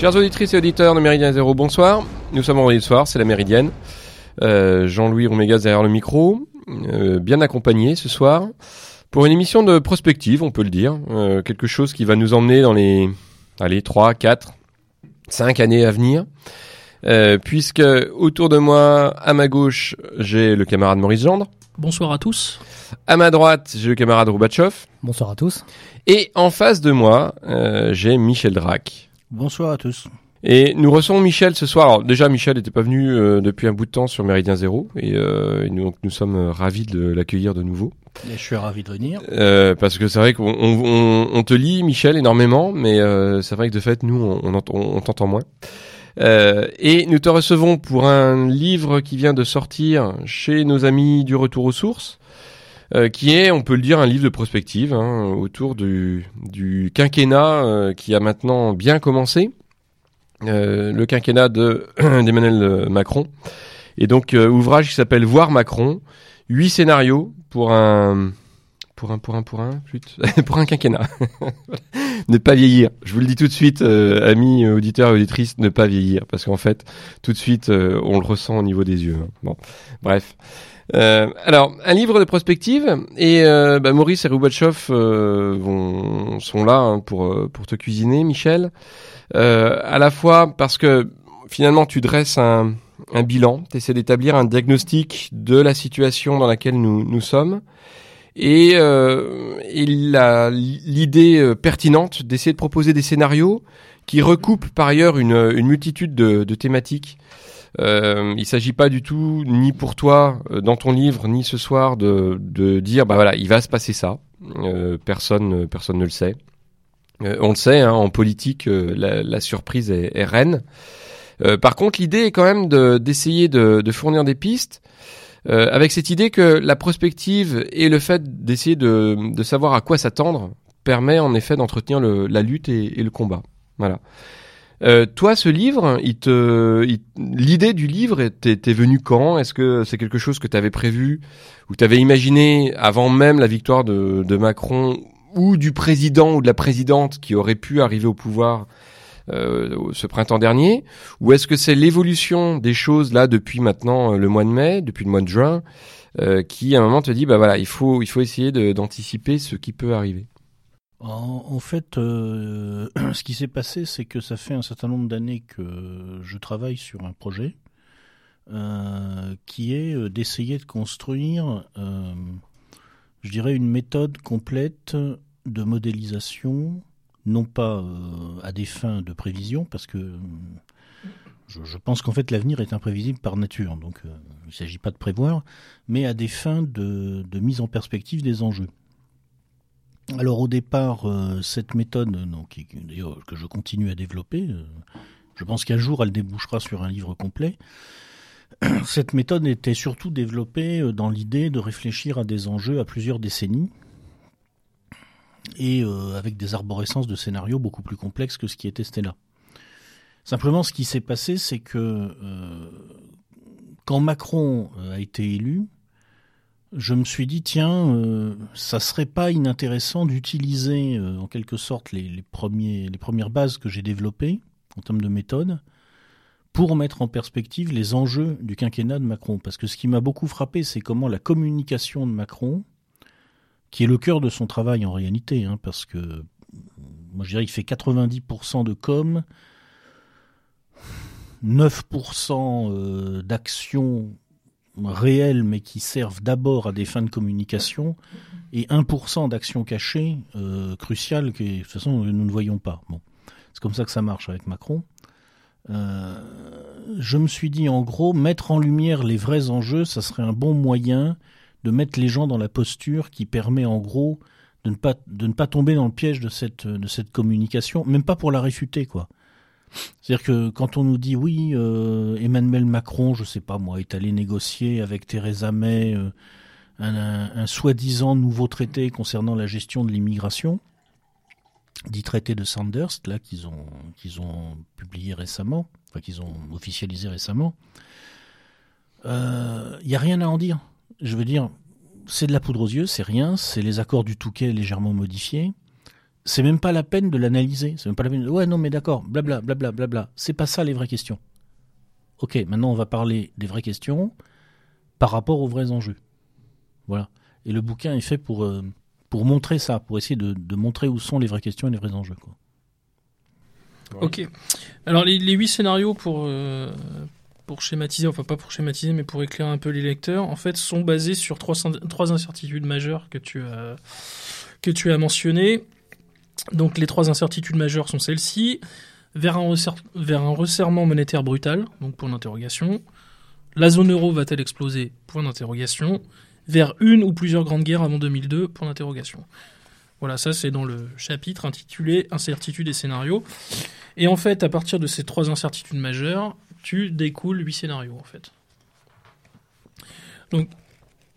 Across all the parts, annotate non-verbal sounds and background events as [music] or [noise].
Chers auditrices et auditeurs de Méridien Zéro, bonsoir. Nous sommes vendredi soir, c'est la Méridienne. Euh, Jean-Louis Roumégas derrière le micro, euh, bien accompagné ce soir pour une émission de prospective, on peut le dire, euh, quelque chose qui va nous emmener dans les allez 3, 4, 5 années à venir. Euh, puisque autour de moi, à ma gauche, j'ai le camarade Maurice Gendre. Bonsoir à tous. À ma droite, j'ai le camarade Roubatchov. Bonsoir à tous. Et en face de moi, euh, j'ai Michel Drac. Bonsoir à tous. Et nous recevons Michel ce soir. Alors déjà, Michel n'était pas venu euh, depuis un bout de temps sur Méridien Zéro, et, euh, et nous, donc, nous sommes euh, ravis de l'accueillir de nouveau. Et je suis ravi de venir. Euh, parce que c'est vrai qu'on on, on- on te lit, Michel, énormément, mais euh, c'est vrai que de fait, nous, on, on t'entend moins. Euh, et nous te recevons pour un livre qui vient de sortir chez nos amis du Retour aux Sources, euh, qui est, on peut le dire, un livre de prospective hein, autour du, quinquennat euh, qui a maintenant bien commencé, euh, le quinquennat de [clears throat] d'Emmanuel Macron. Et donc, ouvrage qui s'appelle Voir Macron, huit scénarios pour un pour un pour un pour un [laughs] pour un quinquennat. [laughs] ne pas vieillir. Je vous le dis tout de suite, euh, amis auditeurs et auditrices, ne pas vieillir parce qu'en fait, tout de suite, on le ressent au niveau des yeux. hein. Bon, bref. Euh, alors, un livre de prospective et euh, bah, Maurice et Roubatchov euh, vont sont là hein, pour euh, pour te cuisiner, Michel. Euh, à la fois parce que finalement, tu dresses un un bilan, tu essaies d'établir un diagnostic de la situation dans laquelle nous nous sommes et euh, a l'idée pertinente d'essayer de proposer des scénarios qui recoupent par ailleurs une, une multitude de, de thématiques. Euh, il s'agit pas du tout, ni pour toi, euh, dans ton livre, ni ce soir, de, de dire, bah voilà, il va se passer ça. Euh, personne, personne ne le sait. Euh, on le sait, hein, en politique, euh, la, la surprise est, est reine. Euh, par contre, l'idée est quand même de- d'essayer de, de fournir des pistes euh, avec cette idée que la prospective et le fait d'essayer de, de savoir à quoi s'attendre permet en effet d'entretenir la lutte et, et le combat. Voilà. Euh, toi, ce livre, te, l'idée du livre t'est venue quand? Est-ce que c'est quelque chose que tu avais prévu ou tu avais imaginé avant même la victoire de, de Macron ou du président ou de la présidente qui aurait pu arriver au pouvoir euh, ce printemps dernier? Ou est-ce que c'est l'évolution des choses là depuis maintenant euh, le mois de mai, depuis le mois de juin, euh, qui à un moment te dit bah voilà il faut il faut essayer d'anticiper ce qui peut arriver? En, fait, euh, [clears throat] ce qui s'est passé, c'est que ça fait un certain nombre d'années que je travaille sur un projet euh, qui est euh, d'essayer de construire, je dirais, une méthode complète de modélisation, non pas à des fins de prévision, parce que je, pense qu'en fait l'avenir est imprévisible par nature, donc il ne s'agit pas de prévoir, mais à des fins de mise en perspective des enjeux. Alors au départ, euh, cette méthode, que je continue à développer, euh, je pense qu'un jour elle débouchera sur un livre complet. [clears throat] Cette méthode était surtout développée euh, dans l'idée de réfléchir à des enjeux à plusieurs décennies et avec des arborescences de scénarios beaucoup plus complexes que ce qui était Stella. Simplement, ce qui s'est passé, c'est que quand Macron a été élu, je me suis dit, tiens, euh, ça serait pas inintéressant d'utiliser euh, en quelque sorte les, premières bases que j'ai développées en termes de méthode pour mettre en perspective les enjeux du quinquennat de Macron. Parce que ce qui m'a beaucoup frappé, c'est comment la communication de Macron, qui est le cœur de son travail en réalité, hein, parce que moi je dirais qu'il fait 90% de com, 9% euh, d'actions réelles mais qui servent d'abord à des fins de communication et 1% d'actions cachées euh, cruciales que de toute façon nous ne voyons pas. Bon, c'est comme ça que ça marche avec Macron. Euh, je me suis dit en gros mettre en lumière les vrais enjeux, ça serait un bon moyen de mettre les gens dans la posture qui permet en gros de ne pas de ne pas tomber dans le piège de cette de cette communication, même pas pour la réfuter quoi. C'est-à-dire que quand on nous dit oui, euh, Emmanuel Macron, je sais pas moi, est allé négocier avec Theresa May euh, un, soi-disant nouveau traité concernant la gestion de l'immigration, dit traité de Sanders, là qu'ils ont qu'ils ont publié récemment, enfin qu'ils ont officialisé récemment. Il euh, y a rien à en dire. Je veux dire, c'est de la poudre aux yeux, c'est rien, c'est les accords du Touquet légèrement modifiés. C'est même pas la peine de l'analyser. C'est même pas la peine. De... Ouais, non, mais d'accord, blabla, blabla, blabla. C'est pas ça les vraies questions. Ok, maintenant on va parler des vraies questions par rapport aux vrais enjeux. Voilà. Et le bouquin est fait pour, euh, pour montrer ça, pour essayer de, montrer où sont les vraies questions et les vrais enjeux. Ok. Alors les, huit scénarios pour, euh, pour schématiser, enfin pas pour schématiser, mais pour éclairer un peu les lecteurs, en fait, sont basés sur trois, trois incertitudes majeures que tu que tu as mentionnées. Donc les trois incertitudes majeures sont celles-ci. Vers un, vers un resserrement monétaire brutal, donc point d'interrogation. La zone euro va-t-elle exploser? Point d'interrogation. Vers une ou plusieurs grandes guerres avant 2002 Point d'interrogation. Voilà, ça c'est dans le chapitre intitulé Incertitudes et scénarios. Et en fait, à partir de ces trois incertitudes majeures, tu découles huit scénarios en fait. Donc,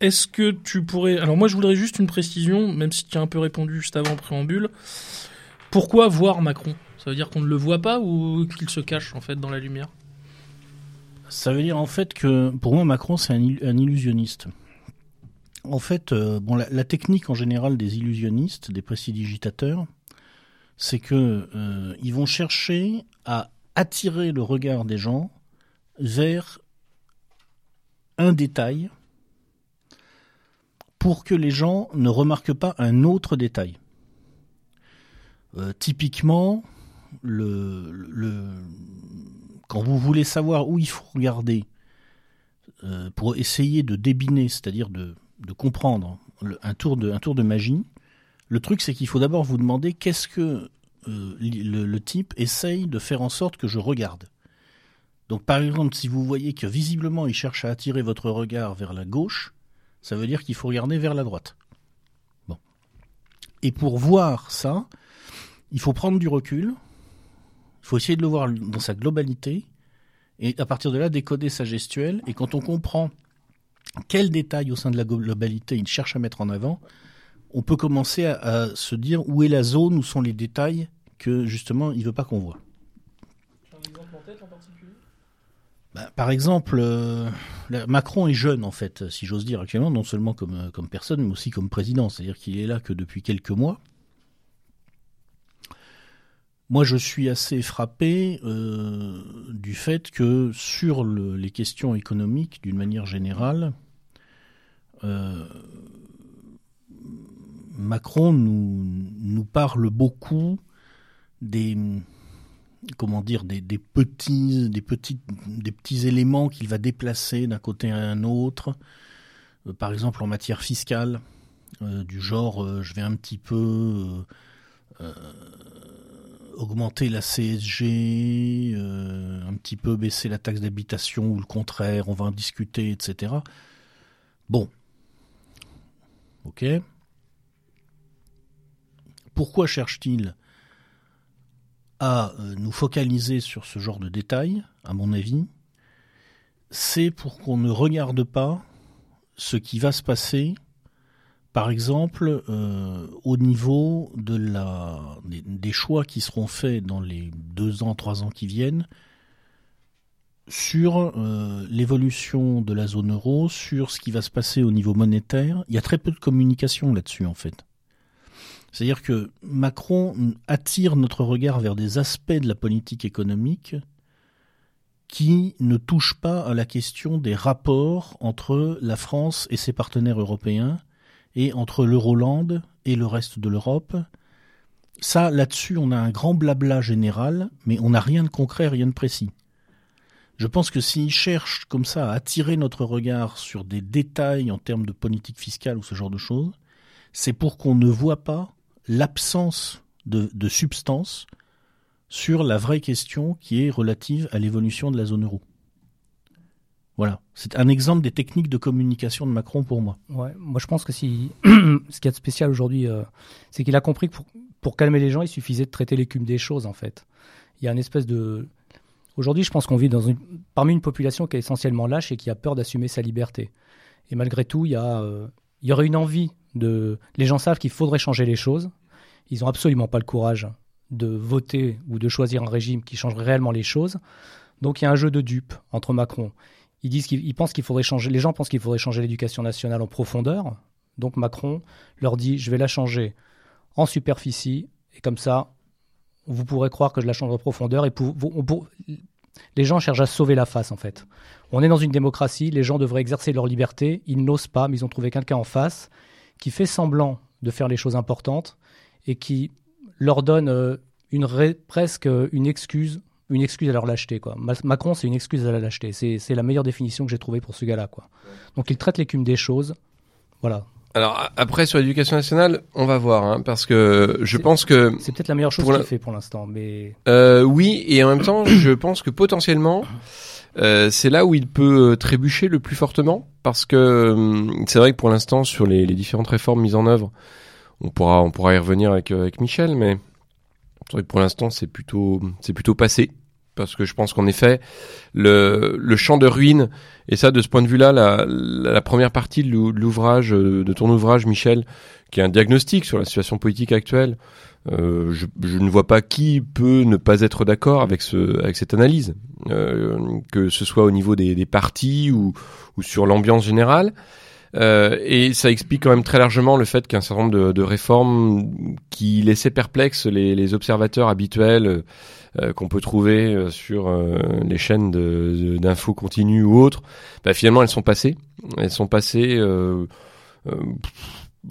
est-ce que tu pourrais... Alors moi je voudrais juste une précision, même si tu as un peu répondu juste avant préambule. Pourquoi voir Macron? Ça veut dire qu'on ne le voit pas ou qu'il se cache en fait dans la lumière? Ça veut dire en fait que pour moi Macron c'est un, illusionniste. En fait, euh, la, technique en général des illusionnistes, des prestidigitateurs, c'est que euh, ils vont chercher à attirer le regard des gens vers un détail pour que les gens ne remarquent pas un autre détail. Euh, typiquement, quand vous voulez savoir où il faut regarder euh, pour essayer de débiner, c'est-à-dire de, comprendre un, tour de, tour de magie, le truc c'est qu'il faut d'abord vous demander qu'est-ce que euh, le, type essaye de faire en sorte que je regarde. Donc par exemple, si vous voyez que visiblement il cherche à attirer votre regard vers la gauche, ça veut dire qu'il faut regarder vers la droite. Bon. Et pour voir ça, il faut prendre du recul, il faut essayer de le voir dans sa globalité, et à partir de là, décoder sa gestuelle. Et quand on comprend quel détail au sein de la globalité il cherche à mettre en avant, on peut commencer à, se dire où est la zone, où sont les détails que justement il ne veut pas qu'on voit. Bah, par exemple, euh, Macron est jeune en fait, si j'ose dire actuellement, non seulement comme, euh, comme personne, mais aussi comme président. C'est-à-dire qu'il est là que depuis quelques mois. Moi, je suis assez frappé euh, du fait que sur les questions économiques, d'une manière générale, Macron nous parle beaucoup des comment dire des, petits des éléments qu'il va déplacer d'un côté à un autre. Euh, par exemple en matière fiscale euh, du genre euh, je vais un petit peu augmenter la CSG un petit peu baisser la taxe d'habitation ou le contraire on va en discuter etc bon. Ok. Pourquoi cherche-t-il? À euh, nous focaliser sur ce genre de détails, à mon avis, c'est pour qu'on ne regarde pas ce qui va se passer, par exemple, euh, au niveau des, choix qui seront faits dans les deux ans, trois ans qui viennent, sur euh, l'évolution de la zone euro, sur ce qui va se passer au niveau monétaire. Il y a très peu de communication là-dessus, en fait. C'est-à-dire que Macron attire notre regard vers des aspects de la politique économique qui ne touchent pas à la question des rapports entre la France et ses partenaires européens et entre l'Euroland et le reste de l'Europe. Ça, là-dessus, on a un grand blabla général, mais on n'a rien de concret, rien de précis. Je pense que s'il cherche comme ça à attirer notre regard sur des détails en termes de politique fiscale ou ce genre de choses, c'est pour qu'on ne voit pas l'absence de, substance sur la vraie question qui est relative à l'évolution de la zone euro. Voilà, c'est un exemple des techniques de communication de Macron pour moi. Moi je pense que si [clears throat] ce qui est spécial aujourd'hui, euh, c'est qu'il a compris que pour, calmer les gens, il suffisait de traiter l'écume des choses en fait. Il y a une espèce de aujourd'hui, je pense qu'on vit dans parmi une population qui est essentiellement lâche et qui a peur d'assumer sa liberté. Et malgré tout, il y a euh, il y aurait une envie les gens savent qu'il faudrait changer les choses. Ils n'ont absolument pas le courage de voter ou de choisir un régime qui changerait réellement les choses. Donc il y a un jeu de dupes entre Macron. Ils disent qu'ils pensent qu'il faudrait changer. Les gens pensent qu'il faudrait changer l'éducation nationale en profondeur. Donc Macron leur dit je vais la changer en superficie Et comme ça, vous pourrez croire que je la change en profondeur et pour, les gens cherchent à sauver la face en fait. On est dans une démocratie, les gens devraient exercer leur liberté, ils n'osent pas, mais ils ont trouvé quelqu'un en face qui fait semblant de faire les choses importantes et qui leur donne euh, une presque une excuse, une excuse à leur lâcheté. Quoi. Macron, c'est une excuse à la lâcheté. C'est la meilleure définition que j'ai trouvée pour ce gars-là. Quoi. Donc il traite l'écume des choses. Voilà, alors après sur l'éducation nationale, on va voir, hein, parce que je pense que c'est peut-être la meilleure chose qu'il fait pour l'instant, mais euh, oui, et en même temps, je pense que potentiellement, euh, c'est là où il peut trébucher le plus fortement, parce que hum, c'est vrai que pour l'instant, sur les, les, différentes réformes mises en œuvre, on pourra on pourra y revenir avec euh, avec Michel, mais pour l'instant, c'est plutôt c'est plutôt passé parce que je pense qu'en effet, le, le champ de ruines, et ça de ce point de vue-là, la, la première partie de l'ouvrage, euh, de ton ouvrage, Michel, qui est un diagnostic sur la situation politique actuelle, euh, je, je, ne vois pas qui peut ne pas être d'accord avec, ce, avec cette analyse, euh, que ce soit au niveau des, des partis ou, ou sur l'ambiance générale. Euh, et ça explique quand même très largement le fait qu'un certain nombre de, de, réformes qui laissaient perplexes les, les observateurs habituels qu'on peut trouver euh, sur euh, les chaînes d'infos continues ou autres, bah, finalement elles sont passées. Elles sont passées, je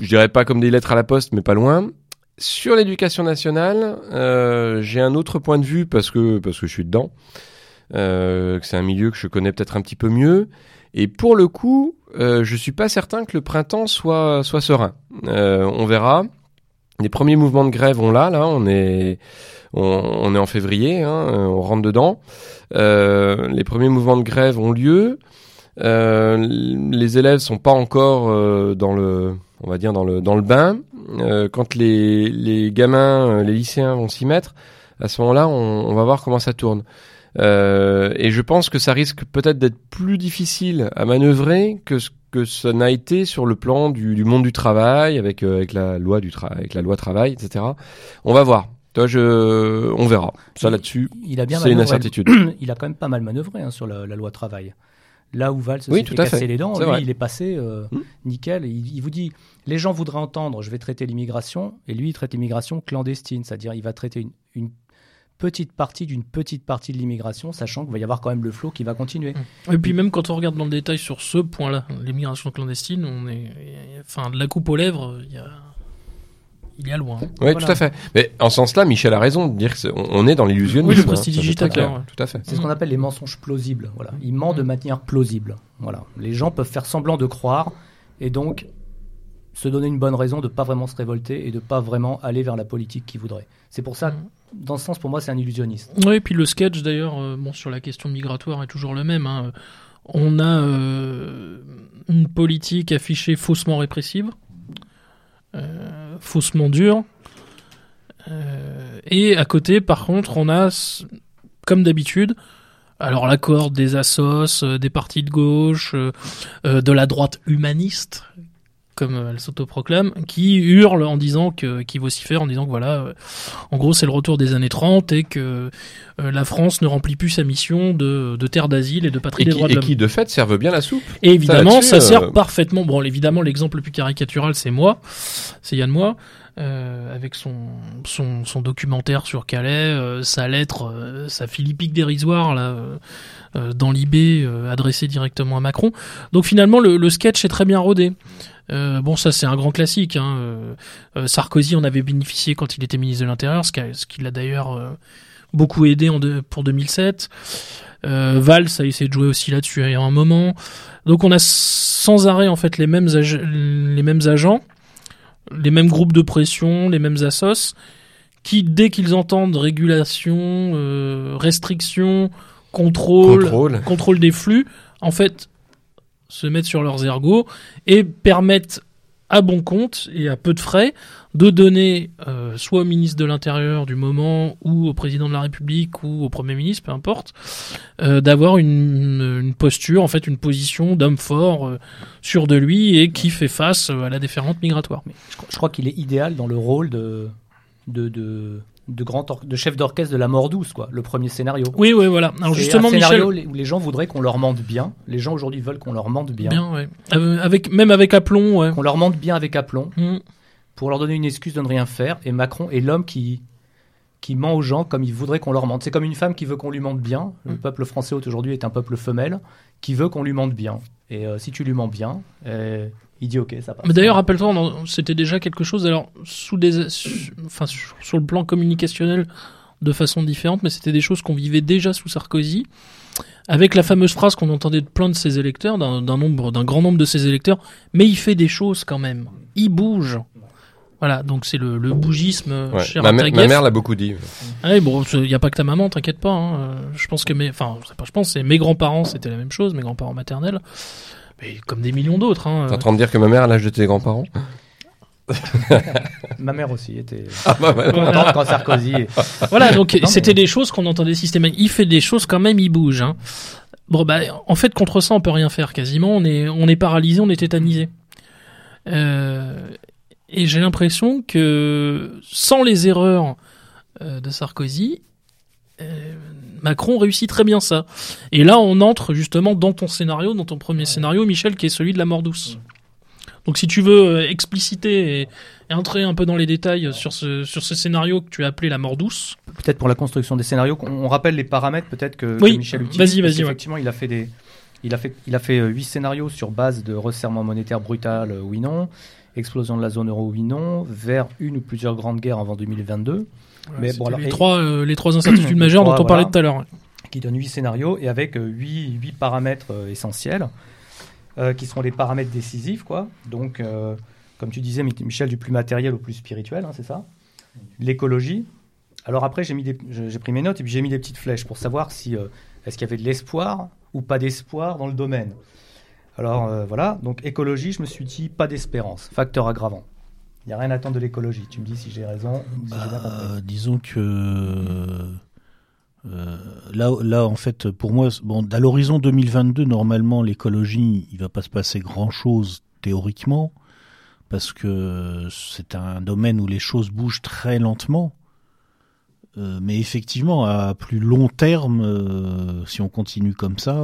dirais pas comme des lettres à la poste, mais pas loin. Sur l'éducation nationale, j'ai un autre point de vue parce que parce que je suis dedans, que c'est un milieu que je connais peut-être un petit peu mieux. Et pour le coup, euh, je suis pas certain que le printemps soit soit serein. on verra. Les premiers mouvements de grève on l'a là, on est on, est en février, hein, on rentre dedans. Euh, les premiers mouvements de grève ont lieu. Euh, les élèves sont pas encore euh, dans le, on va dire dans le dans le bain. Quand les les gamins, les lycéens vont s'y mettre, à ce moment-là, on, va voir comment ça tourne. Euh, et je pense que ça risque peut-être d'être plus difficile à manœuvrer que ce que ça n'a été sur le plan du, du monde du travail avec avec la loi du travail, avec la loi travail, etc. On va voir. Toi, je, on verra. Ça là-dessus, c'est une incertitude. [clears throat] Il a quand même pas mal manœuvré hein, sur la, loi travail. Là où Valls s'est cassé les dents, lui, il est passé euh, hmm. nickel. Il, il, vous dit, les gens voudraient entendre, je vais traiter l'immigration, et lui, il traite l'immigration clandestine, c'est-à-dire il va traiter une, une petite partie d'une petite partie de l'immigration, sachant qu'il va y avoir quand même le flot qui va continuer. Et puis même quand on regarde dans le détail sur ce point-là, l'immigration clandestine, on est, enfin, de la coupe aux lèvres, il y a il y a loin. Oui, tout à fait. Mais en ce sens-là, Michel a raison de dire qu'on est dans l'illusionnisme. Oui, le prestidigitateur. Hein, tout à fait. C'est ce qu'on appelle les mensonges plausibles. Voilà. Il ment de manière plausible. Voilà. Les gens peuvent faire semblant de croire et donc se donner une bonne raison de ne pas vraiment se révolter et de ne pas vraiment aller vers la politique qu'ils voudraient. C'est pour ça. Dans ce sens, pour moi, c'est un illusionniste. Oui, et puis le sketch, d'ailleurs, euh, bon, sur la question migratoire est toujours le même. Hein. On a euh, une politique affichée faussement répressive, euh, faussement dur. Euh, et à côté, par contre, on a, comme d'habitude, alors l'accord des assos, des partis de gauche, de la droite humaniste, comme elle s'autoproclame, qui hurle en disant que, qui vocifère en disant que voilà, en gros c'est le retour des années 30 et que la France ne remplit plus sa mission de, de terre d'asile et de patrie des droits de l'homme. Et qui de fait servent bien la soupe. Et évidemment, ça, sert parfaitement. Bon, évidemment, l'exemple le plus caricatural, c'est moi, c'est Yann Moi. Euh, avec son, son, son, documentaire sur Calais, euh, sa lettre, euh, sa philippique dérisoire là, dans l'IB adressée directement à Macron. Donc finalement, le, le sketch est très bien rodé. Bon, ça c'est un grand classique. Hein. Sarkozy en avait bénéficié quand il était ministre de l'Intérieur, ce qui l'a d'ailleurs beaucoup aidé en pour 2007. Euh, Valls a essayé de jouer aussi là-dessus il y a un moment. Donc on a sans arrêt en fait les mêmes, les mêmes agents les mêmes groupes de pression, les mêmes assos, qui dès qu'ils entendent régulation, euh, restriction, contrôle, contrôle, des flux, en fait, se mettent sur leurs ergots et permettent à bon compte et à peu de frais de donner euh, soit au ministre de l'Intérieur du moment ou au président de la République ou au Premier ministre, peu importe, euh, d'avoir une, posture, en fait une position d'homme fort, euh, sûr de lui et qui fait face à la déferlante migratoire. je, crois qu'il est idéal dans le rôle de de grand de chef d'orchestre de la mort douce quoi le premier scénario oui oui voilà alors justement un scénario où les gens voudraient qu'on leur mente bien les gens aujourd'hui veulent qu'on leur mente bien, bien ouais. avec même avec aplomb ouais. qu'on leur mente bien avec aplomb mmh. pour leur donner une excuse de ne rien faire. Et Macron est l'homme qui, qui ment aux gens comme il voudrait qu'on leur mente. C'est comme une femme qui veut qu'on lui mente bien. Le Mm. peuple français aujourd'hui est un peuple femelle qui veut qu'on lui mente bien. Et euh, si tu lui mens bien, euh, il dit ok, ça passe. Mais d'ailleurs, rappelle-toi, c'était déjà quelque chose. Alors, sous des, su- enfin, sur sur le plan communicationnel, de façon différente, mais c'était des choses qu'on vivait déjà sous Sarkozy, avec la fameuse phrase qu'on entendait de plein de ses électeurs, d'un nombre, d'un grand nombre de ses électeurs. Mais il fait des choses quand même. Il bouge. Voilà, donc c'est le, le bougisme euh, Ouais. cher Ma, à ma mère l'a beaucoup dit. Ouais, bon, il n'y a pas que ta maman, t'inquiète pas. hein. Euh, Je pense que mes, enfin, je pense, c'est mes grands-parents, c'était la même chose, mes grands-parents maternels, mais comme des millions d'autres. Hein. T'es en train de dire que ma mère a l'âge de tes grands-parents [laughs] Ma mère aussi était Ah bah voilà. contente quand Sarkozy. Voilà, donc Non, mais- c'était des choses qu'on entendait systématiquement. Il fait des choses quand même, il bouge. Hein. Bon, bah, en fait, contre ça, on peut rien faire quasiment. On est, on est paralysé, on est tétanisé. Euh, et j'ai l'impression que sans les erreurs euh, de Sarkozy, euh, Macron réussit très bien ça. Et là, on entre justement dans ton scénario, dans ton premier scénario, Michel, qui est celui de la mort douce. Donc, si tu veux euh, expliciter et, et entrer un peu dans les détails sur ce, sur ce scénario que tu as appelé la mort douce, Peut-être pour la construction des scénarios, on, on rappelle les paramètres peut-être que, Oui, que Michel utilise. vas-y, vas-y, ouais. Effectivement, il a fait des, il a fait, il a fait euh, huit scénarios sur base de resserrement monétaire brutal, euh, oui non, explosion de la zone euro, oui non, vers une ou plusieurs grandes guerres avant 2022, Mais bon, alors, les, et- trois, euh, les trois incertitudes [clears throat] majeures dont on parlait voilà. tout à l'heure. qui donne huit scénarios et avec euh, huit, huit paramètres euh, essentiels, qui seront les paramètres décisifs, quoi. Donc, comme tu disais, Mi- Michel, du plus matériel au plus spirituel, hein, c'est ça? L'écologie. Alors après, j'ai mis des- je- j'ai pris mes notes et puis j'ai mis des petites flèches pour savoir si est-ce qu'il y avait de l'espoir ou pas d'espoir dans le domaine. Alors euh, voilà, donc écologie, je me suis dit pas d'espérance, facteur aggravant. Il n'y a rien à attendre de l'écologie. Tu me dis si j'ai raison, si. Euh, disons que euh, là, là, en fait, pour moi, bon, à l'horizon 2022, normalement, l'écologie, il va pas se passer grand-chose théoriquement, parce que c'est un domaine où les choses bougent très lentement. Euh, mais effectivement, à plus long terme, si on continue comme ça,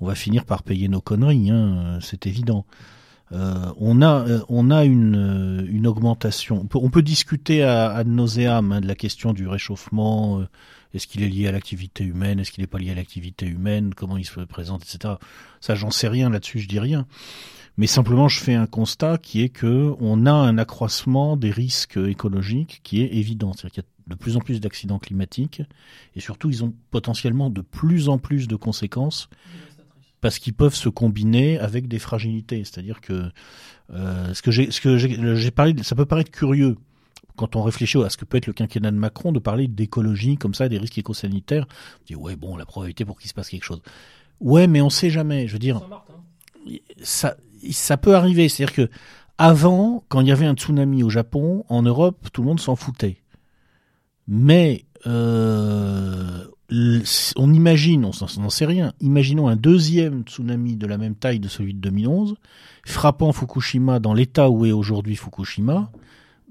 on va finir par payer nos conneries, hein, c'est évident. Euh, on a, euh, on a une, euh, une augmentation. On peut, on peut discuter à, à nauseam hein, de la question du réchauffement. euh, est-ce qu'il est lié à l'activité humaine Est-ce qu'il n'est pas lié à l'activité humaine Comment il se présente, etc. Ça, j'en sais rien là-dessus. Je dis rien. Mais simplement, je fais un constat qui est que on a un accroissement des risques écologiques qui est évident. C'est-à-dire qu'il y a de plus en plus d'accidents climatiques et surtout, ils ont potentiellement de plus en plus de conséquences parce qu'ils peuvent se combiner avec des fragilités. C'est-à-dire que euh, ce que j'ai, ce que j'ai parlé, ça peut paraître curieux quand on réfléchit à ce que peut être le quinquennat de Macron de parler d'écologie comme ça, des risques écosanitaires. On dit ouais bon, la probabilité pour qu'il se passe quelque chose. Ouais, mais on sait jamais. Je veux dire, ça, ça peut arriver. C'est-à-dire que avant, quand il y avait un tsunami au Japon, en Europe, tout le monde s'en foutait. Mais euh, on imagine, on n'en sait rien, imaginons un deuxième tsunami de la même taille de celui de 2011, frappant Fukushima dans l'état où est aujourd'hui Fukushima.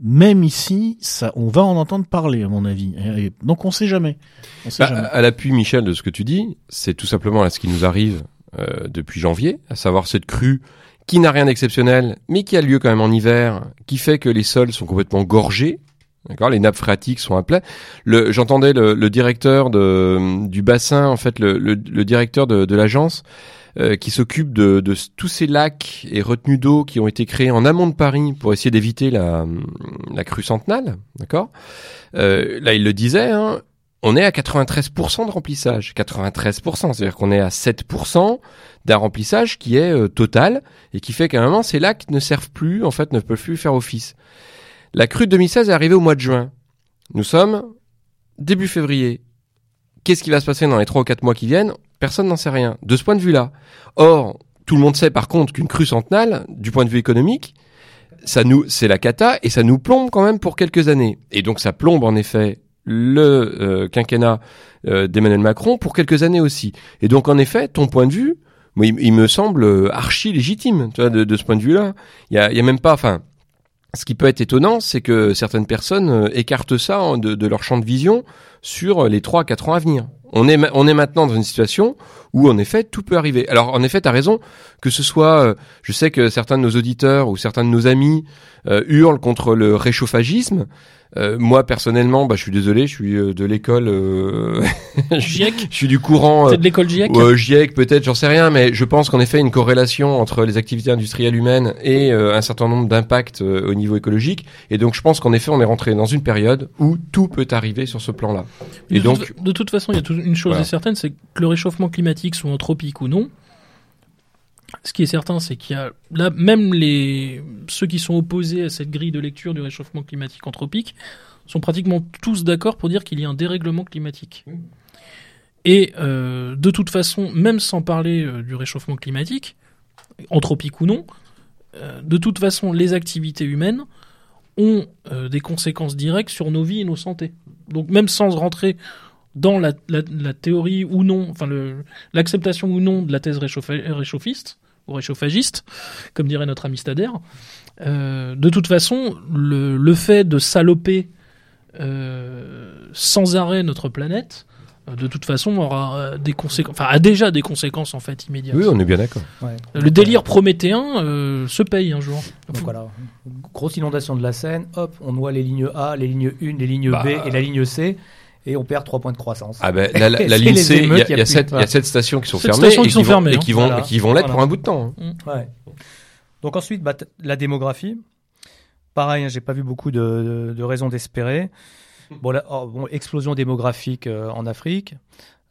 Même ici, ça, on va en entendre parler, à mon avis. Et- donc on sait jamais. On sait Bah, jamais. à l'appui, Michel, de ce que tu dis, c'est tout simplement là ce qui nous arrive euh, depuis janvier, à savoir cette crue qui n'a rien d'exceptionnel, mais qui a lieu quand même en hiver, qui fait que les sols sont complètement gorgés. D'accord, les nappes phréatiques sont à plat. J'entendais le, le directeur de, du bassin, en fait, le, le, le directeur de, de l'agence, euh, qui s'occupe de, de tous ces lacs et retenues d'eau qui ont été créés en amont de Paris pour essayer d'éviter la, la crue centenale. D'accord? Euh, là, il le disait. Hein, on est à 93% de remplissage. 93%, c'est-à-dire qu'on est à 7% d'un remplissage qui est euh, total et qui fait qu'à un moment, ces lacs ne servent plus, en fait, ne peuvent plus faire office. La crue de 2016 est arrivée au mois de juin. Nous sommes début février. Qu'est-ce qui va se passer dans les 3 ou 4 mois qui viennent? Personne n'en sait rien. De ce point de vue-là. Or, tout le monde sait par contre qu'une crue centenale, du point de vue économique, ça nous, c'est la cata et ça nous plombe quand même pour quelques années. Et donc ça plombe en effet le euh, quinquennat euh, d'Emmanuel Macron pour quelques années aussi. Et donc en effet, ton point de vue, il, me semble euh, archi légitime, tu vois, de, ce point de vue-là. Il a, il y a même pas, enfin, ce qui peut être étonnant, c'est que certaines personnes euh, écartent ça hein, de, leur champ de vision sur les 3-4 ans à venir. On est, on est maintenant dans une situation où en effet tout peut arriver. Alors en effet, tu as raison que ce soit, euh, je sais que certains de nos auditeurs ou certains de nos amis euh, hurlent contre le réchauffagisme. Euh, moi personnellement, bah, je suis désolé, je suis de l'école, [laughs] GIEC. je suis du courant. Peut-être de l'école GIEC. GIEC peut-être, j'en sais rien, mais je pense qu'en effet une corrélation entre les activités industrielles humaines et un certain nombre d'impacts au niveau écologique. Et donc je pense qu'en effet on est rentré dans une période où tout peut arriver sur ce plan-là. Et de donc, toute, de toute façon, il y a une chose certaine, c'est que le réchauffement climatique soit anthropique ou non, ce qui est certain, c'est qu'il y a là même les ceux qui sont opposés à cette grille de lecture du réchauffement climatique anthropique sont pratiquement tous d'accord pour dire qu'il y a un dérèglement climatique. Et euh, de toute façon, même sans parler euh, du réchauffement climatique, anthropique ou non, euh, de toute façon, les activités humaines ont des conséquences directes sur nos vies et nos santé. Donc même sans rentrer dans la, théorie ou non, enfin l'acceptation ou non de la thèse réchauffiste ou réchauffagiste, comme dirait notre ami Stader, euh, de toute façon, le, fait de saloper euh, sans arrêt notre planète, euh, de toute façon, aura des conséquences, enfin, a déjà des conséquences en fait immédiates. Oui, on est bien d'accord. Le délire prométhéen se paye un jour. Donc voilà, grosse inondation de la Seine, hop, on noie les lignes A, les lignes 1, les lignes B bah. et la ligne C et on perd 3 points de croissance. Ah ben [laughs] la, la, ligne C, il y, a, y, a sept, y a sept stations qui sont fermées et, qui sont vont, et qui vont, qui vont l'être pour un bout de temps. Hein. Mm. Ouais. Donc ensuite, bah, la démographie. Pareil, hein, j'ai pas vu beaucoup de, de, raisons d'espérer. Bon, la, oh, bon, explosion démographique euh, en Afrique,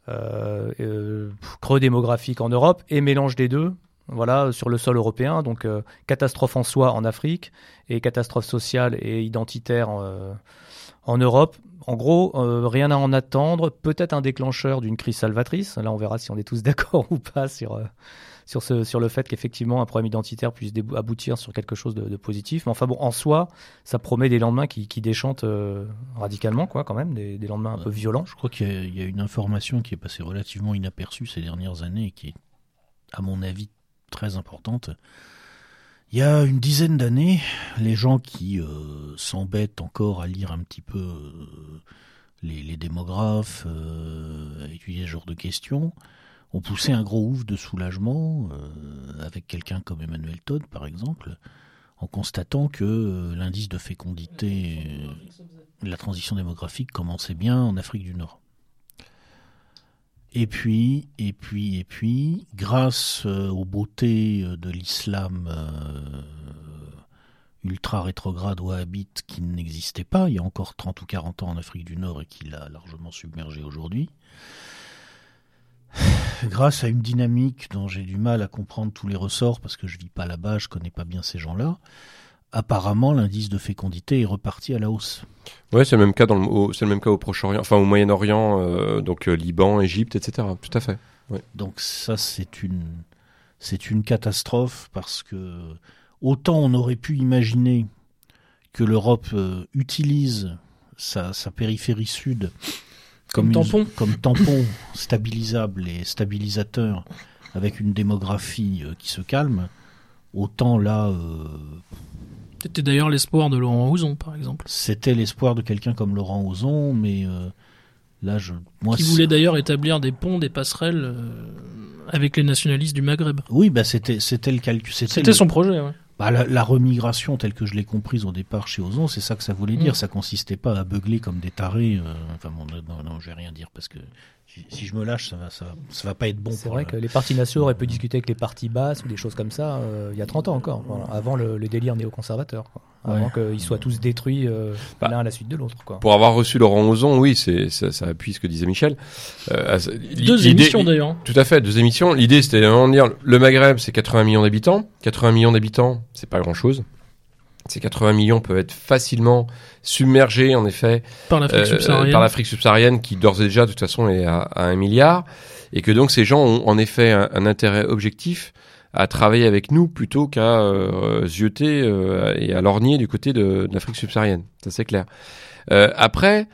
euh, euh, creux démographique en Europe et mélange des deux. Voilà, sur le sol européen, donc euh, catastrophe en soi en Afrique et catastrophe sociale et identitaire en, en Europe en gros, euh, rien à en attendre. Peut-être un déclencheur d'une crise salvatrice. Là, on verra si on est tous [laughs] d'accord ou pas sur, euh, sur, ce, sur le fait qu'effectivement un problème identitaire puisse aboutir sur quelque chose de, positif. Mais enfin bon, en soi, ça promet des lendemains qui, qui déchantent euh, radicalement, quoi, quand même, des, lendemains un peu violents. Je crois qu'il y, y, a une information qui est passée relativement inaperçue ces dernières années et qui est, à mon avis, très importante. Il y a une dizaine d'années, les gens qui euh, s'embêtent encore à lire un petit peu euh, les, démographes, euh, à étudier ce genre de questions, ont poussé un gros ouf de soulagement avec quelqu'un comme Emmanuel Todd, par exemple, en constatant que l'indice de fécondité, la transition démographique commençait bien en Afrique du Nord. Et puis, et puis, et puis, grâce euh, aux beautés euh, de l'islam euh, ultra rétrograde wahhabite qui n'existait pas il y a encore 30 ou 40 ans en Afrique du Nord et qui l'a largement submergé aujourd'hui, [sighs] grâce à une dynamique dont j'ai du mal à comprendre tous les ressorts parce que je vis pas là-bas, je connais pas bien ces gens-là, apparemment l'indice de fécondité est reparti à la hausse. Ouais, c'est le même cas dans le, c'est le même cas au Proche-Orient, enfin au Moyen-Orient, euh, donc euh, Liban, Égypte, etc. Tout à fait. Ouais. Donc ça, c'est une, c'est une catastrophe parce que autant on aurait pu imaginer que l'Europe euh, utilise sa, sa, périphérie sud comme, tampon, comme tampon [laughs] stabilisable et stabilisateur avec une démographie qui se calme, autant là c'était d'ailleurs l'espoir de Laurent Ozon, par exemple. C'était l'espoir de quelqu'un comme Laurent Ozon, mais euh, là, je. Moi, Qui voulait d'ailleurs établir des ponts, des passerelles euh, avec les nationalistes du Maghreb. Oui, bah c'était c'était le calcul. C'était son projet. Ouais. Bah, la, remigration telle que je l'ai comprise au départ chez Ozon, c'est ça que ça voulait dire. Mm. Ça consistait pas à beugler comme des tarés. Euh, enfin bon, non, non, je vais rien dire parce que si je me lâche, ça va, ça va, pas être bon. C'est vrai que les partis nationaux auraient pu discuter avec les partis basses ou des choses comme ça euh, il y a 30 ans encore, avant le, délire néoconservateur. Avant qu'ils soient tous détruits euh, bah, l'un à la suite de l'autre. Pour avoir reçu Laurent Ozon, oui, c'est ça, ça, appuie ce que disait Michel. Euh, deux émissions d'ailleurs. Tout à fait, deux émissions. L'idée c'était de dire le Maghreb c'est 80 millions d'habitants. 80 millions d'habitants, c'est pas grand chose. Ces 80 millions peuvent être facilement submergés, en effet, par l'Afrique euh, subsaharienne. par l'Afrique subsaharienne, qui d'ores et déjà, de toute façon, est à, à, un milliard, et que donc ces gens ont en effet un, intérêt objectif à travailler avec nous plutôt qu'à euh, zioter euh, et à lorgner du côté de, de l'Afrique subsaharienne. Ça c'est clair. Euh, après,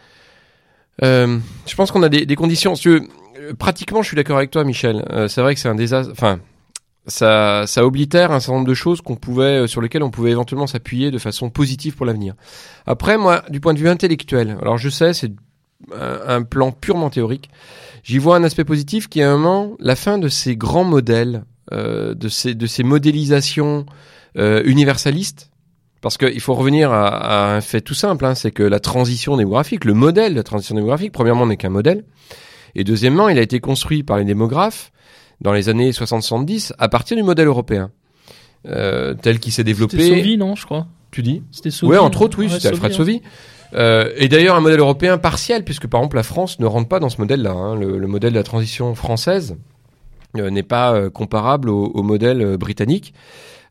euh, je pense qu'on a des, des conditions. pratiquement, je suis d'accord avec toi, Michel. c'est vrai que c'est un désastre. Enfin, ça, ça oblitère un certain nombre de choses qu'on pouvait, euh, sur lesquelles on pouvait éventuellement s'appuyer de façon positive pour l'avenir. Après, moi, du point de vue intellectuel, alors je sais, c'est un, plan purement théorique. J'y vois un aspect positif qui est un moment la fin de ces grands modèles, euh, de ces de ces modélisations euh, universalistes. Parce qu'il faut revenir à, à un fait tout simple, hein, c'est que la transition démographique, le modèle de la transition démographique, premièrement, n'est qu'un modèle, et deuxièmement, il a été construit par les démographes dans les années 60-70 à partir du modèle européen, euh, tel qu'il s'est C'était développé. Sauvy, non, je crois. Tu dis C'était Sauvy. Ouais, entre autres, oui, Ouais, c'était Alfred Sauvy, Sauvy. Euh, et d'ailleurs, un modèle européen partiel, puisque par exemple la France ne rentre pas dans ce modèle-là. hein. Le, le modèle de la transition française euh, n'est pas euh, comparable au, au modèle britannique.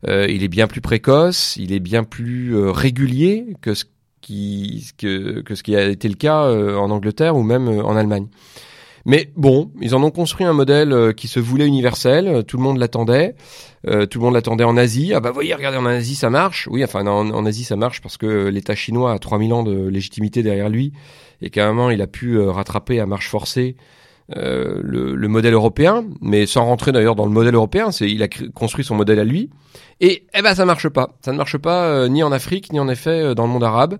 Il est bien plus précoce, il est bien plus régulier que ce qui que, que ce qui a été le cas en Angleterre ou même en Allemagne. Mais bon, ils en ont construit un modèle euh, qui se voulait universel, euh, tout le monde l'attendait, euh, tout le monde l'attendait en Asie. Ah bah voyez, regardez, en Asie ça marche. Oui, enfin en, Asie ça marche parce que l'État chinois a 3000 ans de légitimité derrière lui et qu'à un moment il a pu euh, rattraper à marche forcée euh, le, le modèle européen, mais sans rentrer d'ailleurs dans le modèle européen, c'est il a construit son modèle à lui. Et eh ben ça marche pas, ça ne marche pas euh, ni en Afrique ni en effet euh, dans le monde arabe.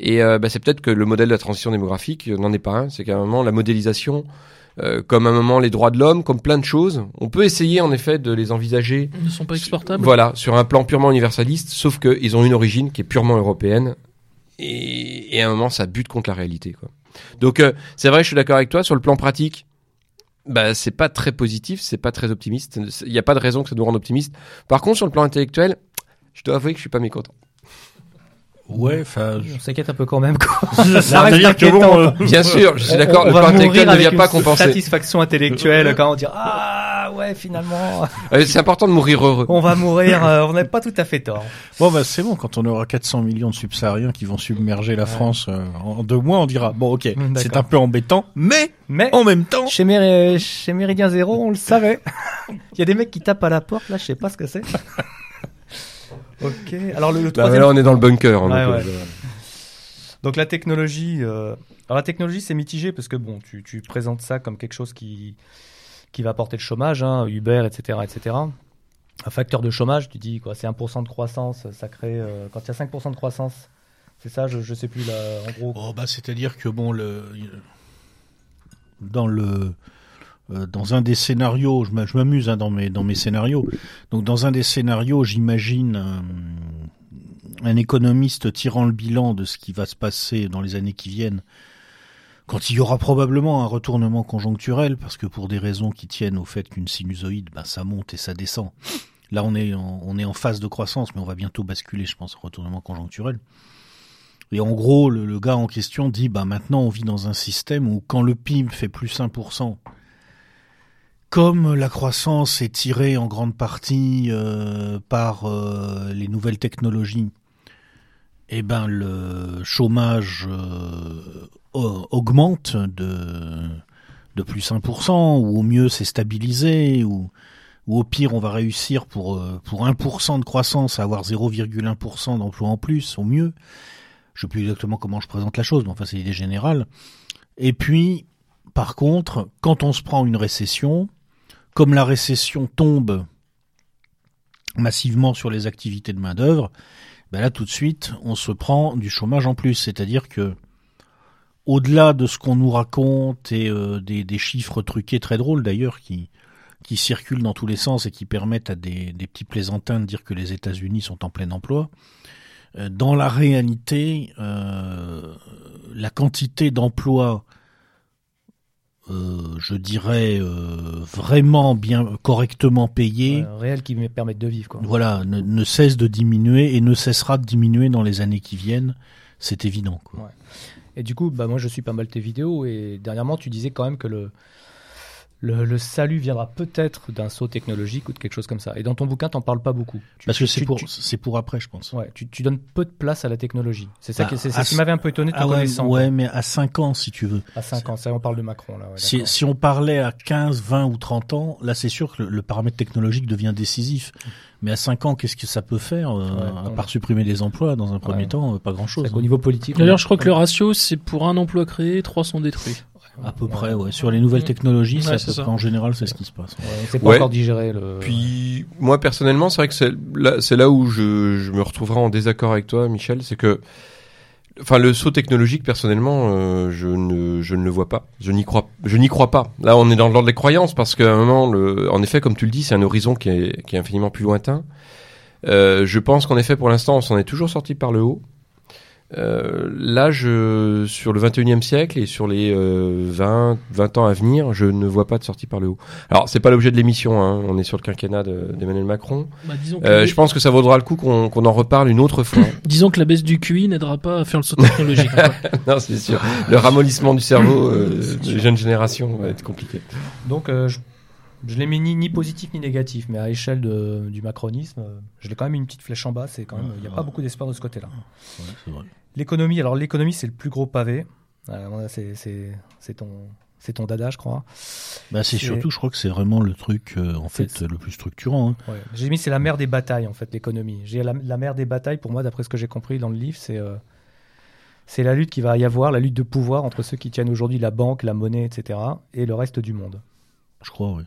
Et euh, bah, c'est peut-être que le modèle de la transition démographique euh, n'en est pas un. C'est qu'à un moment la modélisation, euh, comme à un moment les droits de l'homme, comme plein de choses, on peut essayer en effet de les envisager. Ils ne sont pas exportables. Voilà, sur un plan purement universaliste, sauf qu'ils ont une origine qui est purement européenne. Et, et à un moment, ça bute contre la réalité. Quoi. Donc, euh, c'est vrai, je suis d'accord avec toi. Sur le plan pratique, bah, c'est pas très positif, c'est pas très optimiste. Il n'y a pas de raison que ça nous rende optimiste. Par contre, sur le plan intellectuel, je dois avouer que je suis pas mécontent. Ouais, enfin. On s'inquiète un peu quand même. Quoi. [laughs] Ça dire que bon, inquiétant, euh, Bien sûr, je suis d'accord. On Le va plan mourir intellectuel ne avec vient une pas compenser. satisfaction intellectuelle quand on dit ah ouais finalement Euh, C'est important de mourir heureux. on va mourir, euh, on n'a pas tout à fait tort. Bon, bah, c'est bon, quand on aura 400 millions de subsahariens qui vont submerger la France euh, en deux mois, on dira, bon, ok, D'accord. c'est un peu embêtant, mais Mais en même temps, chez, Méri- chez Méridien Zéro, on le savait. [laughs] Il y a des mecs qui tapent à la porte là, je sais pas ce que c'est. Ok. Alors le, le Bah, là, on est dans le bunker. hein, Ouais, donc, ouais. euh, Donc la technologie, euh, alors la technologie c'est mitigé parce que bon, tu, tu présentes ça comme quelque chose qui qui va apporter le chômage, hein, Uber, etc., etc. Un facteur de chômage, tu dis quoi, c'est 1% de croissance, ça crée euh, quand il y a 5% de croissance, c'est ça, je je sais plus là, en gros. Oh, bah, c'est-à-dire que bon, le, dans le, euh, dans un des scénarios, je m'a- je m'amuse hein, dans mes dans mes scénarios. Donc dans un des scénarios, j'imagine un, un économiste tirant le bilan de ce qui va se passer dans les années qui viennent. Quand il y aura probablement un retournement conjoncturel, parce que pour des raisons qui tiennent au fait qu'une sinusoïde, ben, ça monte et ça descend. Là, on est en, on est en phase de croissance, mais on va bientôt basculer, je pense, en retournement conjoncturel. Et en gros, le, le gars en question dit, bah maintenant on vit dans un système où quand le PIB fait plus 1%, comme la croissance est tirée en grande partie euh, par euh, les nouvelles technologies, eh ben le chômage euh, au- augmente de de plus 1%, ou au mieux c'est stabilisé, ou, au pire on va réussir pour pour 1% de croissance à avoir 0,1% d'emploi en plus, au mieux je sais plus exactement comment je présente la chose, mais enfin c'est l'idée générale. Et puis, par contre, quand on se prend une récession, comme la récession tombe massivement sur les activités de main d'œuvre, ben là tout de suite on se prend du chômage en plus, c'est-à-dire que au-delà de ce qu'on nous raconte et euh, des, chiffres truqués très drôles d'ailleurs qui circulent dans tous les sens et qui permettent à des, des petits plaisantins de dire que les États-Unis sont en plein emploi, euh, dans la réalité, euh, la quantité d'emplois, euh, je dirais, euh, vraiment bien, correctement payés, Ouais, réel qui me permettent de vivre quoi. voilà, ne, ne cesse de diminuer et ne cessera de diminuer dans les années qui viennent. C'est évident. Quoi. Et du coup, bah moi je suis pas mal tes vidéos et dernièrement tu disais quand même que le le, le salut viendra peut-être d'un saut technologique ou de quelque chose comme ça. Et dans ton bouquin, t'en parles pas beaucoup. Tu- Parce que c'est pour, tu- c'est pour après, je pense. ouais, tu, tu donnes peu de place à la technologie. C'est ça, Bah, qui- c'est, ce qui m'avait un peu étonné de te Ah ouais, mais à 5 ans, si tu veux. À 5 ans, ça on parle de Macron là. Ouais, Si, on parlait à 15, 20 ou 30 ans, là c'est sûr que le, le paramètre technologique devient décisif. Mais à 5 ans, qu'est-ce que ça peut faire euh, Ouais, À part supprimer des emplois dans un premier Ouais. temps, euh, pas grand-chose. C'est qu'au niveau politique. D'ailleurs, je crois que le ratio, c'est pour un emploi créé, trois sont détruits. À peu près, ouais. Sur les nouvelles technologies, Ouais, c'est à c'est peu ça. près en général, c'est ce qui se passe. Sait pas Ouais. encore digérer le. Puis moi personnellement, c'est vrai que c'est là, c'est là où je, je me retrouverai en désaccord avec toi, Michel, c'est que enfin, le saut technologique, personnellement, euh, je ne, je ne le vois pas. Je n'y crois, je n'y crois pas. Là, on est dans l'ordre des croyances parce qu'à un moment, le, en effet, comme tu le dis, c'est un horizon qui est, qui est infiniment plus lointain. Euh, je pense qu'en effet, pour l'instant, on s'en est toujours sorti par le haut. Euh, là, je, sur le 21e siècle et sur les euh, 20, 20 ans à venir, je ne vois pas de sortie par le haut. Alors, c'est pas l'objet de l'émission, hein, on est sur le quinquennat de- d'Emmanuel Macron. Bah, disons, que Euh, je pense que ça vaudra le coup qu'on qu'on en reparle une autre fois. [coughs] disons que la baisse du QI n'aidera pas à faire le saut technologique. [laughs] non, c'est sûr. Le ramollissement du cerveau euh, des jeunes générations va être compliqué. Donc, euh, je, je l'ai mis ni, ni positif ni négatif, mais à l'échelle de- du macronisme, je l'ai quand même mis une petite flèche en bas. C'est quand même, il n'y a pas beaucoup d'espoir de ce côté-là. Ouais, c'est vrai. L'économie, alors l'économie, c'est le plus gros pavé. Euh, c'est- c'est c'est ton, c'est ton dada, je crois. Bah, c'est surtout, je crois que c'est vraiment le truc, euh, en C'est- fait, le plus structurant. hein. Ouais. J'ai mis c'est la mère des batailles en fait l'économie. J'ai la, la mère des batailles pour moi d'après ce que j'ai compris dans le livre c'est euh, c'est la lutte qui va y avoir la lutte de pouvoir entre ceux qui tiennent aujourd'hui la banque, la monnaie, etc. et le reste du monde. Je crois, oui.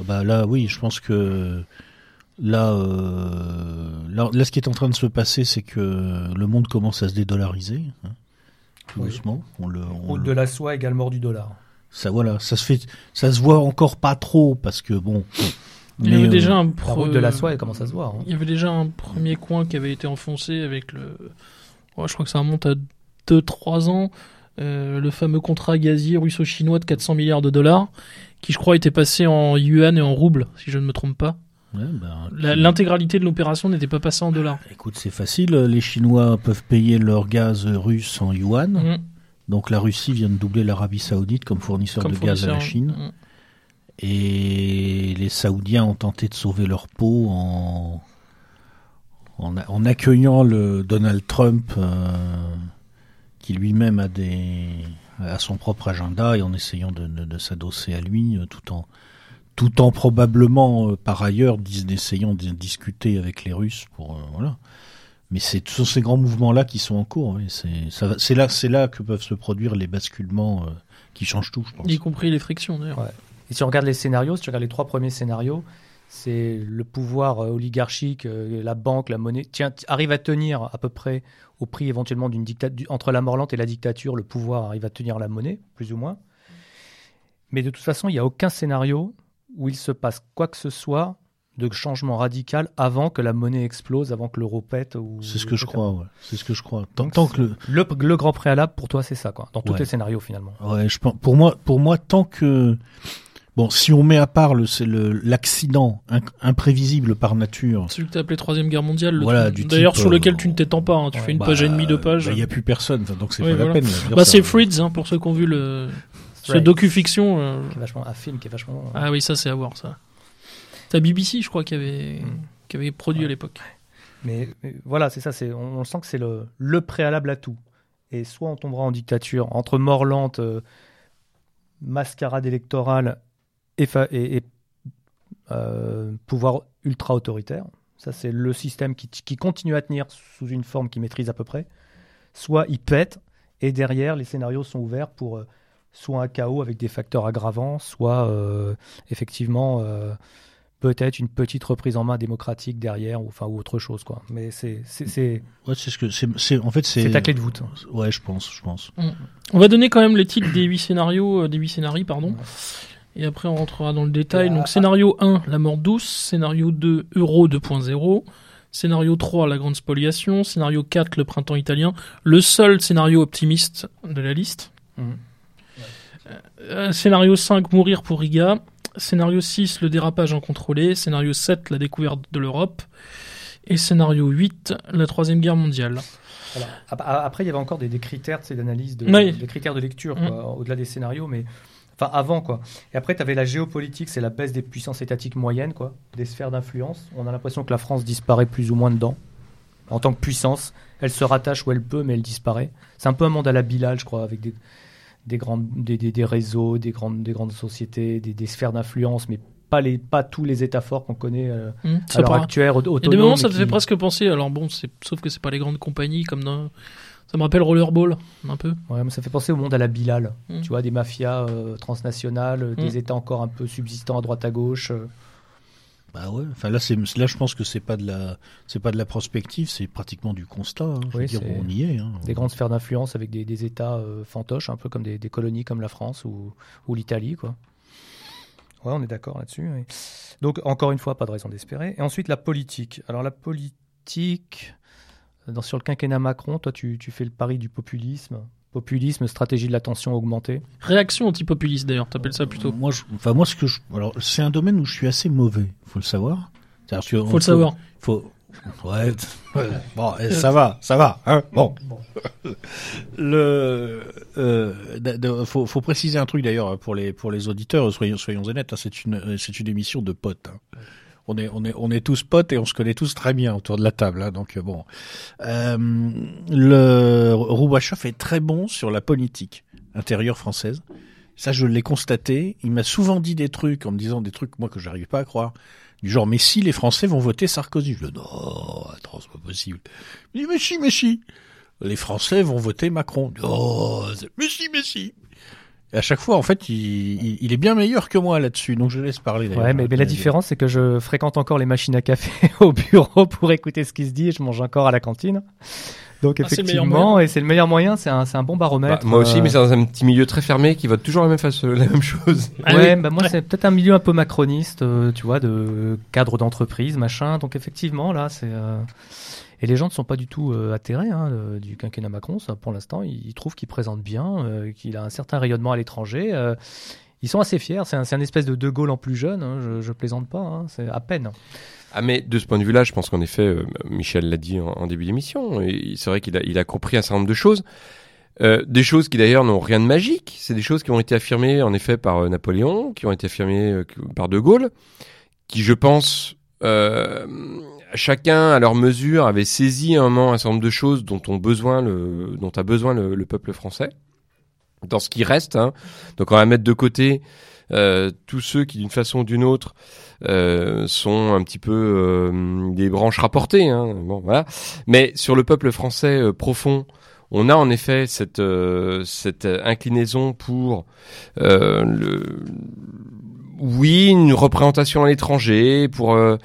Ah Bah là, oui, je pense que là, euh, là, là, ce qui est en train de se passer, c'est que le monde commence à se dédollariser, hein, tout Oui. doucement. On le, on Route le- de la soie égale mort du dollar. ça, voilà, ça se fait, ça se voit encore pas trop parce que bon. Il y avait euh, déjà un La pre- route de la soie elle commence à se voir. hein. Il y avait déjà un premier coin qui avait été enfoncé avec le. Ouais, je crois que ça remonte à 2-3 ans. euh, le fameux contrat gazier russo-chinois de 400 milliards de dollars, qui je crois était passé en yuan et en roubles, si je ne me trompe pas. Ouais, bah, L'intégralité de l'opération n'était pas passée en dollars. Écoute, c'est facile. Les Chinois peuvent payer leur gaz russe en yuan. Mhm. Donc la Russie vient de doubler l'Arabie Saoudite comme fournisseur Comme de gaz à la fournisseur. Chine. Et les Saoudiens ont tenté de sauver leur peau en, en, accueillant le Donald Trump, euh, qui lui-même a des a son propre agenda et en essayant de, de- de s'adosser à lui, euh, tout en tout en probablement euh, par ailleurs dis- essayant de discuter avec les Russes pour euh, voilà. Mais c'est ce sont ces grands mouvements-là qui sont en cours. oui. C'est ça va- c'est là c'est là que peuvent se produire les basculements euh, qui changent tout, je pense. Y compris les frictions d'ailleurs. Ouais. Et si on regarde les scénarios, si tu regardes les trois premiers scénarios, c'est le pouvoir euh, oligarchique, euh, la banque, la monnaie, tient, arrive à tenir à peu près au prix éventuellement d'une dictature, entre la mort lente et la dictature, le pouvoir arrive à tenir la monnaie, plus ou moins. Mais de toute façon, il n'y a aucun scénario où il se passe quoi que ce soit de changement radical avant que la monnaie explose, avant que l'euro pète. ou- C'est ce que je crois. Ouais. C'est ce que je crois. Tant, Donc, tant que le, Le, le grand préalable pour toi, c'est ça, quoi, dans tous Ouais. les scénarios finalement. Ouais, je pense. Pour moi, pour moi, tant que bon, si on met à part le c'est le l'accident imprévisible par nature. Celui que tu as appelé Troisième Guerre mondiale. le Voilà, D'ailleurs, sur lequel euh, tu ne t'étends pas. hein. Tu ouais, fais une bah, page et demie, deux pages. bah, Il y a plus personne, donc c'est Oui, pas voilà. la peine. Bah, c'est Fritz, hein, pour ceux qui ont vu le ce docu-fiction. euh, un film qui est vachement. Ah oui, ça c'est à voir ça. C'est la BBC, je crois, qui avait, Mm. qui avait produit Ouais. à l'époque. Mais, mais voilà, c'est ça. C'est, on, on sent que c'est le, le préalable à tout. Et soit on tombera en dictature entre mort lente, euh, mascarade électorale et, fa- et- et, euh, pouvoir ultra autoritaire. Ça, c'est le système qui, qui continue à tenir sous une forme qu'il maîtrise à peu près. Soit il pète et derrière, les scénarios sont ouverts pour euh, soit un chaos avec des facteurs aggravants, soit euh, effectivement euh, peut-être une petite reprise en main démocratique derrière, ou, enfin, ou autre chose. Quoi. Mais c'est, c'est, c'est, Ouais, c'est ce que c'est. En fait, c'est. c'est ta clé de voûte. Ouais, je pense, je pense. On va donner quand même les titres des huit scénarios, euh, des huit scénarios, pardon. Ouais. Et après, on rentrera dans le détail. Donc, scénario 1, la mort douce. Scénario 2, Euro 2.0. Scénario 3, la grande spoliation. Scénario 4, le printemps italien. Le seul scénario optimiste de la liste. Mhm. Euh, scénario 5, mourir pour Riga. Scénario 6, le dérapage incontrôlé. Scénario 7, la découverte de l'Europe. Et scénario 8, la troisième guerre mondiale. Voilà. Après, il y avait encore des, des critères d'analyse, de, Oui. des critères de lecture, Mm. au-delà des scénarios, mais enfin avant quoi. Et après, tu avais la géopolitique, c'est la baisse des puissances étatiques moyennes, quoi, des sphères d'influence. On a l'impression que la France disparaît plus ou moins dedans en tant que puissance. Elle se rattache où elle peut, mais elle disparaît. C'est un peu un monde à la Bilal, je crois, avec des des grandes des, des- des réseaux, des grandes des grandes sociétés, des, des sphères d'influence, mais pas les pas tous les États forts qu'on connaît euh, Hmm, à ça l'heure actuelle. des moments, ça qui- fait presque penser. Alors bon, c'est sauf que c'est pas les grandes compagnies comme dans. Ça me rappelle Rollerball, un peu. Ouais, mais ça fait penser au monde à la Bilal. Mm. Tu vois, des mafias euh, transnationales, euh, des Mm. États encore un peu subsistants à droite à gauche. euh. Bah ouais. Enfin là, c'est là, je pense que c'est pas de la, c'est pas de la prospective, c'est pratiquement du constat. Hein. Je veux dire, on y est. Hein. Des grandes sphères d'influence avec des, des États euh, fantoches, un peu comme des, des colonies comme la France ou, ou l'Italie, quoi. Ouais, on est d'accord là-dessus. oui. Donc, encore une fois, pas de raison d'espérer. Et ensuite, la politique. Alors, la politique, dans, sur le quinquennat Macron, toi, tu, tu fais le pari du populisme. Populisme, stratégie de l'attention augmentée. Réaction anti-populiste d'ailleurs, t'appelles ça plutôt. Moi, je, enfin moi, ce que je, alors c'est un domaine où je suis assez mauvais. Faut le savoir. Que on- Faut le savoir. Faut. Ouais. ouais. [laughs] Bon, eh, ça va, ça va. Hein bon. [laughs] Le. Euh, faut, faut préciser un truc d'ailleurs pour les pour les auditeurs. Soyons soyons honnêtes. hein, c'est une c'est une émission de potes. hein. On est on est on est tous potes et on se connaît tous très bien autour de la table. hein, donc euh, bon. Euh, le Roubachoff est très bon sur la politique intérieure française. Ça, je l'ai constaté. Il m'a souvent dit des trucs en me disant des trucs moi que j'arrivais pas à croire. Du genre, mais si les Français vont voter Sarkozy, je dis non, attends, c'est pas possible. Il dit mais si, mais si. Les Français vont voter Macron. Je dis, Oh, c'est- mais si, mais si. Et à chaque fois, en fait, il, il, il est bien meilleur que moi là-dessus, donc je laisse parler. Ouais, mais, mais la différence, c'est que je fréquente encore les machines à café [laughs] au bureau pour écouter ce qui se dit et je mange encore à la cantine. Donc, Ah, effectivement, et c'est le meilleur moyen, c'est un, bon Bah, baromètre. moi aussi, euh, mais c'est dans un petit milieu très fermé qui vote toujours la même, face, [laughs] la même chose. Ah ouais, oui. bah moi Ouais. c'est peut-être un milieu un peu macroniste, euh, tu vois, de cadre d'entreprise, machin. Donc effectivement, là, c'est euh, et les gens ne sont pas du tout euh, atterrés hein, de- du quinquennat Macron. Pour l'instant, ils, trouvent qu'il présente bien, euh, qu'il a un certain rayonnement à l'étranger. euh, ils sont assez fiers. C'est un, espèce de De Gaulle en plus jeune. hein, je, je plaisante pas. hein, c'est à peine. Ah mais de ce point de vue-là, je pense qu'en effet, euh, Michel l'a dit en, début d'émission, c'est vrai qu'il a, compris un certain nombre de choses. Euh, des choses qui d'ailleurs n'ont rien de magique, c'est des choses qui ont été affirmées en effet par euh, Napoléon, qui ont été affirmées euh, par De Gaulle, qui je pense, euh, chacun à leur mesure avait saisi un moment un certain nombre de choses dont ont besoin le, dont a besoin le, le peuple français, dans ce qui reste. Hein. Donc on va mettre de côté euh, tous ceux qui d'une façon ou d'une autre euh, sont un petit peu euh, des branches rapportées. Hein. Bon, voilà. Mais sur le peuple français euh, profond, on a en effet cette, euh, cette inclinaison pour euh, le, oui, une représentation à l'étranger, pour euh,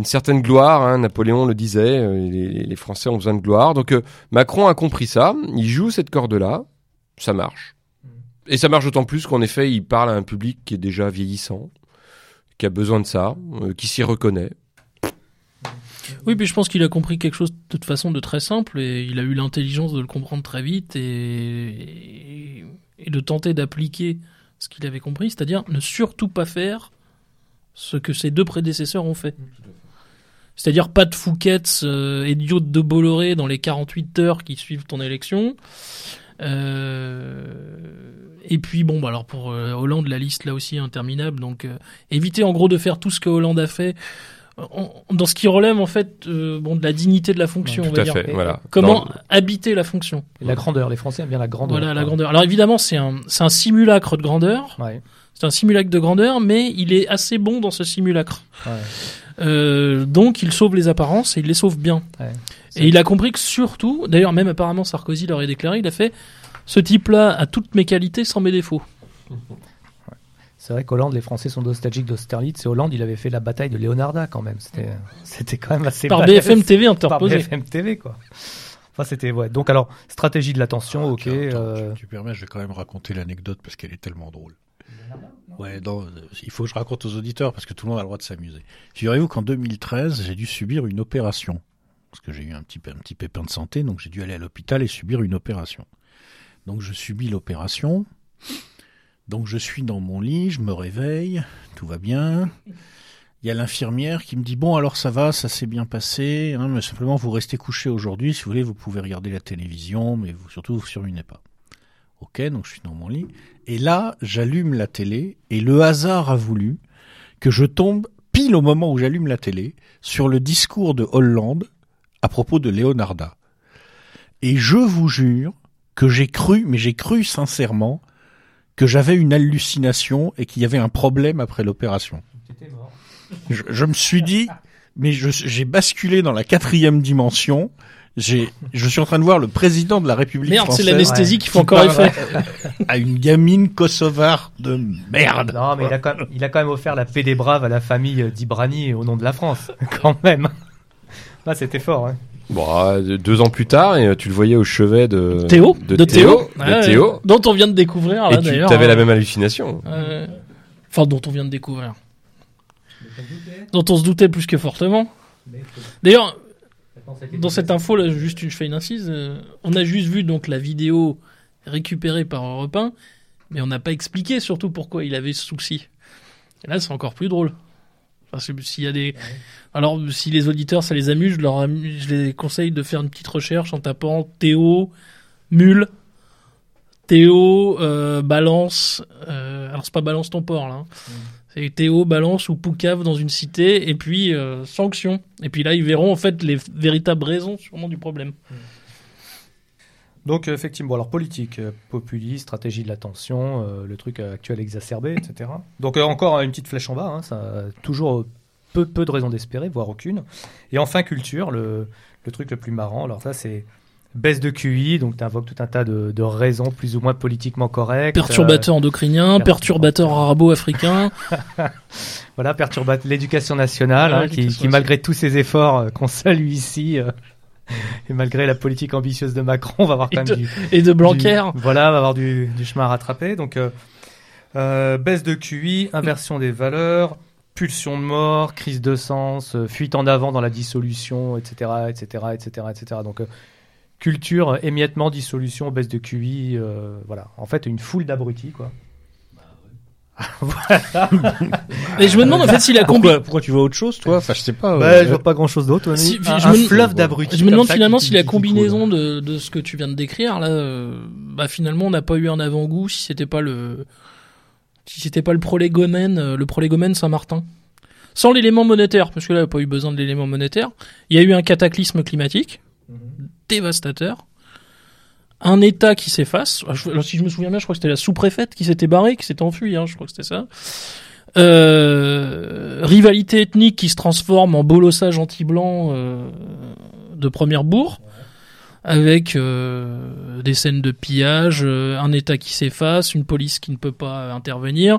une certaine gloire. Hein. Napoléon le disait, euh, les, les Français ont besoin de gloire. Donc euh, Macron a compris ça, il joue cette corde-là, ça marche. Et ça marche d'autant plus qu'en effet, il parle à un public qui est déjà vieillissant, qui a besoin de ça, euh, qui s'y reconnaît. Oui, puis je pense qu'il a compris quelque chose de toute façon de très simple et il a eu l'intelligence de le comprendre très vite et, et de tenter d'appliquer ce qu'il avait compris, c'est-à-dire ne surtout pas faire ce que ses deux prédécesseurs ont fait. C'est-à-dire pas de Fouquet's euh, idiote de Bolloré dans les 48 heures qui suivent ton élection. Euh, et puis bon, bah alors pour euh, Hollande, la liste là aussi est interminable. Donc euh, éviter en gros de faire tout ce que Hollande a fait dans ce qui relève en fait euh, bon de la dignité de la fonction. on Tout va à dire. fait, Et voilà. Comment habiter la fonction Et la grandeur, les Français aiment bien la grandeur. Voilà la grandeur. Alors évidemment, c'est un c'est un simulacre de grandeur. Ouais, C'est un simulacre de grandeur, mais il est assez bon dans ce simulacre. ouais, Euh, donc il sauve les apparences et il les sauve bien. ouais. Et il a compris que surtout, d'ailleurs même apparemment Sarkozy l'aurait déclaré, il a fait ce type-là a toutes mes qualités sans mes défauts. C'est vrai qu'Hollande, les Français sont nostalgiques d'Austerlitz. Et Hollande, il avait fait la bataille de Leonarda quand même. C'était, [laughs] quand même assez Par balèze. BFM TV Par interposé. BFM TV, quoi. Enfin, c'était, ouais. Donc, alors, stratégie de l'attention, ok. Tiens, attends, euh, tu, tu permets, je vais quand même raconter l'anecdote parce qu'elle est tellement drôle. Ouais, il faut que je raconte aux auditeurs parce que tout le monde a le droit de s'amuser. Figurez-vous qu'en 2013, j'ai dû subir une opération. Parce que j'ai eu un petit, pépin de santé, donc j'ai dû aller à l'hôpital et subir une opération. Donc je subis l'opération. Donc je suis dans mon lit, je me réveille, tout va bien. Il y a l'infirmière qui me dit bon alors ça va, ça s'est bien passé, hein, mais simplement vous restez couché aujourd'hui, si vous voulez vous pouvez regarder la télévision, mais vous, surtout vous surminez pas. Ok, donc je suis dans mon lit. Et là, j'allume la télé et le hasard a voulu que je tombe pile au moment où j'allume la télé sur le discours de Hollande à propos de Leonarda. Et je vous jure que j'ai cru, mais j'ai cru sincèrement que j'avais une hallucination et qu'il y avait un problème après l'opération. Je, je me suis dit, mais j'ai basculé dans la quatrième dimension. J'ai, je suis en train de voir le président de la République Merde, c'est l'anesthésie ouais. qui fait encore effet. à une gamine kosovare de merde. Non, mais il a, quand même, il a quand même offert la paix des braves à la famille euh, d'Ibrani au nom de la France, [laughs] quand même. Ah, c'était fort, hein. Bon, euh, deux ans plus tard, et euh, tu le voyais au chevet de Théo de, Théo, de Ouais, Théo, Dont on vient de découvrir, là, et tu avais hein. la même hallucination. Euh, Enfin, dont on vient de découvrir. Dont on se doutait plus que fortement. D'ailleurs, dans cette info, là, juste une, je fais une incise. euh, on a juste vu donc la vidéo récupérée par Europe 1, mais on n'a pas expliqué surtout pourquoi il avait ce souci. Et là, c'est encore plus drôle. Parce que s'il y a des, alors si les auditeurs ça les amuse, je leur amu- je les conseille de faire une petite recherche en tapant Théo Mule. Théo euh, balance. euh, alors c'est pas balance ton port là. hein. C'est Théo balance ou Poucave dans une cité et puis euh, sanction. Et puis là ils verront en fait les véritables raisons sûrement du problème. Donc, euh, effectivement, alors politique, euh, populiste, stratégie de l'attention, euh, le truc euh, actuel exacerbé, etc. Donc, euh, encore une petite flèche en bas, hein, toujours peu, peu de raisons d'espérer, voire aucune. Et enfin, culture, le, le truc le plus marrant. Alors, ça, c'est baisse de QI, donc tu invoques tout un tas de, de raisons plus ou moins politiquement correctes. Perturbateur endocrinien, perturbateur arabo-africain. Euh, [laughs] voilà, perturbateur l'éducation nationale, Ah, hein, qui, qui, malgré tous ses efforts euh, qu'on salue ici, euh, [laughs] et malgré la politique ambitieuse de Macron, on va avoir quand Et même du, et de Blanquer. du- voilà, va avoir du, du chemin à rattraper. Donc, euh, euh, baisse de QI, inversion des valeurs, pulsion de mort, crise de sens, euh, fuite en avant dans la dissolution, etc., etc., etc., etc. Donc, euh, culture, émiettement, dissolution, baisse de QI, euh, voilà. En fait, une foule d'abrutis, quoi. Et je me demande en fait s'il a combiné. Pourquoi, pourquoi tu vois autre chose, toi? Enfin, je sais pas. Ouais, euh, je vois pas grand chose d'autre. Si- un, je un me- fleuve d'abrutis. Je me demande finalement si la combinaison de, de ce que tu viens de décrire là, euh, bah finalement on n'a pas eu un avant-goût si c'était pas le si c'était pas le prolégomène, le prolégomène Saint-Martin. Sans l'élément monétaire, parce que là il n'y a pas eu besoin de l'élément monétaire. Il y a eu un cataclysme climatique dévastateur, un État qui s'efface. Ah, alors, si je me souviens bien, je crois que c'était la sous-préfète qui s'était barrée, qui s'était enfuie. Hein, je crois que c'était ça. Euh, rivalité ethnique qui se transforme en bolossage anti-blanc euh, de première bourre, avec euh, des scènes de pillage, un État qui s'efface, une police qui ne peut pas intervenir.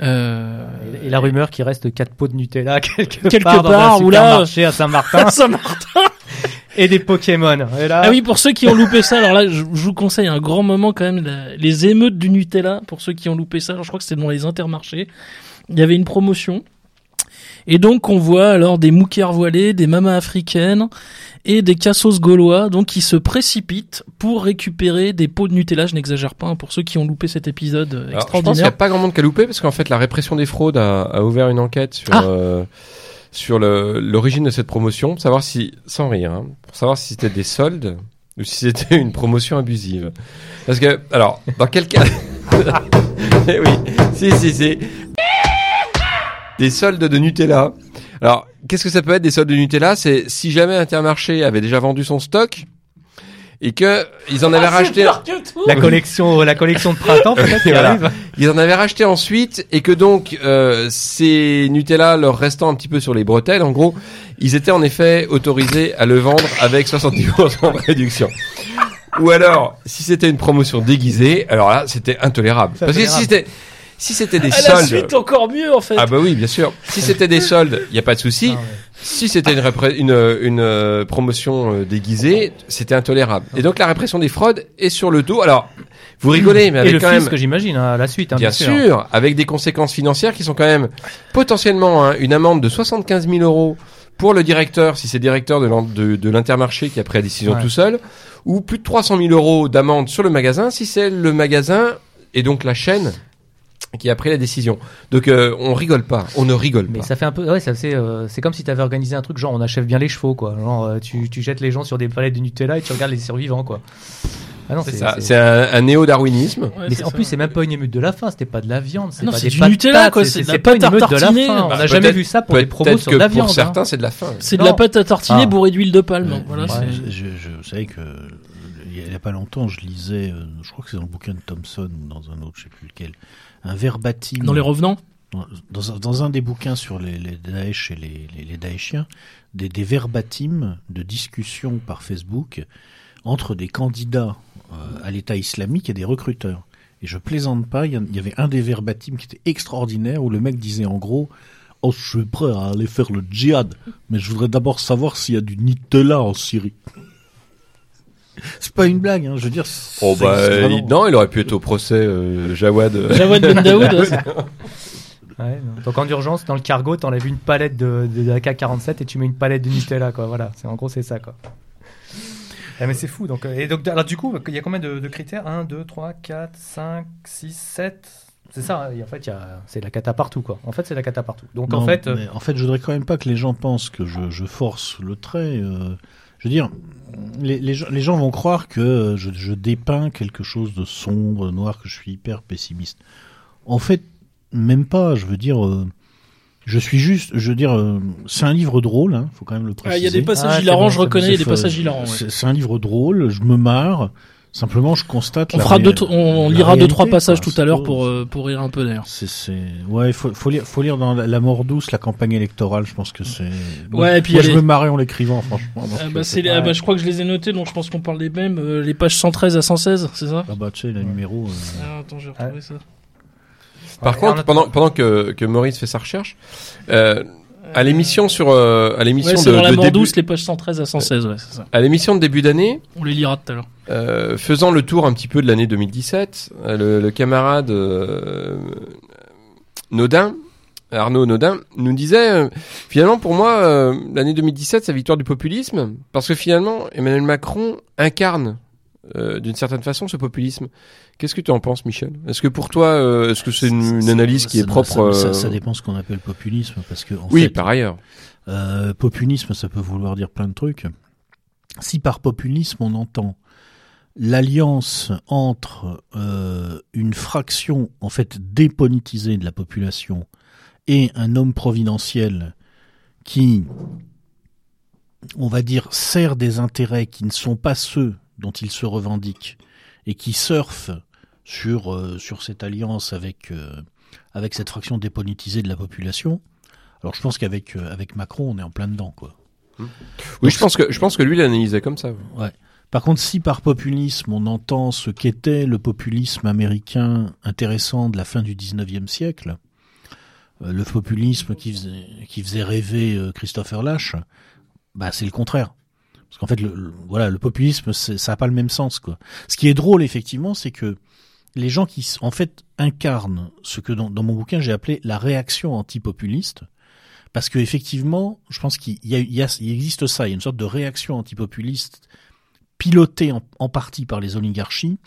Et, la rumeur qui reste quatre pots de Nutella [laughs] quelque, Quelque part, dans part, un où là- à Saint-Martin [laughs] Saint-Martin. Et des Pokémon. Et là, Ah oui, pour ceux qui ont loupé ça, alors là, je, je vous conseille un grand moment quand même, la- les émeutes du Nutella, pour ceux qui ont loupé ça, alors je crois que c'était dans les intermarchés. Il y avait une promotion. Et donc, on voit alors des moukers voilés, des mamas africaines et des cassos gaulois, donc qui se précipitent pour récupérer des pots de Nutella. Je n'exagère pas, hein, pour ceux qui ont loupé cet épisode euh, Alors, je pense qu'il n'y extraordinaire. a pas grand monde qui a loupé parce qu'en fait la répression des fraudes a, a ouvert une enquête sur Ah. euh, sur l'origine de cette promotion, savoir si sans rire, hein, pour savoir si c'était des soldes ou si c'était une promotion abusive. Parce que alors dans quel cas [laughs] Eh oui, si si si des soldes de Nutella. Alors qu'est-ce que ça peut être des soldes de Nutella? C'est si jamais Intermarché avait déjà vendu son stock et que ils en avaient Ah, racheté. la collection, la collection de printemps peut-être [laughs] qui Voilà. arrive. Ils en avaient racheté ensuite et que donc euh, ces Nutella leur restant un petit peu sur les bretelles, en gros, ils étaient en effet autorisés à le vendre avec 70% de réduction. Ou alors, si c'était une promotion déguisée, alors là, c'était intolérable. Parce que si c'était si c'était des À la soldes, suite, encore mieux, en fait. ah bah oui, bien sûr. Si [laughs] c'était des soldes, il y a pas de souci. Ah ouais. Si c'était une, une, une euh, promotion euh, déguisée, c'était intolérable. Et donc la répression des fraudes est sur le dos. Alors, vous rigolez, mais Et avec le quand fisc, même j'imagine, hein, à la suite. hein, Bien sûr, avec des conséquences financières qui sont quand même potentiellement hein, une amende de 75 000 euros pour le directeur, si c'est directeur de l'intermarché qui a pris la décision Ouais. tout seul, ou plus de 300 000 euros d'amende sur le magasin si c'est le magasin et donc la chaîne qui a pris la décision. Donc euh, on rigole pas, on ne rigole Mais pas. ça fait un peu, ouais, ça c'est, euh, c'est comme si tu avais organisé un truc genre on achève bien les chevaux quoi. Genre euh, tu, tu jettes les gens sur des palettes de Nutella et tu regardes les survivants quoi. Ah non, C'est ça, c'est un, un néo-darwinisme. Ouais, Mais c'est en ça. plus c'est même pas une émeute de la faim, c'était pas de la viande, c'est non, pas c'est des du patates, Nutella, quoi, c'est de la pas une pâte à émeute de la tartiner. faim. On Bah, n'a jamais peut-être- vu ça pour des promos sur que la pour viande. hein. certains c'est de la faim. C'est de la pâte à tartiner Ah. bourrée d'huile de palme. Ouais, Voilà, ouais. c'est- Je, je, vous savez que il y a pas longtemps, je lisais, euh, je crois que c'est dans le bouquin de Thompson ou dans un autre, je sais plus lequel, un verbatim. Dans les revenants dans, un- dans un des bouquins sur les, les Daesh et les, les, les Daeshiens, des, des verbatims de discussions par Facebook entre des candidats euh, à l'État islamique et des recruteurs. Et je plaisante pas, il y, en- il y avait un des verbatims qui était extraordinaire où le mec disait en gros Oh, je suis prêt à aller faire le djihad, mais je voudrais d'abord savoir s'il y a du Nutella en Syrie. C'est pas une blague, hein, je veux dire. Oh bah il- non, il aurait pu être au procès euh, Jawad. euh, Jawad Ben Daoud, ouais. [laughs] Donc en urgence, dans le cargo, t'enlèves une palette de, de, AK-47 et tu mets une palette de Nutella, quoi. Voilà, c'est en gros c'est ça, quoi. Eh, mais c'est fou. Donc, euh, et donc, alors du coup, il y a combien de, de critères? 1, 2, 3, 4, 5, 6, 7 C'est ça. hein, et en fait, c'est la cata partout, quoi. En fait, c'est la cata partout. Donc en fait, euh, mais en fait, je voudrais quand même pas que les gens pensent que je, je force le trait. euh, je veux dire, les, les, gens, les gens vont croire que je, je dépeins quelque chose de sombre, de noir, que je suis hyper pessimiste. En fait, même pas. Je veux dire, euh, je suis juste. Je veux dire, euh, c'est un livre drôle. Hein, faut quand même le Ah, préciser. Il y a des passages Ah, hilarants, je reconnais, il y a des passages hilarants. ouais. C'est c'est un livre drôle. Je me marre. Simplement, je constate. On la fera ré- deux, on la lira deux trois passages quoi. tout à l'heure pour euh, pour rire un peu d'ailleurs. C'est, c'est, ouais, faut, faut lire, faut lire dans la, la mort douce, la campagne électorale. Je pense que c'est. Ouais, et puis moi, je les- me marrais en l'écrivant, franchement. Ah euh, bah, c'est les- ouais. ah bah, je crois que je les ai notés, donc je pense qu'on parle des mêmes. euh, les pages 113 à 116, c'est ça Ah bah tu sais, le numéro. euh, ah, Attends, j'ai retrouvé ça. Par Ouais, contre, en pendant, pendant que, que Maurice fait sa recherche, euh, à l'émission sur euh, à l'émission Ouais, de, dans la de mort début, douce, les pages 113 à 116, ouais, c'est ça. à l'émission de début d'année, On les lira tout à l'heure. euh, faisant le tour un petit peu de l'année 2017, euh, le, le camarade euh, Nodin, Arnaud Nodin, nous disait euh, finalement pour moi euh, l'année 2017 c'est la victoire du populisme parce que finalement Emmanuel Macron incarne euh, d'une certaine façon ce populisme. Qu'est-ce que tu en penses, Michel? Est-ce que pour toi, euh, est-ce que c'est une, analyse qui est propre Ça, ça- euh, ça dépend ce qu'on appelle populisme, parce que en Oui, fait, par ailleurs. euh, populisme, ça peut vouloir dire plein de trucs. Si par populisme on entend l'alliance entre une fraction en fait dépolitisée de la population et un homme providentiel qui, on va dire, sert des intérêts qui ne sont pas ceux dont il se revendique et qui surfe sur euh, sur cette alliance avec euh, avec cette fraction dépolitisée de la population. Alors je pense qu'avec euh, avec Macron, on est en plein dedans quoi. Oui, je pense que je pense que lui il analysait comme ça. Par contre, si par populisme on entend ce qu'était le populisme américain intéressant de la fin du 19e siècle, euh, le populisme qui faisait, qui faisait rêver euh, Christopher Lash, bah c'est le contraire. Parce qu'en fait, le, voilà, le populisme, ça n'a pas le même sens. Quoi. Ce qui est drôle, effectivement, c'est que les gens qui, en fait, incarnent ce que dans, mon bouquin j'ai appelé la réaction antipopuliste, parce que effectivement, je pense qu'il y, a- il y, existe ça, il y a une sorte de réaction antipopuliste pilotée en partie par les oligarchies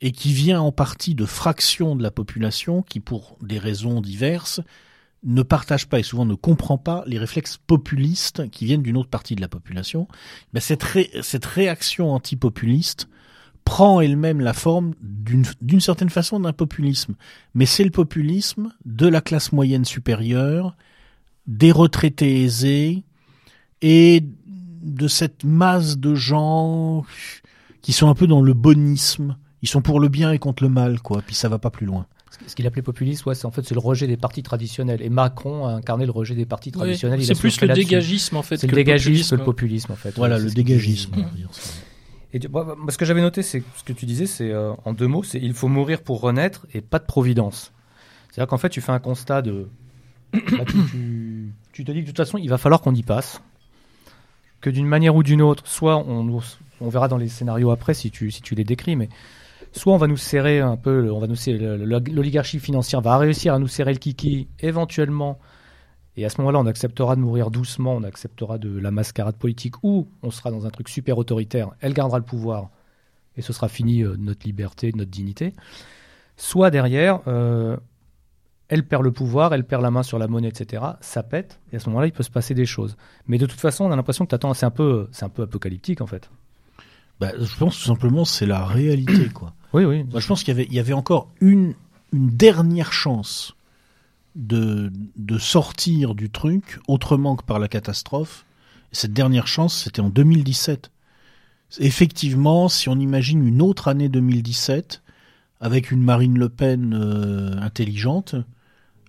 et qui vient en partie de fractions de la population qui, pour des raisons diverses, ne partage pas et souvent ne comprend pas les réflexes populistes qui viennent d'une autre partie de la population. Ben, cette, ré- cette réaction antipopuliste prend elle-même la forme d'une certaine façon d'un populisme. Mais c'est le populisme de la classe moyenne supérieure, des retraités aisés et de cette masse de gens qui sont un peu dans le bonisme. Ils sont pour le bien et contre le mal, quoi. Puis ça va pas plus loin. Ce qu'il appelait populisme, ouais, c'est en fait c'est le rejet des partis traditionnels. Et Macron a incarné le rejet des partis traditionnels. c'est a plus le dégagisme en fait. C'est que le dégagisme que le populisme. en fait. Voilà, Ouais, le dégagisme. disait. on va dire ça. Et tu- ce que j'avais noté, c'est ce que tu disais, c'est euh, en deux mots, c'est il faut mourir pour renaître et pas de providence. C'est-à-dire qu'en fait, tu fais un constat de, bah, tu, tu- tu te dis que de toute façon, il va falloir qu'on y passe, que d'une manière ou d'une autre, soit on, on verra dans les scénarios après si tu si tu les décris, mais soit on va nous serrer un peu, on l'oligarchie financière va réussir à nous serrer le kiki, éventuellement. Et à ce moment-là, on acceptera de mourir doucement, on acceptera de la mascarade politique, ou on sera dans un truc super autoritaire, elle gardera le pouvoir, et ce sera fini euh, notre liberté, notre dignité. Soit derrière, euh, elle perd le pouvoir, elle perd la main sur la monnaie, etc. Ça pète, et à ce moment-là, il peut se passer des choses. Mais de toute façon, on a l'impression que t'attends, c'est un peu, c'est un peu apocalyptique en fait. Bah, je pense tout simplement c'est la réalité, [clears throat] quoi. Oui, oui. Je pense qu'il y avait, il y avait encore une, une dernière chance de, de sortir du truc autrement que par la catastrophe. Et cette dernière chance, c'était en 2017. Effectivement, si on imagine une autre année 2017, avec une Marine Le Pen euh, intelligente,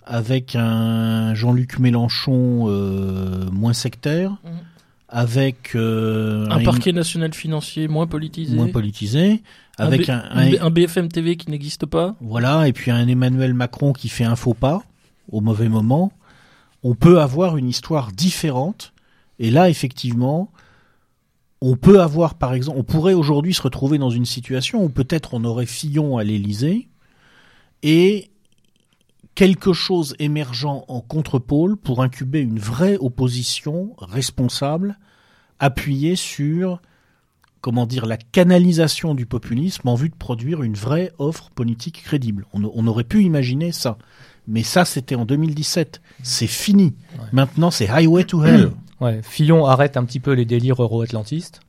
avec un Jean-Luc Mélenchon euh, moins sectaire, Mhm. Avec euh, Un parquet national financier moins politisé. moins politisé, avec un, un, B- un- un BFM TV qui n'existe pas. voilà, et puis un Emmanuel Macron qui fait un faux pas au mauvais moment, on peut avoir une histoire différente. Et là, effectivement, on peut avoir, par exemple, on pourrait aujourd'hui se retrouver dans une situation où peut-être on aurait Fillon à l'Élysée et quelque chose émergeant en contre-pôle pour incuber une vraie opposition responsable, appuyée sur, comment dire, la canalisation du populisme en vue de produire une vraie offre politique crédible. On, on aurait pu imaginer ça. Mais ça, c'était en 2017. C'est fini. Ouais. Maintenant, c'est Highway to Hell. [clears throat] Ouais, Fillon arrête un petit peu les délires euro-atlantistes.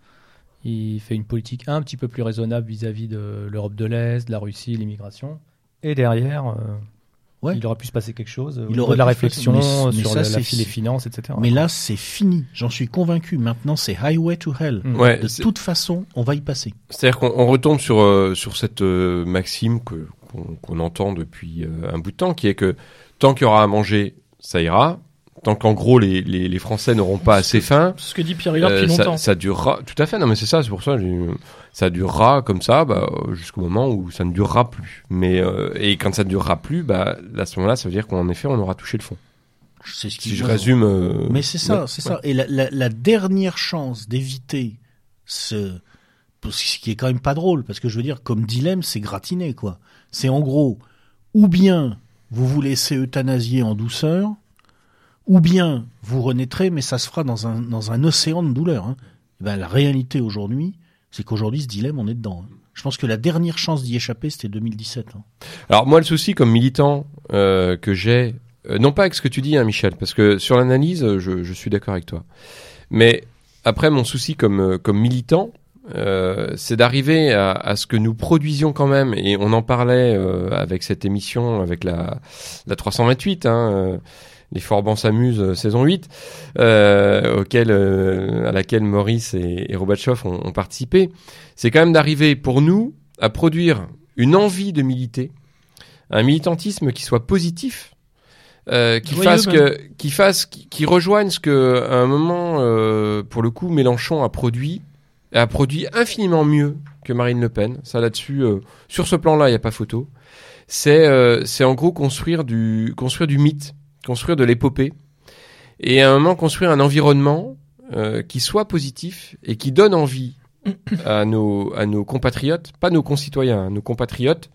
Il fait une politique un petit peu plus raisonnable vis-à-vis de l'Europe de l'Est, de la Russie, l'immigration. Et derrière, euh, Ouais. il aurait pu se passer quelque chose. Il niveau aurait de la pu se réflexion passer- mais- mais sur ça, la, la, les finances, etc. Mais là, c'est fini. J'en suis convaincu. Maintenant, c'est Highway to Hell. Mm. Ouais, De toute façon, on va y passer. C'est-à-dire qu'on on retombe sur, euh, sur cette euh, maxime que, qu'on, entend depuis euh, un bout de temps, qui est que tant qu'il y aura à manger, ça ira. Tant qu'en gros, les, les, les Français n'auront pas assez faim, C'est ce que dit Pierre Hillard euh, depuis ça, longtemps. ça durera. Tout à fait, non mais c'est ça, c'est pour ça, ça durera comme ça bah, jusqu'au moment où ça ne durera plus. Mais, euh, et quand ça ne durera plus, bah, à ce moment-là, ça veut dire qu'en effet, on aura touché le fond. C'est ce qui Si je résume. euh, Mais c'est ça, ouais, c'est ouais. ça. Et la, la, la dernière chance d'éviter ce, ce qui est quand même pas drôle, parce que je veux dire, comme dilemme, c'est gratiné, quoi. C'est en gros, ou bien vous vous laissez euthanasier en douceur, ou bien vous renaîtrez, mais ça se fera dans un, dans un océan de douleur. Hein. Eh Ben, la réalité aujourd'hui, c'est qu'aujourd'hui, ce dilemme, on est dedans. hein. Je pense que la dernière chance d'y échapper, c'était 2017. hein. Alors moi, le souci comme militant euh, que j'ai, euh, non pas avec ce que tu dis, hein, Michel, parce que sur l'analyse, je, je suis d'accord avec toi. Mais après, mon souci comme euh, comme militant, euh, c'est d'arriver à, à ce que nous produisions quand même, et on en parlait euh, avec cette émission, avec la la 328. Hein, euh, les Forbans s'amusent, euh, saison 8, euh, auquel, euh, à laquelle Maurice et, et ont, ont participé, c'est quand même d'arriver pour nous à produire une envie de militer, un militantisme qui soit positif, euh, qui fasse que, qui fasse, qui, qui rejoigne ce que à un moment, euh, pour le coup, Mélenchon a produit, a produit infiniment mieux que Marine Le Pen. Ça là-dessus, euh, sur ce plan-là, il n'y a pas photo. C'est, euh, c'est en gros construire du, construire du mythe, construire de l'épopée, et à un moment construire un environnement euh, qui soit positif et qui donne envie [coughs] à nos, à nos compatriotes, pas nos concitoyens, nos compatriotes,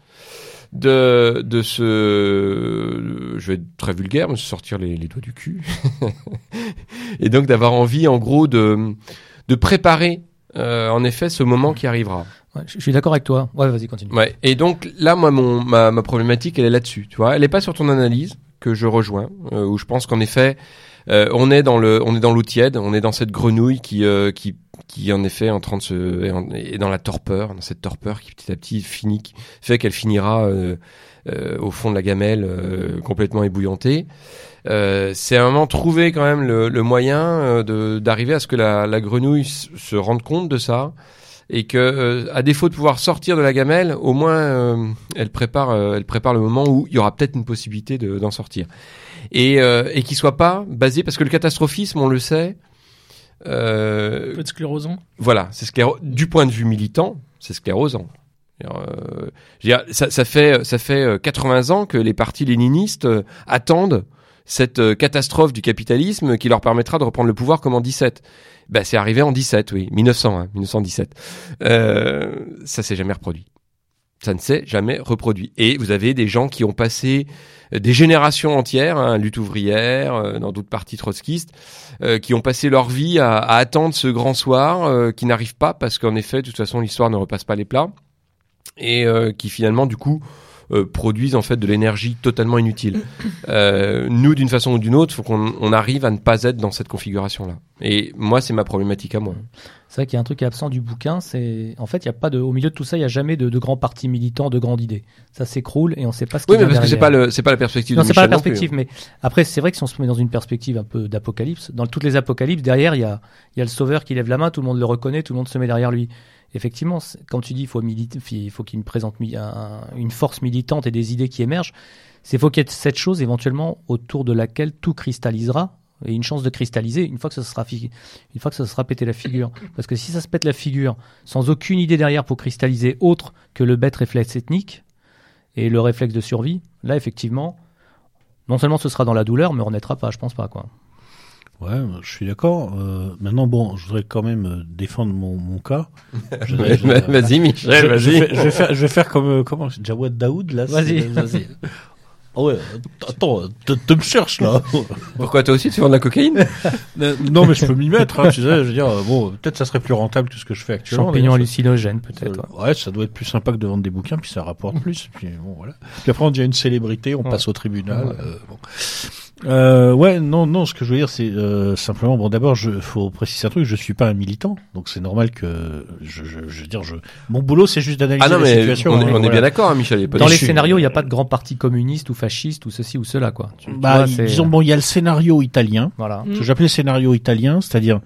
de, de se, je vais être très vulgaire, mais se sortir les, les doigts du cul. [laughs] et donc d'avoir envie, en gros, de, de préparer, euh, en effet, ce moment qui arrivera. Ouais, je je suis d'accord avec toi. Ouais, vas-y, continue. Ouais. Et donc là, moi, mon, ma, ma problématique, elle est là-dessus. Tu vois, elle est pas sur ton analyse que je rejoins, euh, où je pense qu'en effet, euh, on est dans le, on est dans l'eau tiède, on est dans cette grenouille qui, euh, qui, qui en effet est en train de se, est, dans la torpeur, dans cette torpeur qui petit à petit finit, fait qu'elle finira euh, euh, au fond de la gamelle euh, complètement ébouillantée. C'est un moment trouver quand même le, le moyen de d'arriver à ce que la, la grenouille se rende compte de ça et que euh, à défaut de pouvoir sortir de la gamelle, au moins euh, elle prépare euh, elle prépare le moment où il y aura peut-être une possibilité de- d'en sortir et euh, et qui soit pas basé parce que le catastrophisme on le sait euh, peut être sclérosant. voilà, c'est scléro... du point de vue militant, c'est sclérosant. Euh, dire, ça, ça fait ça fait euh, 80 ans que les partis léninistes attendent cette catastrophe du capitalisme qui leur permettra de reprendre le pouvoir comme en 17. Ben, c'est arrivé en 17, oui, 1900, hein, 1917. Euh, ça s'est jamais reproduit. Ça ne s'est jamais reproduit. Et vous avez des gens qui ont passé euh, des générations entières, hein, lutte ouvrière, euh, dans d'autres partis trotskistes, euh, qui ont passé leur vie à, à attendre ce grand soir, euh, qui n'arrive pas parce qu'en effet, de toute façon, l'histoire ne repasse pas les plats, et qui finalement, du coup, euh, produisent en fait de l'énergie totalement inutile. Euh, nous, d'une façon ou d'une autre, faut qu'on on arrive à ne pas être dans cette configuration-là. Et moi, c'est ma problématique à moi. C'est vrai qu'il y a un truc qui est absent du bouquin, c'est en fait il y a pas de au milieu de tout ça, il y a jamais de, de grands partis militants, de grandes idées. Ça s'écroule et on sait pas ce qui Oui, mais parce que c'est pas le, c'est pas la perspective. Non, c'est pas la plus, perspective, mais après, c'est vrai que si on se met dans une perspective un peu d'apocalypse, dans toutes les apocalypses, derrière, il y a, il y a le sauveur qui lève la main, tout le monde le reconnaît, tout le monde se met derrière lui. Effectivement, quand tu dis faut faut qu'il présente une force militante et des idées qui émergent, c'est faut qu'il y ait cette chose éventuellement autour de laquelle tout cristallisera et une chance de cristalliser une fois que ça sera sera pété la figure. Parce que si ça se pète la figure sans aucune idée derrière pour cristalliser autre que le bête réflexe ethnique et le réflexe de survie, là effectivement, non seulement ce sera dans la douleur, mais on renaîtra pas, je pense pas quoi. Ouais, je suis d'accord. Euh, maintenant, bon, je voudrais quand même euh, défendre mon, mon cas. [laughs] Ouais, je- Vas-y, Michel, je vas-y. vais, je vais faire, je vais faire comme euh, comment Jawad Daoud là. Vas-y. Vas-y. [laughs] Ah ouais, attends, te, te me cherches là. [laughs] Pourquoi toi aussi tu vends de la cocaïne? Euh, non mais je peux m'y mettre. Hein, tu sais, je veux dire, euh, bon, peut-être ça serait plus rentable que ce que je fais actuellement. Champignons hallucinogènes peut-être. ça- Ouais, ça doit être plus sympa que de vendre des bouquins, puis ça rapporte plus. Puis bon, voilà. Puis après, on devient une célébrité, on Ouais. passe au tribunal. Ouais. euh, bon. Euh, ouais, non, non. Ce que je veux dire, c'est euh, simplement, bon, d'abord, je faut préciser un truc. Je suis pas un militant, donc c'est normal que je, je, je veux dire, je, mon boulot, c'est juste d'analyser Ah non, la mais situation. on, est- hein, on est voilà. bien d'accord, hein, Michel. Dans les scénarios, il n'y a pas de grand parti communiste ou fasciste ou ceci ou cela quoi. Tu- tu Bah, vois, c'est- disons, bon, il y a le scénario italien. Voilà. Ce que j'appelais scénario italien, c'est-à-dire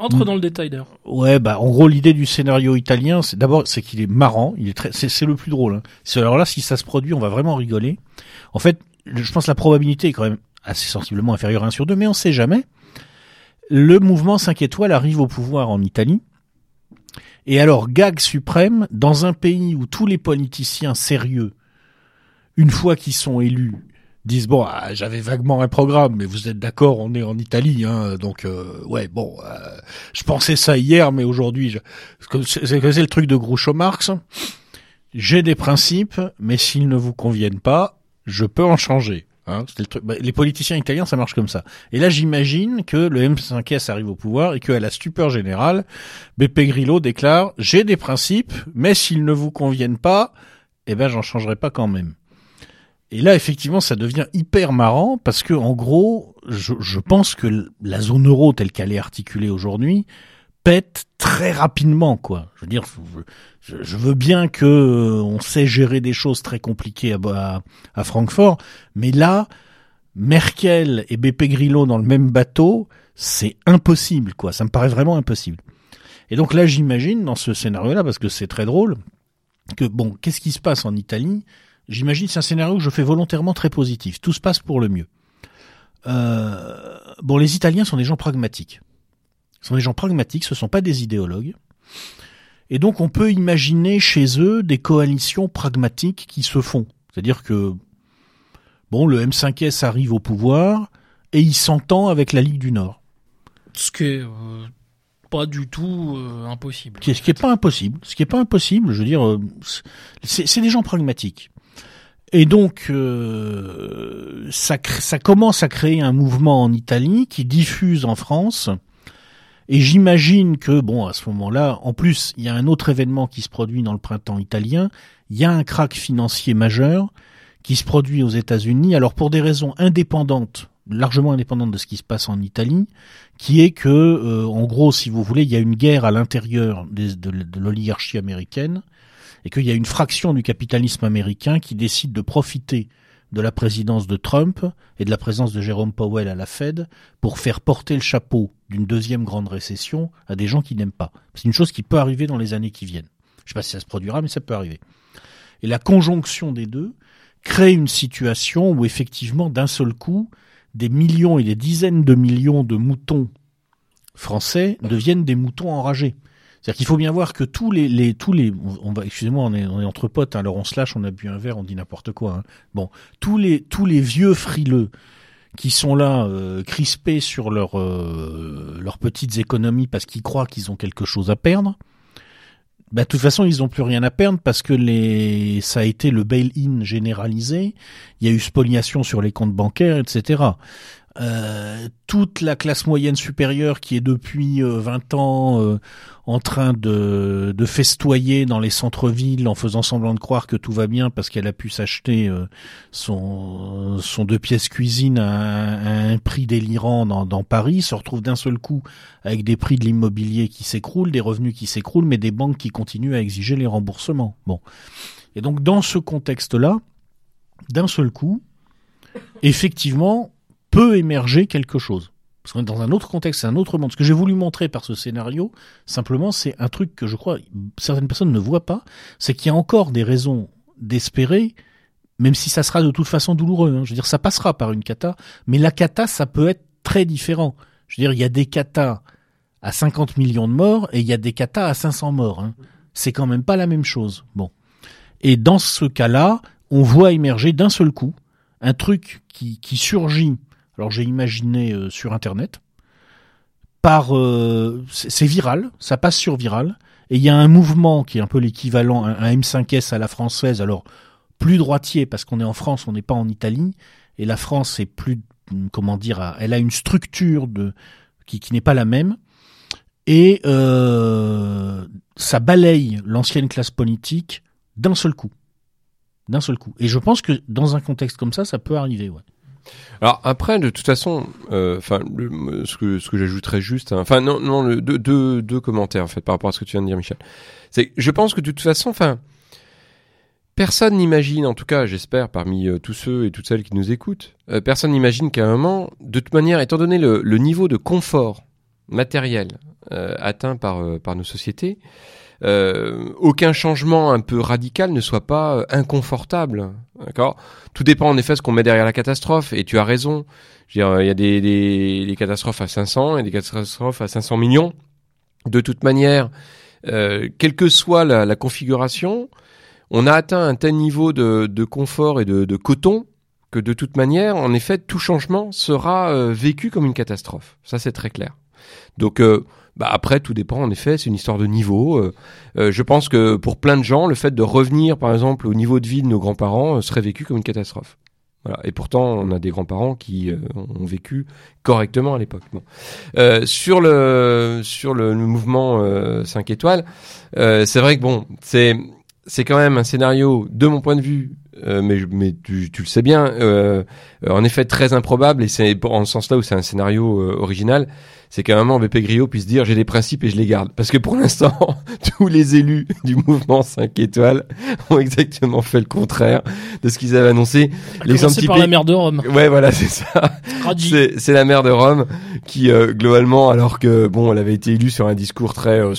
Entre dans le détail d'ailleurs. Ouais, bah en gros l'idée du scénario italien, c'est d'abord c'est qu'il est marrant, il est très, c'est, c'est le plus drôle. Hein. C'est alors là si ça se produit, on va vraiment rigoler. En fait, je pense que la probabilité est quand même assez sensiblement inférieure à 1 sur 2, mais on sait jamais. Le mouvement 5 étoiles arrive au pouvoir en Italie. Et alors, gag suprême, dans un pays où tous les politiciens sérieux, une fois qu'ils sont élus, disent bon, ah, j'avais vaguement un programme, mais vous êtes d'accord, on est en Italie, hein, donc euh, ouais, bon, euh, je pensais ça hier, mais aujourd'hui, c'est le truc de Groucho Marx. J'ai des principes, mais s'ils ne vous conviennent pas, je peux en changer. Hein, le truc. Bah, les politiciens italiens, ça marche comme ça. Et là, j'imagine que le M5S arrive au pouvoir et qu'à la stupeur générale, Beppe Grillo déclare j'ai des principes, mais s'ils ne vous conviennent pas, eh ben, j'en changerai pas quand même. Et là, effectivement, ça devient hyper marrant parce que, en gros, je, je pense que la zone euro telle qu'elle est articulée aujourd'hui pète très rapidement, quoi. Je veux dire, je, veux bien que euh, on sait gérer des choses très compliquées à, à, à Francfort, mais là, Merkel et Beppe Grillo dans le même bateau, c'est impossible, quoi. Ça me paraît vraiment impossible. Et donc là, j'imagine dans ce scénario-là, parce que c'est très drôle, que bon, qu'est-ce qui se passe en Italie? J'imagine c'est un scénario que je fais volontairement très positif. Tout se passe pour le mieux. Euh, bon, les Italiens sont des gens pragmatiques. Ce sont des gens pragmatiques, ce sont pas des idéologues. Et donc on peut imaginer chez eux des coalitions pragmatiques qui se font. C'est-à-dire que bon, le M5S arrive au pouvoir et il s'entend avec la Ligue du Nord. Ce qui est euh, pas du tout euh, impossible. Ce qui est pas impossible. Ce qui est pas impossible, je veux dire, euh, c'est des gens pragmatiques. Et donc, euh, ça commence à créer un mouvement en Italie qui diffuse en France. Et j'imagine que, bon, à ce moment-là, en plus, il y a un autre événement qui se produit dans le printemps italien. Il y a un crack financier majeur qui se produit aux États-Unis. Alors, pour des raisons indépendantes, largement indépendantes de ce qui se passe en Italie, qui est que, euh, en gros, si vous voulez, il y a une guerre à l'intérieur de l'oligarchie américaine et qu'il y a une fraction du capitalisme américain qui décide de profiter de la présidence de Trump et de la présence de Jérôme Powell à la Fed pour faire porter le chapeau d'une deuxième grande récession à des gens qui n'aiment pas. C'est une chose qui peut arriver dans les années qui viennent. Je sais pas si ça se produira, mais ça peut arriver. Et la conjonction des deux crée une situation où effectivement, d'un seul coup, des millions et des dizaines de millions de moutons français deviennent des moutons enragés. C'est-à-dire qu'il faut bien voir que tous les, tous les, on va, excusez-moi, on est, entre potes, alors on se lâche, on a bu un verre, on dit n'importe quoi. Hein. Bon, tous les, tous les vieux frileux qui sont là, euh, crispés sur euh, leurs petites économies parce qu'ils croient qu'ils ont quelque chose à perdre. Bah, de toute façon, ils n'ont plus rien à perdre parce que les, ça a été le bail-in généralisé. Il y a eu spoliation sur les comptes bancaires, etc. euh, toute la classe moyenne supérieure qui est depuis 20 ans en train de, festoyer dans les centres-villes en faisant semblant de croire que tout va bien parce qu'elle a pu s'acheter son, son deux pièces cuisine à, un prix délirant dans, dans Paris, se retrouve d'un seul coup avec des prix de l'immobilier qui s'écroulent, des revenus qui s'écroulent, mais des banques qui continuent à exiger les remboursements. Bon. Et donc dans ce contexte-là, d'un seul coup, effectivement, peut émerger quelque chose. Parce qu'on est dans un autre contexte, c'est un autre monde. Ce que j'ai voulu montrer par ce scénario, simplement, c'est un truc que je crois certaines personnes ne voient pas, c'est qu'il y a encore des raisons d'espérer, même si ça sera de toute façon douloureux. Hein. Je veux dire, ça passera par une cata, mais la cata, ça peut être très différent. Je veux dire, il y a des katas à 50 millions de morts et il y a des katas à 500 morts. Hein. C'est quand même pas la même chose. Bon. Et dans ce cas-là, on voit émerger d'un seul coup un truc qui, qui surgit. Alors j'ai imaginé euh, sur Internet. Par, euh, c'est viral, ça passe sur viral, et il y a un mouvement qui est un peu l'équivalent, un, un M5S à la française. Alors plus droitier parce qu'on est en France, on n'est pas en Italie, et la France est plus, comment dire, elle a une structure de qui, qui n'est pas la même, et euh, ça balaye l'ancienne classe politique d'un seul coup. D'un seul coup. Et je pense que dans un contexte comme ça, ça peut arriver, ouais. Alors après, de toute façon, euh, enfin, ce que ce que j'ajouterais juste, hein, enfin non non, deux, deux, deux commentaires en fait par rapport à ce que tu viens de dire, Michel. C'est, je pense que de toute façon, enfin, personne n'imagine, en tout cas, j'espère, parmi euh, tous ceux et toutes celles qui nous écoutent, euh, personne n'imagine qu'à un moment, de toute manière, étant donné le, le niveau de confort matériel atteint par par nos sociétés, aucun changement un peu radical ne soit pas euh, inconfortable. D'accord? Tout dépend en effet ce qu'on met derrière la catastrophe. Et tu as raison. Je veux il y a des, des, des, catastrophes à 500 et des catastrophes à 500 millions. De toute manière, euh, quelle que soit la, la, configuration, on a atteint un tel niveau de, de confort et de, de, coton que de toute manière, en effet, tout changement sera euh, vécu comme une catastrophe. Ça, c'est très clair. Donc, euh, bah après, tout dépend. En effet, c'est une histoire de niveau. Euh, euh, je pense que pour plein de gens, le fait de revenir, par exemple, au niveau de vie de nos grands-parents euh, serait vécu comme une catastrophe. Voilà. Et pourtant, on a des grands-parents qui ont vécu correctement à l'époque. Bon. sur le sur le, mouvement 5 étoiles, c'est vrai que bon, c'est c'est quand même un scénario, de mon point de vue, mais, mais tu, tu, le sais bien, en effet très improbable, et c'est en ce sens-là où c'est un scénario original c'est qu'à un moment BP Griot puisse dire j'ai des principes et je les garde. Parce que pour l'instant, [laughs] tous les élus du mouvement 5 étoiles ont exactement fait le contraire de ce qu'ils avaient annoncé. L'exemple typique. par la maire de Rome. Ouais, voilà, [laughs] c'est ça. C'est la maire de Rome qui, euh, globalement, alors que bon, elle avait été élue sur un discours très euh,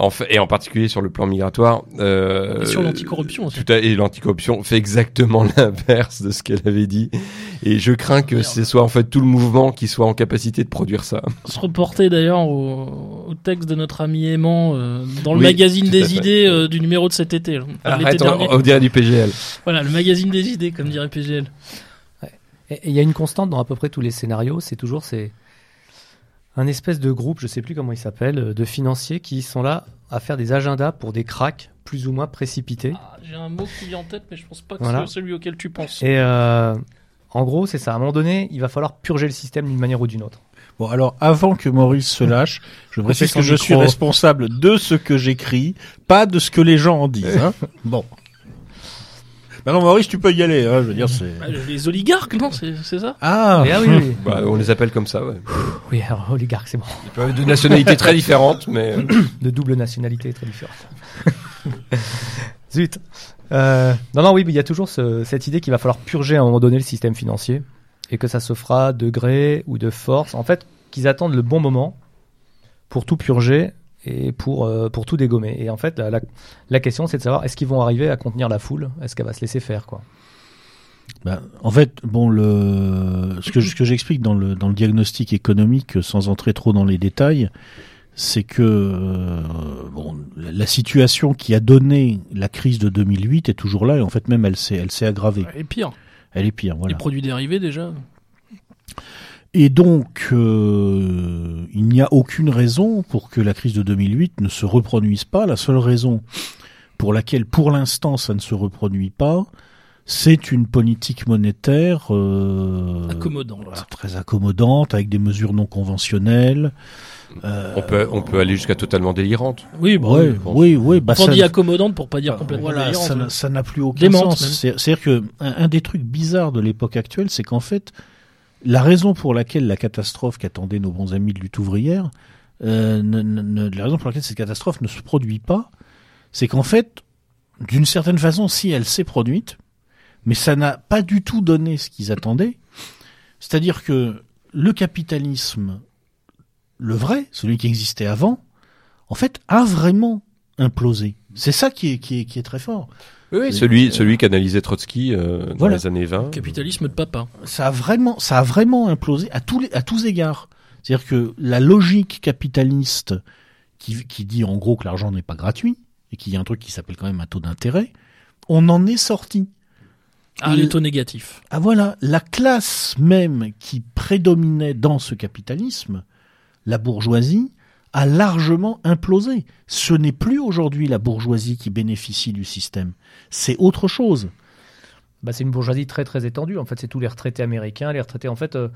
en fait, et en particulier sur le plan migratoire. Euh, et sur l'anticorruption aussi. Tout à, et l'anticorruption fait exactement [laughs] l'inverse de ce qu'elle avait dit. Et je crains que ce soit en fait tout le mouvement qui soit en capacité de produire ça. Se reporter d'ailleurs au, au, texte de notre ami aimant euh, dans le magazine des idées euh, du numéro de cet été. Arrête, on, on, dirait du PGL. Voilà, le magazine des idées, comme dirait PGL. Et il y a une constante dans à peu près tous les scénarios, c'est toujours c'est un espèce de groupe, je sais plus comment il s'appelle, euh, de financiers qui sont là à faire des agendas pour des cracks plus ou moins précipités. Ah, J'ai un mot qui vient en tête, mais je pense pas que c'est celui auquel tu penses. Et euh, en gros, c'est ça. À un moment donné, il va falloir purger le système d'une manière ou d'une autre. Bon, alors avant que Maurice se lâche, je précise que je suis responsable de ce que j'écris, pas de ce que les gens en disent. Hein [laughs] bon. Bah non, Maurice, tu peux y aller. Hein, je veux dire, c'est. Bah, les oligarques, non, c'est ça Ah, ah oui. [laughs] Bah, on les appelle comme ça, ouais. Oui, alors oligarques, c'est bon. Ils peuvent être de nationalités très différentes, mais. Euh. [coughs] de double nationalité très différente. [laughs] Zut. Euh, non, non, oui, mais il y a toujours ce, cette idée qu'il va falloir purger à un moment donné le système financier et que ça se fera de gré ou de force. En fait, qu'ils attendent le bon moment pour tout purger et pour, euh, pour tout dégommer. Et en fait, la, la, question, c'est de savoir est-ce qu'ils vont arriver à contenir la foule? Est-ce qu'elle va se laisser faire quoi? Ben, en fait, bon, le, ce que, ce que j'explique dans le, dans le diagnostic économique, sans entrer trop dans les détails, c'est que euh, bon, la situation qui a donné la crise de 2008 est toujours là, et en fait même elle s'est, elle s'est aggravée. Elle est pire. Elle est pire, voilà. Les produits dérivés déjà? Et donc, euh, il n'y a aucune raison pour que la crise de 2008 ne se reproduise pas. La seule raison pour laquelle, pour l'instant, ça ne se reproduit pas, c'est une politique monétaire euh, accommodante. voilà, très accommodante, avec des mesures non conventionnelles. Euh, On peut, on peut aller jusqu'à totalement délirante. Oui, bon. ouais, oui, oui, bah on ça- dit accommodante pour pas dire complètement voilà, délirante, ça n'a- ça n'a plus aucun Démente, sens. C'est-à-dire que un, un des trucs bizarres de l'époque actuelle, c'est qu'en fait, la raison pour laquelle la catastrophe qu'attendaient nos bons amis de lutte ouvrière, euh, ne- la raison pour laquelle cette catastrophe ne se produit pas, c'est qu'en fait, d'une certaine façon, si elle s'est produite, mais ça n'a pas du tout donné ce qu'ils attendaient. C'est-à-dire que le capitalisme, le vrai, celui qui existait avant, en fait, a vraiment implosé. C'est ça qui est, qui est très fort. Oui, oui, Et- celui, celui qu'analysait Trotsky euh, dans Voilà. les années 20. Capitalisme de papa. Ça a vraiment, ça a vraiment implosé à tous les, à tous égards. C'est-à-dire que la logique capitaliste qui, qui dit en gros que l'argent n'est pas gratuit et qu'il y a un truc qui s'appelle quand même un taux d'intérêt, on en est sorti. Ah, les taux négatifs. Ah voilà, la classe même qui prédominait dans ce capitalisme, la bourgeoisie, a largement implosé. Ce n'est plus aujourd'hui la bourgeoisie qui bénéficie du système, c'est autre chose. Bah, c'est une bourgeoisie très très étendue. En fait, c'est tous les retraités américains, les retraités. En fait, euh,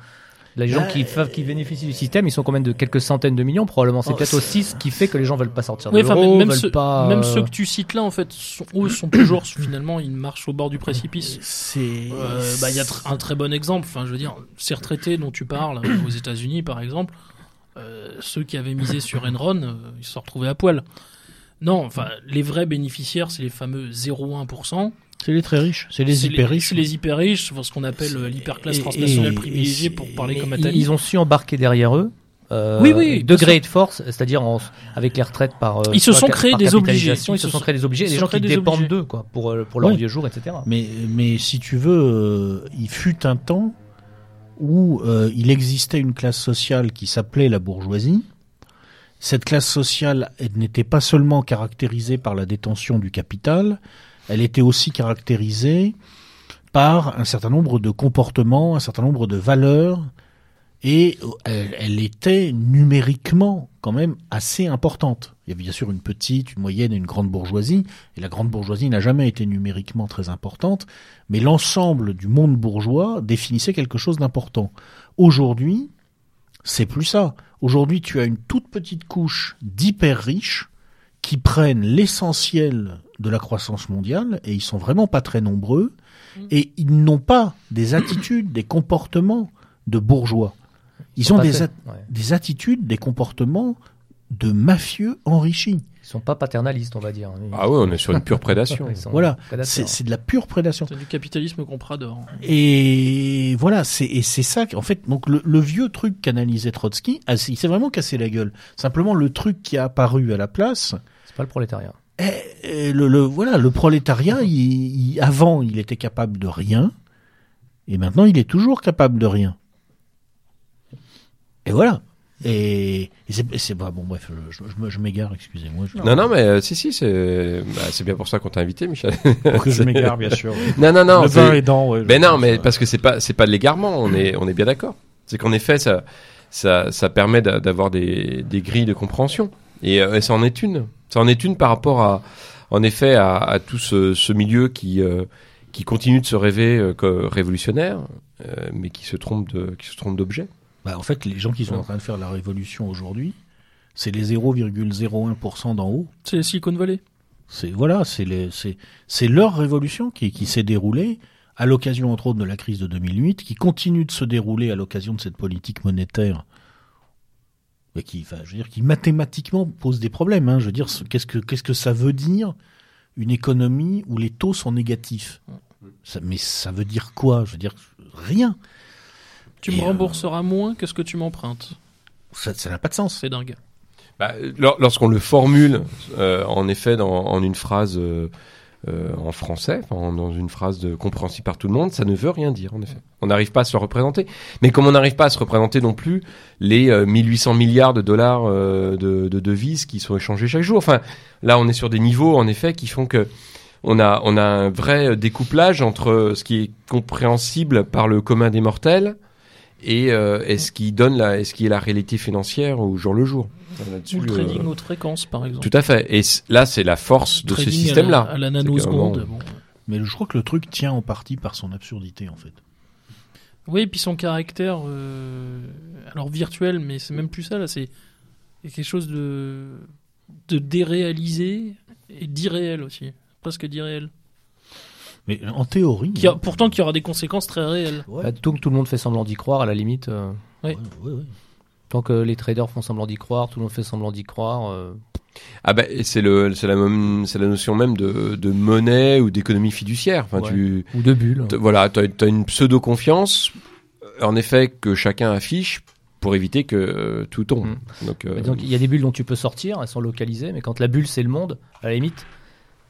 les gens Bah, qui, qui bénéficient du système, ils sont quand même de quelques centaines de millions. Probablement, c'est Oh, peut-être aussi ce qui fait que les gens veulent pas sortir de Oui, enfin, l'euro, même, veulent ceux, pas. même euh, ceux que tu cites là, en fait, sont, eux sont toujours finalement, ils marchent au bord du précipice. C'est Euh, bah, il y a tr- un très bon exemple. Enfin, je veux dire, ces retraités dont tu parles euh, aux États-Unis, par exemple, euh, ceux qui avaient misé sur Enron, euh, ils se sont retrouvés à poil. Non, enfin, les vrais bénéficiaires, c'est les fameux 0,1%. c'est les très riches, c'est les hyper riches. C'est les hyper riches, ce qu'on appelle euh, l'hyperclasse transnationale et- privilégiée et- pour parler comme ils, Attali. ils ont su embarquer derrière eux. euh, Oui, oui, degré de force, c'est-à-dire en- avec les retraites par. euh, Ils se sont créés des obligés. Ils se sont créés des ils des se gens sont créés qui des dépendent obligés. d'eux, quoi, pour, pour leur Oui. vieux jour, etc. Mais, mais si tu veux, euh, il fut un temps où euh, il existait une classe sociale qui s'appelait la bourgeoisie. Cette classe sociale n'était pas seulement caractérisée par la détention du capital, elle était aussi caractérisée par un certain nombre de comportements, un certain nombre de valeurs, et euh, elle était numériquement quand même assez importante. Il y avait bien sûr une petite, une moyenne et une grande bourgeoisie, et la grande bourgeoisie n'a jamais été numériquement très importante, mais l'ensemble du monde bourgeois définissait quelque chose d'important. Aujourd'hui, c'est plus ça. Aujourd'hui, tu as une toute petite couche d'hyper riches qui prennent l'essentiel de la croissance mondiale, et ils sont vraiment pas très nombreux, et ils n'ont pas des attitudes, des comportements de bourgeois. Ils ont Pas des, très- at- ouais. des attitudes, des comportements de mafieux enrichis. Ils sont pas paternalistes, on va dire. Ils- Ah oui, on est sur une pure prédation. [laughs] Voilà, c'est c'est de la pure prédation. C'est du capitalisme qu'on d'or. Et voilà, c'est et c'est ça. En fait, donc le, le vieux truc qu'analysait Trotsky, ah, c'est- il s'est vraiment cassé la gueule. Simplement, le truc qui a apparu à la place, C'est pas le prolétariat. eh, eh, le, le- voilà, le prolétariat, il, il- avant, il était capable de rien, et maintenant, il est toujours capable de rien. Et voilà. Et, et c'est et c'est- bah, bon, bref, je, je, me- je m'égare, excusez-moi. Je, Non, non, mais euh, si, si, c'est bah, c'est bien pour ça qu'on t'a invité, Michel. que je m'égare, bien sûr. [laughs] non, non, non. le vin aidant, ouais. Ben je- non, mais je- parce que c'est pas c'est pas de l'égarement, on est on est bien d'accord. C'est qu'en effet ça ça ça permet d'a- d'avoir des des grilles de compréhension et, euh, et ça en est une. Ça en est une par rapport à en effet à, à tout ce, ce milieu qui euh, qui continue de se rêver euh, révolutionnaire, euh, mais qui se trompe de qui se trompe d'objet. Bah, en fait, les gens qui sont en train de faire la révolution aujourd'hui, c'est les 0,01% d'en haut. C'est Silicon Valley. C'est voilà, c'est leur révolution qui, qui s'est déroulée à l'occasion entre autres de la crise de 2008, qui continue de se dérouler à l'occasion de cette politique monétaire, mais qui, enfin, je veux dire, qui mathématiquement pose des problèmes. Hein. Je veux dire, ce- qu'est-ce que qu'est-ce que ça veut dire une économie où les taux sont négatifs? Ça- Mais ça veut dire quoi? Je veux dire rien. Tu me euh, rembourseras moins que ce que tu m'empruntes. Ça ça n'a pas de sens. C'est dingue. Bah, lor- Lorsqu'on le formule, euh, en effet, dans, en une phrase euh, euh, en français, enfin, dans une phrase de, compréhensible par tout le monde, ça ne veut rien dire, en effet. On n'arrive pas à se le représenter. Mais comme on n'arrive pas à se représenter non plus les euh, 1800 milliards de dollars euh, de, de devises qui sont échangés chaque jour. Enfin, là, on est sur des niveaux, en effet, qui font que on a, on a un vrai découplage entre ce qui est compréhensible par le commun des mortels et, euh, et ce qui donne la, et ce qui est la réalité financière au jour le jour? Ou le trading euh, haute fréquence, par exemple. tout à fait. Et là, c'est la force de ce Trading système-là. À la, nanoseconde. bon. Mais je crois que le truc tient en partie par son absurdité, en fait. Oui, et puis son caractère, euh, alors virtuel, mais c'est même plus ça, là, c'est quelque chose de, de déréalisé et d'irréel aussi, presque d'irréel. Mais en théorie. Qui a, pourtant, qui aura des conséquences très réelles. Bah, tant que tout le monde fait semblant d'y croire, à la limite. euh, Ouais. Ouais, ouais, ouais. tant que les traders font semblant d'y croire, tout le monde fait semblant d'y croire. euh, Ah bah c'est le c'est la même c'est la notion même de, de monnaie ou d'économie fiduciaire. Enfin Ouais. tu ou de bulles. t- voilà t'as as une pseudo confiance en effet que chacun affiche pour éviter que euh, tout tombe. Donc, euh, Bah, donc, il y a des bulles dont tu peux sortir, elles sont localisées, mais quand la bulle c'est le monde, à la limite,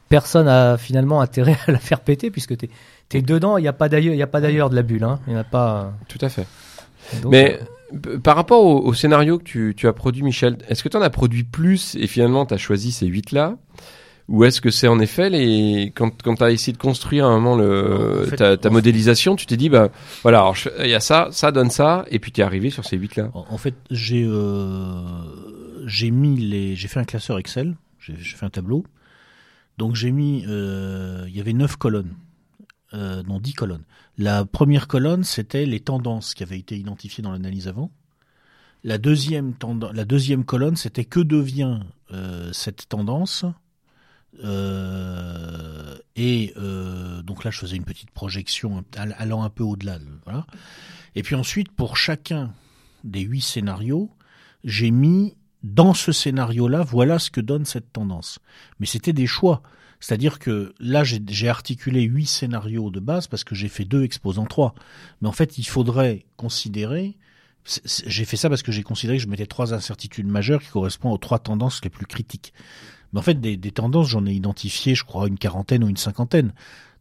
personne a finalement intérêt [laughs] à la faire péter puisque t'es es dedans, il n'y a pas d'ailleurs, il a pas d'ailleurs de la bulle, hein. Il a pas. tout à fait. donc, Mais euh, par rapport au, au scénario que tu, tu as produit, Michel, est-ce que tu en as produit plus et finalement tu as choisi ces huit là ou est-ce que c'est en effet les quand quand tu as essayé de construire à un moment le En fait, ta, ta modélisation, tu t'es dit bah voilà, alors je- il y a ça, ça donne ça et puis tu es arrivé sur ces huit là. En, en fait, j'ai euh, j'ai mis les, j'ai fait un classeur Excel, j'ai j'ai fait un tableau. Donc j'ai mis, euh, il y avait neuf colonnes, euh, non dix colonnes. La première colonne, c'était les tendances qui avaient été identifiées dans l'analyse avant. La deuxième colonne, c'était que devient euh, cette tendance. Euh, et donc là, je faisais une petite projection all- allant un peu au-delà. de- Voilà. Et puis ensuite, pour chacun des huit scénarios, j'ai mis dans ce scénario-là, voilà ce que donne cette tendance. Mais c'était des choix. C'est-à-dire que là, j'ai articulé huit scénarios de base parce que j'ai fait deux exposants trois. Mais en fait, il faudrait considérer. J'ai fait ça parce que j'ai considéré que je mettais trois incertitudes majeures qui correspondent aux trois tendances les plus critiques. Mais en fait, des, des tendances, j'en ai identifié, je crois, une quarantaine ou une cinquantaine.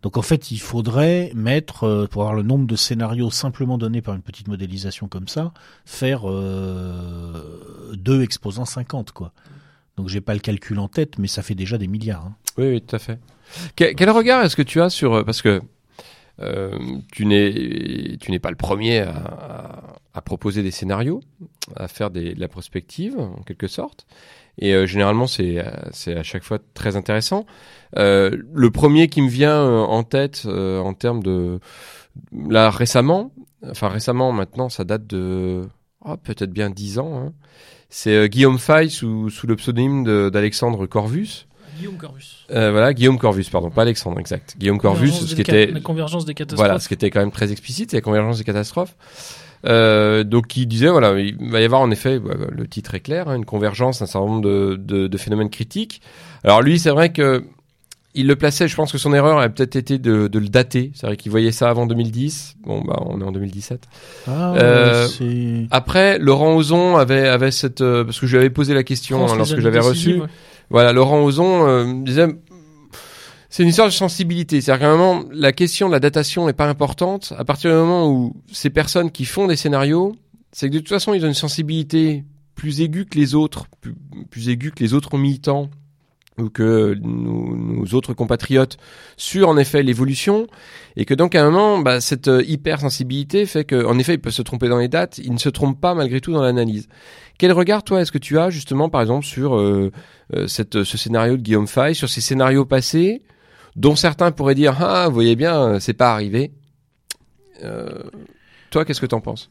Donc en fait, il faudrait mettre, euh, pour avoir le nombre de scénarios simplement donnés par une petite modélisation comme ça, faire euh, deux exposants 50, quoi. Donc j'ai pas le calcul en tête, mais ça fait déjà des milliards. hein. Oui, oui, tout à fait. Quel, regard est-ce que tu as sur euh, parce que euh, tu n'es tu n'es pas le premier à, proposer des scénarios, à faire de la prospective en quelque sorte, et euh, généralement c'est euh, c'est à chaque fois très intéressant. Euh, le premier qui me vient euh, en tête euh, en termes de là récemment, enfin récemment maintenant ça date de oh, peut-être bien dix ans. hein. C'est euh, Guillaume Fay sous, sous le pseudonyme d'Alexandre Corvus. Guillaume Corvus. Euh, voilà, Guillaume Corvus, pardon, pas Alexandre, exact. Guillaume Corvus, ce qui était, La convergence des catastrophes. voilà, ce qui était quand même très explicite, c'est la convergence des catastrophes. Euh, donc, qui disait, voilà, il va y avoir en effet, bah, le titre est clair, hein, une convergence d'un certain nombre de, de, de phénomènes critiques. Alors lui, c'est vrai que il le plaçait, je pense que son erreur a peut-être été de, de le dater. C'est vrai qu'il voyait ça avant 2010. Bon, bah, on est en 2017. Ah, Euh. Après, Laurent Ozon avait, avait cette, euh, parce que je lui avais posé la question hein, lorsque j'avais reçu. ouais. Voilà, Laurent Ozon euh, disait c'est une histoire de sensibilité. C'est-à-dire qu'à un moment, la question de la datation n'est pas importante. À partir du moment où ces personnes qui font des scénarios, c'est que de toute façon, ils ont une sensibilité plus aiguë que les autres, plus, aiguë que les autres militants ou que nos, autres compatriotes sur en effet l'évolution et que donc à un moment bah, cette euh, hypersensibilité fait que en effet ils peuvent se tromper dans les dates ils ne se trompent pas malgré tout dans l'analyse quel regard toi est-ce que tu as justement par exemple sur euh, euh, ce scénario de Guillaume Fay sur ces scénarios passés dont certains pourraient dire ah vous voyez bien euh, c'est pas arrivé Euh, toi qu'est-ce que t'en penses?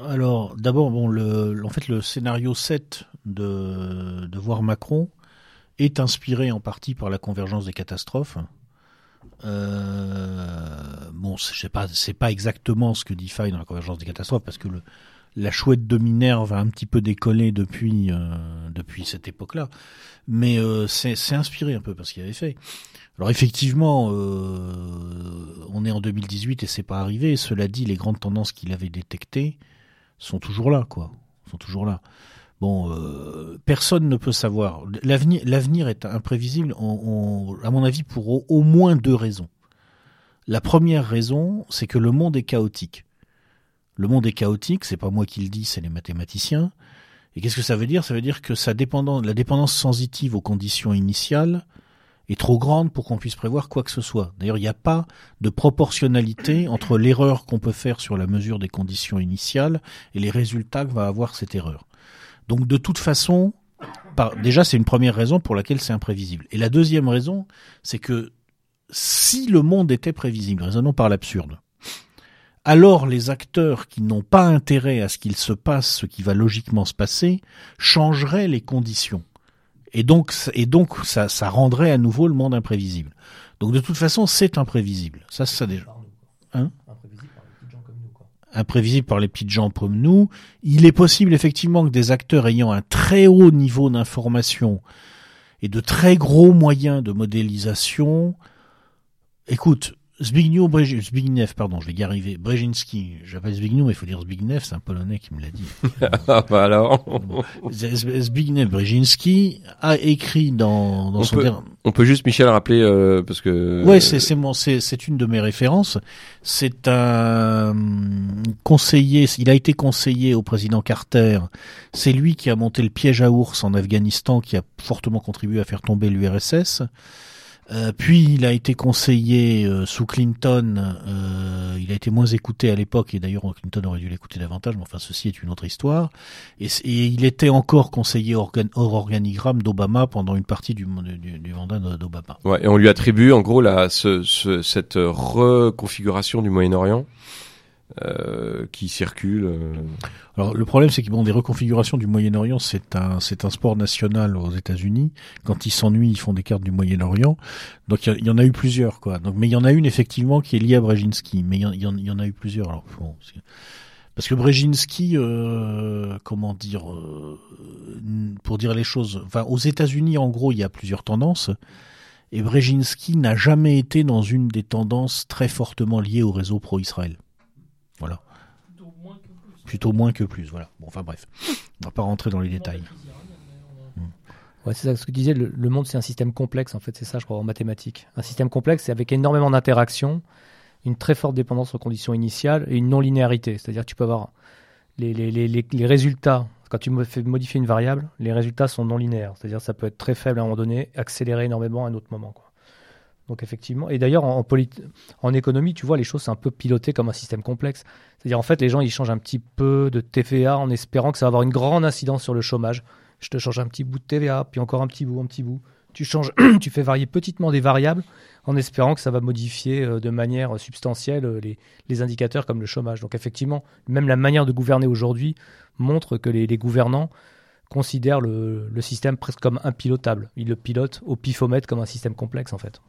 Alors, d'abord, bon, le, en fait, le scénario 7 de, de voir Macron est inspiré en partie par la convergence des catastrophes. Euh, bon, c'est pas, c'est pas exactement ce que dit Fay dans la convergence des catastrophes, parce que le, la chouette de Minerve a un petit peu décollé depuis depuis cette époque-là, mais c'est inspiré un peu par ce qu'il avait fait. Alors effectivement, euh, on est en 2018 et c'est pas arrivé. Cela dit, les grandes tendances qu'il avait détectées sont toujours là, quoi. Sont toujours là. Bon, euh, personne ne peut savoir. L'avenir, l'avenir est imprévisible, à mon avis, pour au, moins deux raisons. La première raison, c'est que le monde est chaotique. Le monde est chaotique, c'est pas moi qui le dis, c'est les mathématiciens. Et qu'est-ce que ça veut dire? Ça veut dire que la dépendance sensitive aux conditions initiales est trop grande pour qu'on puisse prévoir quoi que ce soit. D'ailleurs, il n'y a pas de proportionnalité entre l'erreur qu'on peut faire sur la mesure des conditions initiales et les résultats que va avoir cette erreur. Donc, de toute façon, déjà, c'est une première raison pour laquelle c'est imprévisible. Et la deuxième raison, c'est que si le monde était prévisible, raisonnons par l'absurde, alors les acteurs qui n'ont pas intérêt à ce qu'il se passe ce qui va logiquement se passer changeraient les conditions. Et donc, et donc ça, ça rendrait à nouveau le monde imprévisible. Donc de toute façon, c'est imprévisible. Ça, ça déjà. Hein imprévisible par les petites gens comme nous. Il est possible effectivement que des acteurs ayant un très haut niveau d'information et de très gros moyens de modélisation, écoute, Zbigniew Zbigniew, pardon, je vais y arriver. Brzezinski, j'appelle Zbigniew, mais il faut dire Zbigniew, c'est un Polonais qui me l'a dit. [laughs] ah bah alors. Zbigniew Brzezinski a écrit dans, dans on son peut, on peut juste Michel rappeler euh, parce que. Ouais, c'est c'est mon c'est c'est une de mes références. C'est un conseiller. Il a été conseiller au président Carter. C'est lui qui a monté le piège à ours en Afghanistan, qui a fortement contribué à faire tomber l'URSS. Euh, puis il a été conseillé euh, sous Clinton. Euh, il a été moins écouté à l'époque et d'ailleurs Clinton aurait dû l'écouter davantage. Mais enfin, ceci est une autre histoire. Et, il était encore conseiller organ, hors organigramme d'Obama pendant une partie du mandat d'Obama. Ouais, et on lui attribue en gros la, ce, ce, cette reconfiguration du Moyen-Orient euh, qui circulent. Euh. Alors le problème, c'est que bon, des reconfigurations du Moyen-Orient, c'est un c'est un sport national aux États-Unis. Quand ils s'ennuient, ils font des cartes du Moyen-Orient. Donc il y, en a eu plusieurs, quoi. Donc mais il y en a une effectivement qui est liée à Brzezinski, mais il y, en, a eu plusieurs. Alors parce que Brzezinski, euh, comment dire, euh, pour dire les choses, enfin aux États-Unis, en gros, il y a plusieurs tendances. Et Brzezinski n'a jamais été dans une des tendances très fortement liées au réseau pro-Israël. Voilà. Plutôt moins que plus, voilà. Bon, enfin bref, on va pas rentrer dans les détails. Ouais, c'est ça ce que tu disais, le, monde c'est un système complexe en fait, c'est ça je crois en mathématiques. Un système complexe c'est avec énormément d'interactions, une très forte dépendance aux conditions initiales et une non-linéarité. C'est-à-dire que tu peux avoir les, les, les, les résultats, quand tu fais modifier une variable, les résultats sont non linéaires. C'est-à-dire que ça peut être très faible à un moment donné, accéléré énormément à un autre moment. Quoi. Donc effectivement, et d'ailleurs en, économie, tu vois, les choses c'est un peu piloté comme un système complexe. C'est-à-dire en fait, les gens ils changent un petit peu de TVA en espérant que ça va avoir une grande incidence sur le chômage. Je te change un petit bout de TVA, puis encore un petit bout, un petit bout. Tu changes, [clears throat] tu fais varier petitement des variables en espérant que ça va modifier euh, de manière substantielle euh, les, indicateurs comme le chômage. Donc effectivement, même la manière de gouverner aujourd'hui montre que les gouvernants considèrent le, le, système presque comme impilotable. Ils le pilotent au pifomètre comme un système complexe en fait.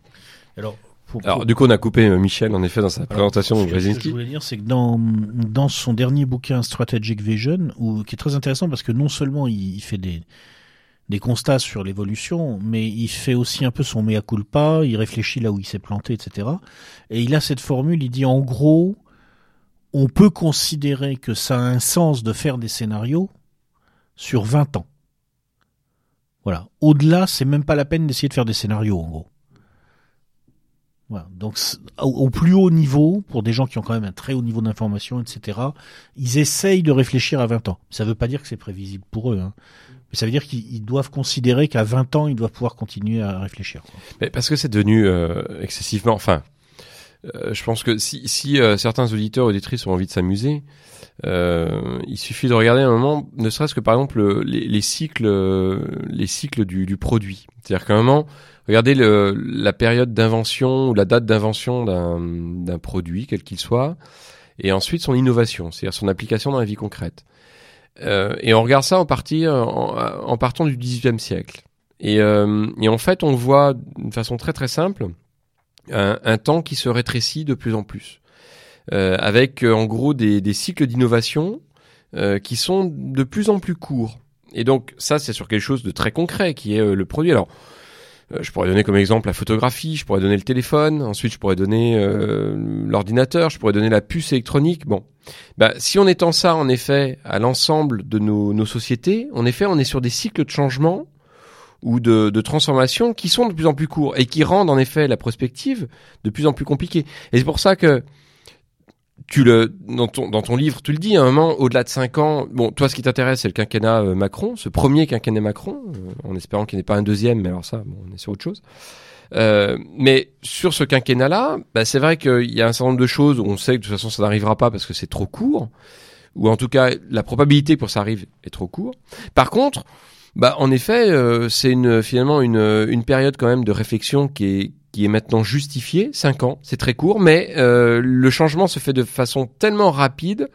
Alors, Alors, du coup, on a coupé euh, Michel, en effet, dans sa présentation de Ce que je voulais dire, c'est que dans, dans son dernier bouquin Strategic Vision, où, qui est très intéressant parce que non seulement il, il fait des, des constats sur l'évolution, mais il fait aussi un peu son mea culpa, il réfléchit là où il s'est planté, etc. Et il a cette formule, il dit en gros, on peut considérer que ça a un sens de faire des scénarios sur 20 ans. Voilà. Au-delà, c'est même pas la peine d'essayer de faire des scénarios, en gros. Voilà. Donc au, plus haut niveau, pour des gens qui ont quand même un très haut niveau d'information, etc., ils essayent de réfléchir à 20 ans. Ça ne veut pas dire que c'est prévisible pour eux, hein. mais ça veut dire qu'ils doivent considérer qu'à 20 ans, ils doivent pouvoir continuer à réfléchir. Mais parce que c'est devenu euh, excessivement... Enfin, euh, je pense que si, si euh, certains auditeurs ou auditrices ont envie de s'amuser, euh, il suffit de regarder un moment, ne serait-ce que par exemple les, les cycles, les cycles du, du produit. C'est-à-dire qu'à un moment, Regardez le, la période d'invention ou la date d'invention d'un produit, quel qu'il soit, et ensuite son innovation, c'est-à-dire son application dans la vie concrète. Euh, et on regarde ça en, partie, en, en partant du XVIIIe siècle. Et, euh, et, en fait, on voit d'une façon très très simple un, un, temps qui se rétrécit de plus en plus, euh, avec en gros des, des cycles d'innovation euh, qui sont de plus en plus courts. Et donc ça, c'est sur quelque chose de très concret qui est euh, le produit. Alors euh, je pourrais donner comme exemple la photographie, je pourrais donner le téléphone, ensuite je pourrais donner euh, l'ordinateur, je pourrais donner la puce électronique. Bon, bah, si on étend ça en effet à l'ensemble de nos, nos, sociétés, en effet, on est sur des cycles de changement ou de, de transformation qui sont de plus en plus courts et qui rendent en effet la prospective de plus en plus compliquée. Et c'est pour ça que tu le dans ton dans ton livre, tu le dis à un moment au-delà de cinq ans. Bon, toi, ce qui t'intéresse, c'est le quinquennat euh, Macron, ce premier quinquennat Macron, euh, en espérant qu'il n'y ait pas un deuxième. Mais alors ça, bon, on est sur autre chose. Euh, mais sur ce quinquennat-là, bah, c'est vrai qu'il y a un certain nombre de choses où on sait que de toute façon ça n'arrivera pas parce que c'est trop court, ou en tout cas la probabilité pour ça arrive est trop court. Par contre, bah en effet, euh, c'est une finalement une une période quand même de réflexion qui est qui est maintenant justifié, 5 ans, c'est très court, mais euh, le changement se fait de façon tellement rapide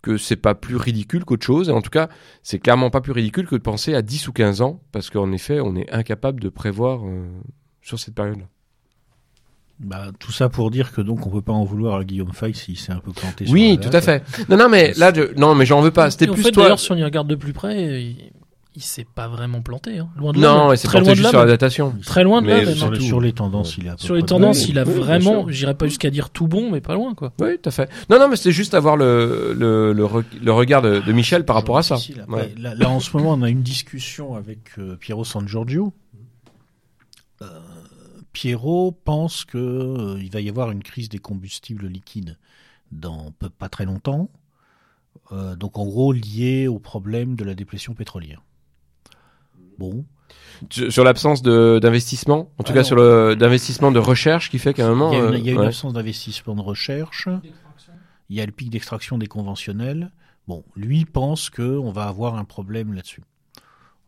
que c'est pas plus ridicule qu'autre chose. Et en tout cas, c'est clairement pas plus ridicule que de penser à 10 ou 15 ans, parce qu'en effet, on est incapable de prévoir euh, sur cette période-là. Bah, tout ça pour dire que donc on peut pas en vouloir à Guillaume Fay s'il s'est un peu planté. sur Oui, la tout date. à fait. Non, non, mais là, je... non, mais j'en veux pas. C'était plus fait, toi. D'ailleurs, si on y regarde de plus près, il, il s'est pas vraiment planté. Hein. Loin de là. Non, c'est très planté loin de juste là. sur la même. datation. Très loin de là. Même, Sur, sur les tendances, il a. à peu Sur les tendances, Oui, il a oui, vraiment, j'irais pas jusqu'à dire tout bon, mais pas loin, quoi. Oui, tout à fait. Non, non, mais c'était juste avoir le, le, le, re- le regard de, de Michel par rapport à ça. Ouais. là, là, en ce moment, on a une discussion avec euh, Piero San Giorgio. Euh, Piero pense que euh, il va y avoir une crise des combustibles liquides dans peu- pas très longtemps. Euh, donc, en gros, lié au problème de la déplétion pétrolière. Bon, Sur l'absence de- d'investissement, en tout Ah cas non. sur le d'investissement de recherche qui fait qu'à un moment. il y a une, euh, il y a une ouais. absence d'investissement de recherche. Il y a le pic d'extraction des conventionnels. Bon, lui pense que on va avoir un problème là-dessus.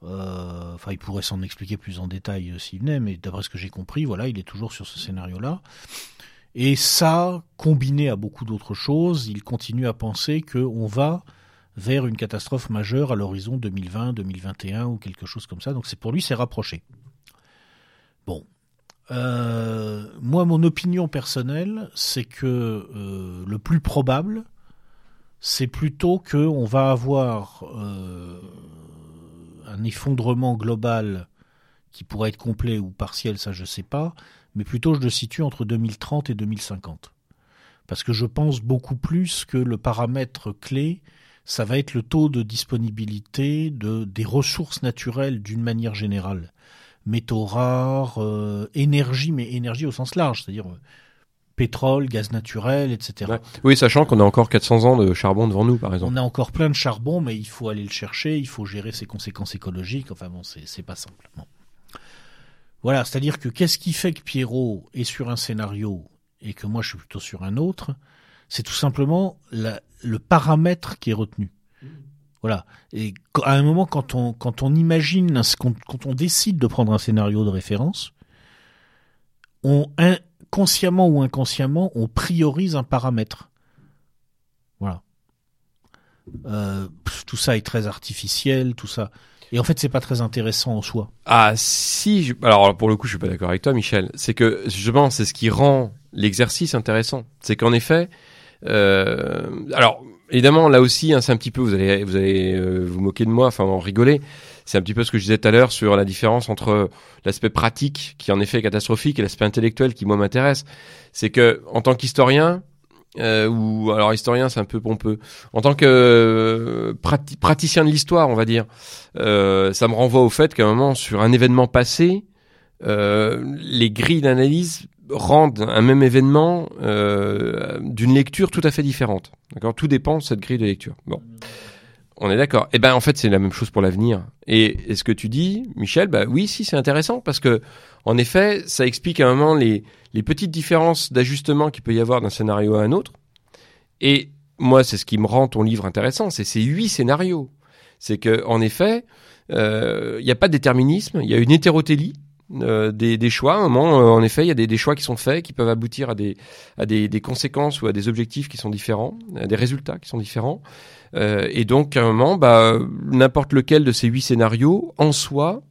Euh, Enfin, il pourrait s'en expliquer plus en détail euh, s'il venait, mais d'après ce que j'ai compris, voilà, il est toujours sur ce scénario-là. Et ça, combiné à beaucoup d'autres choses, il continue à penser qu'on va vers une catastrophe majeure à l'horizon 2020, 2021 ou quelque chose comme ça. Donc pour lui, c'est rapproché. Bon, euh, moi, mon opinion personnelle, c'est que euh, le plus probable, c'est plutôt que on va avoir euh, un effondrement global qui pourrait être complet ou partiel, ça je sais pas, mais plutôt je le situe entre 2030 et 2050. Parce que je pense beaucoup plus que le paramètre clé, ça va être le taux de disponibilité de, des ressources naturelles d'une manière générale métaux rares, euh, énergie, mais énergie au sens large, c'est-à-dire euh, pétrole, gaz naturel, etc. Ouais. Oui, sachant qu'on a encore 400 ans de charbon devant nous, par exemple. On a encore plein de charbon, mais il faut aller le chercher, il faut gérer ses conséquences écologiques. Enfin bon, c'est pas simple. Bon. Voilà, c'est-à-dire que qu'est-ce qui fait que Pierrot est sur un scénario et que moi je suis plutôt sur un autre? C'est tout simplement la- le paramètre qui est retenu. Voilà. Et à un moment, quand on, quand on imagine, quand, quand on décide de prendre un scénario de référence, on, consciemment ou inconsciemment, on priorise un paramètre. Voilà. Euh, tout ça est très artificiel, tout ça. Et en fait, c'est pas très intéressant en soi. Ah si, je- alors pour le coup, je suis pas d'accord avec toi, Michel. C'est que justement, c'est ce qui rend l'exercice intéressant. C'est qu'en effet, euh, alors évidemment, là aussi, hein, c'est un petit peu, vous allez, vous allez euh, vous moquer de moi, enfin en rigoler. C'est un petit peu ce que je disais tout à l'heure sur la différence entre l'aspect pratique, qui en effet est catastrophique, et l'aspect intellectuel qui moi m'intéresse. C'est que en tant qu'historien, euh, ou alors historien, c'est un peu pompeux. En tant que euh, prati- praticien de l'histoire, on va dire, euh, ça me renvoie au fait qu'à un moment, sur un événement passé, euh, les grilles d'analyse rendent un même événement euh, d'une lecture tout à fait différente. D'accord? Tout dépend de cette grille de lecture. Bon. On est d'accord. Eh ben, en fait, c'est la même chose pour l'avenir. Et, et ce que tu dis, Michel, bah oui, si, c'est intéressant parce que, en effet, ça explique à un moment les, petites différences d'ajustement qu'il peut y avoir d'un scénario à un autre. Et moi, c'est ce qui me rend ton livre intéressant, c'est ces huit scénarios. C'est que, en effet, euh, il n'y a pas de déterminisme, il y a une hétérotélie euh, des, des choix. À un moment, euh, en effet, il y a des, des choix qui sont faits, qui peuvent aboutir à des, à des, des conséquences ou à des objectifs qui sont différents, à des résultats qui sont différents. Euh, et donc, à un moment, bah, n'importe lequel de ces huit scénarios, en soi,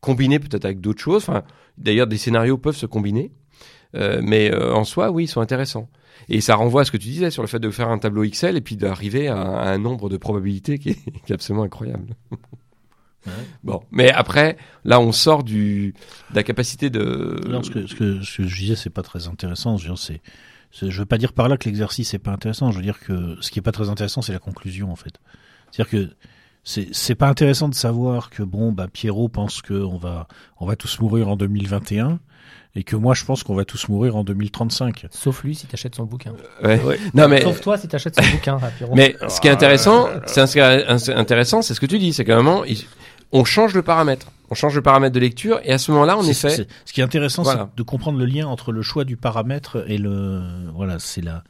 combiné peut-être avec d'autres choses. Enfin, d'ailleurs, des scénarios peuvent se combiner, euh, mais euh, en soi, oui, ils sont intéressants. Et ça renvoie à ce que tu disais sur le fait de faire un tableau Excel et puis d'arriver à, à un nombre de probabilités qui est, qui est absolument incroyable. [laughs] Ouais. Bon, mais après, là, on sort du de la capacité de. Non, ce que, ce que, ce que je disais, c'est pas très intéressant. Je veux, dire, c'est, c'est- je veux pas dire par là que l'exercice est pas intéressant. Je veux dire que ce qui est pas très intéressant, c'est la conclusion, en fait. C'est-à-dire que c'est, c'est pas intéressant de savoir que bon, bah, Pierrot pense que on va, on va tous mourir en 2021 et que moi, je pense qu'on va tous mourir en 2035. Sauf lui si t'achètes son bouquin. Ouais. Non, mais Sauf toi si t'achètes son bouquin, Pierrot. Mais ce qui est intéressant, c'est intéressant, c'est ce que tu dis, c'est qu'à un moment, il- on change le paramètre. On change le paramètre de lecture et à ce moment-là, en effet, ce qui est intéressant, Voilà. c'est de comprendre le lien entre le choix du paramètre et le, voilà, c'est la.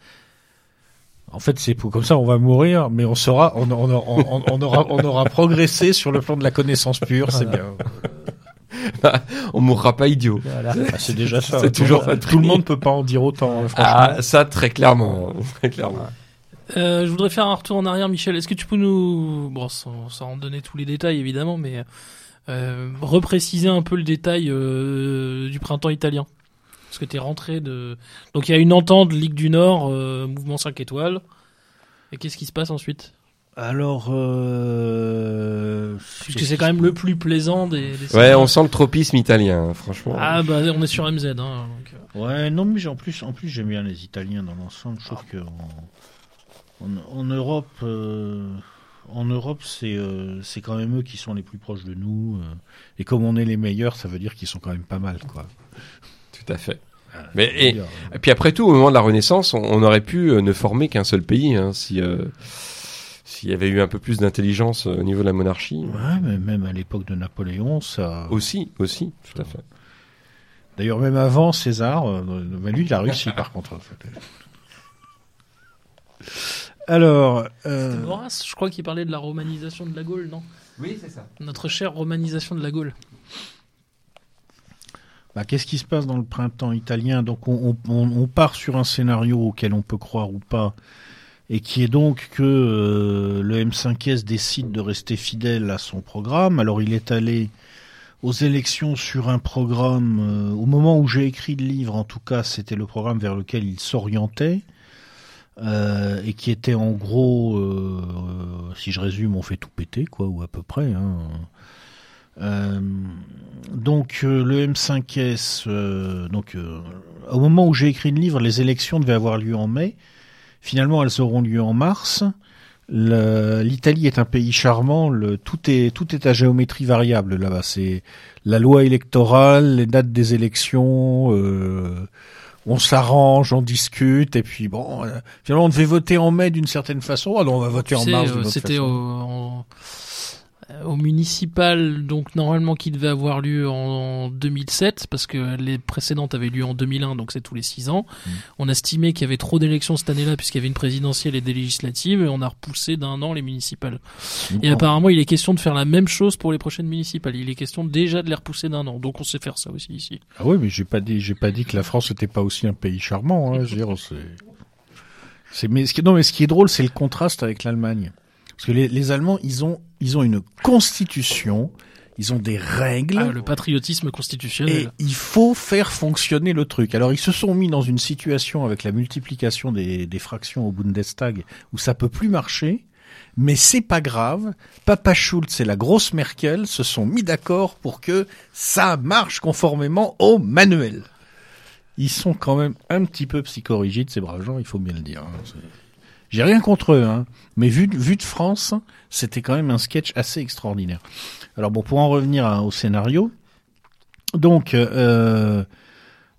En fait, c'est pour comme ça, on va mourir, mais on sera, on, on, on, on- on aura, on aura progressé sur le plan de la connaissance pure, c'est bien. [laughs] on mourra pas idiot. Voilà. Ah, c'est déjà ça. [laughs] C'est toujours ça Tout le monde peut pas en dire autant, hein, franchement. Ah, ça très clairement, [laughs] très clairement. Euh, je voudrais faire un retour en arrière, Michel. Est-ce que tu peux nous, bon, sans, sans en donner tous les détails évidemment, mais euh, repréciser un peu le détail euh, du printemps italien? Parce que tu es rentré de, donc il y a une entente Ligue du Nord, euh, mouvement 5 étoiles. Et qu'est-ce qui se passe ensuite? Alors, euh... Puisque c'est quand même le plus plaisant des. des Ouais, on sent le tropisme italien, hein, franchement. Ah bah on est sur MZ. Hein, donc. Ouais, non, mais j'ai- en plus, en plus j'aime bien les Italiens dans l'ensemble. Je trouve que en, en- en Europe, euh, en Europe, c'est euh, c'est quand même eux qui sont les plus proches de nous. euh, et comme on est les meilleurs, ça veut dire qu'ils sont quand même pas mal, quoi. Tout à fait. Ah, Mais- ça veut et- puis après tout, au moment de la Renaissance, on, on aurait pu euh, ne former qu'un seul pays, hein, si euh, s'il y avait eu un peu plus d'intelligence euh, au niveau de la monarchie. Ouais, mais même à l'époque de Napoléon, ça. Aussi, aussi, tout à fait. D'ailleurs, même avant César, euh, bah, lui, il a réussi par contre. en [laughs] fait. Alors, euh, C'était Maurras, je crois qu'il parlait de la romanisation de la Gaule, non? Oui, c'est ça. Notre chère romanisation de la Gaule. bah, qu'est-ce qui se passe dans le printemps italien? Donc, on, on- on- on part sur un scénario auquel on peut croire ou pas, et qui est donc que euh, le M5S décide de rester fidèle à son programme. Alors, il est allé aux élections sur un programme, euh, au moment où j'ai écrit le livre, en tout cas, c'était le programme vers lequel il s'orientait. Euh, et qui était en gros, euh, si je résume, on fait tout péter, quoi, ou à peu près. Hein. Euh, donc euh, le M5S, euh, donc euh, au moment où j'ai écrit le livre, les élections devaient avoir lieu en mai. Finalement, elles auront lieu en mars. L'Italie est un pays charmant. Le, tout est tout est à géométrie variable là-bas. C'est la loi électorale, les dates des élections. euh, on s'arrange, on discute, et puis bon, euh, finalement on devait voter en mai d'une certaine façon, alors on va voter Tu en sais, mars. euh, C'était façon. Au, euh, au municipal, donc normalement qui devait avoir lieu en 2007, parce que les précédentes avaient lieu en 2001, donc c'est tous les six ans. Mm. On a estimé qu'il y avait trop d'élections cette année-là, puisqu'il y avait une présidentielle et des législatives, et on a repoussé d'un an les municipales. Et apparemment, il est question de faire la même chose pour les prochaines municipales. Il est question déjà de les repousser d'un an, donc on sait faire ça aussi ici. Ah oui, mais j'ai pas dit, j'ai pas dit que la France n'était pas aussi un pays charmant. Hein, je veux dire, c'est, c'est, mais ce qui, non, mais ce qui est drôle, c'est le contraste avec l'Allemagne, parce que les, les Allemands, ils ont, ils ont une constitution, ils ont des règles. Ah, le patriotisme Et constitutionnel. il faut faire fonctionner le truc. Alors ils se sont mis dans une situation avec la multiplication des, des fractions au Bundestag où ça peut plus marcher. Mais c'est pas grave. Papa Schulz et la grosse Merkel se sont mis d'accord pour que ça marche conformément au manuel. Ils sont quand même un petit peu psychorigides, ces braves gens, il faut bien le dire. hein. J'ai rien contre eux, hein. mais vu, vu de France, c'était quand même un sketch assez extraordinaire. Alors bon, pour en revenir au scénario, donc, euh,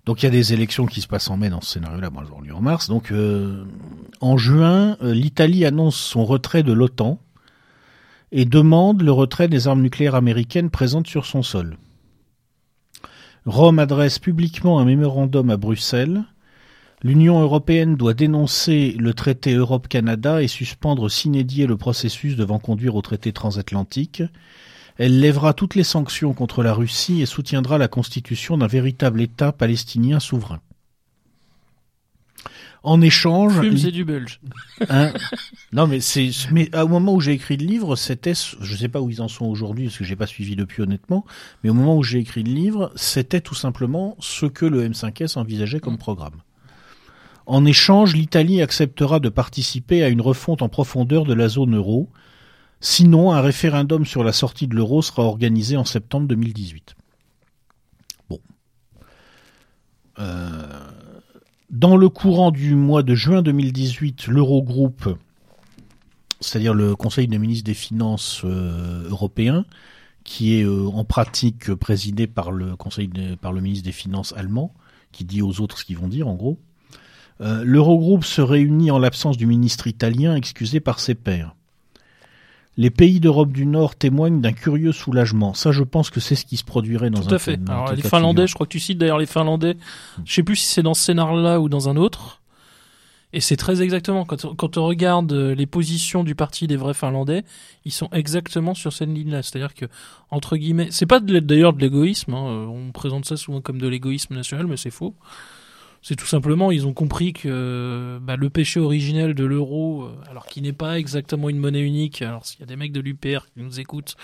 donc il y a des élections qui se passent en mai dans ce scénario-là, bon, elles auront lieu en mars. Donc, euh, en juin, euh, l'Italie annonce son retrait de l'OTAN et demande le retrait des armes nucléaires américaines présentes sur son sol. Rome adresse publiquement un mémorandum à Bruxelles. L'Union européenne doit dénoncer le traité Europe-Canada et suspendre sine die le processus devant conduire au traité transatlantique. Elle lèvera toutes les sanctions contre la Russie et soutiendra la constitution d'un véritable État palestinien souverain. En échange, Fume, c'est du belge. [laughs] Hein? Non, mais c'est, mais au moment où j'ai écrit le livre, c'était, je sais pas où ils en sont aujourd'hui, parce que j'ai pas suivi depuis honnêtement, mais au moment où j'ai écrit le livre, c'était tout simplement ce que le M5S envisageait comme programme. En échange, l'Italie acceptera de participer à une refonte en profondeur de la zone euro. Sinon, un référendum sur la sortie de l'euro sera organisé en septembre 2018. Bon. Euh, dans le courant du mois de juin 2018, l'Eurogroupe, c'est-à-dire le Conseil des ministres des Finances euh, européen, qui est euh, en pratique présidé par le Conseil par le ministre des Finances allemand, qui dit aux autres ce qu'ils vont dire en gros. Euh, L'Eurogroupe se réunit en l'absence du ministre italien excusé par ses pairs. Les pays d'Europe du Nord témoignent d'un curieux soulagement. Ça, je pense que c'est ce qui se produirait dans Tout un à fait. Alors, les Finlandais, figure. je crois que tu cites d'ailleurs les Finlandais. Je sais plus si c'est dans ce scénario-là ou dans un autre. Et c'est très exactement, quand, on- quand on regarde euh, les positions du parti des vrais Finlandais, ils sont exactement sur cette ligne-là. C'est-à-dire que, entre guillemets, c'est pas d'ailleurs de l'égoïsme, hein, euh, on présente ça souvent comme de l'égoïsme national, mais c'est faux. C'est tout simplement, ils ont compris que bah, le péché originel de l'euro, euh, alors qui n'est pas exactement une monnaie unique, alors s'il y a des mecs de l'UPR qui nous écoutent,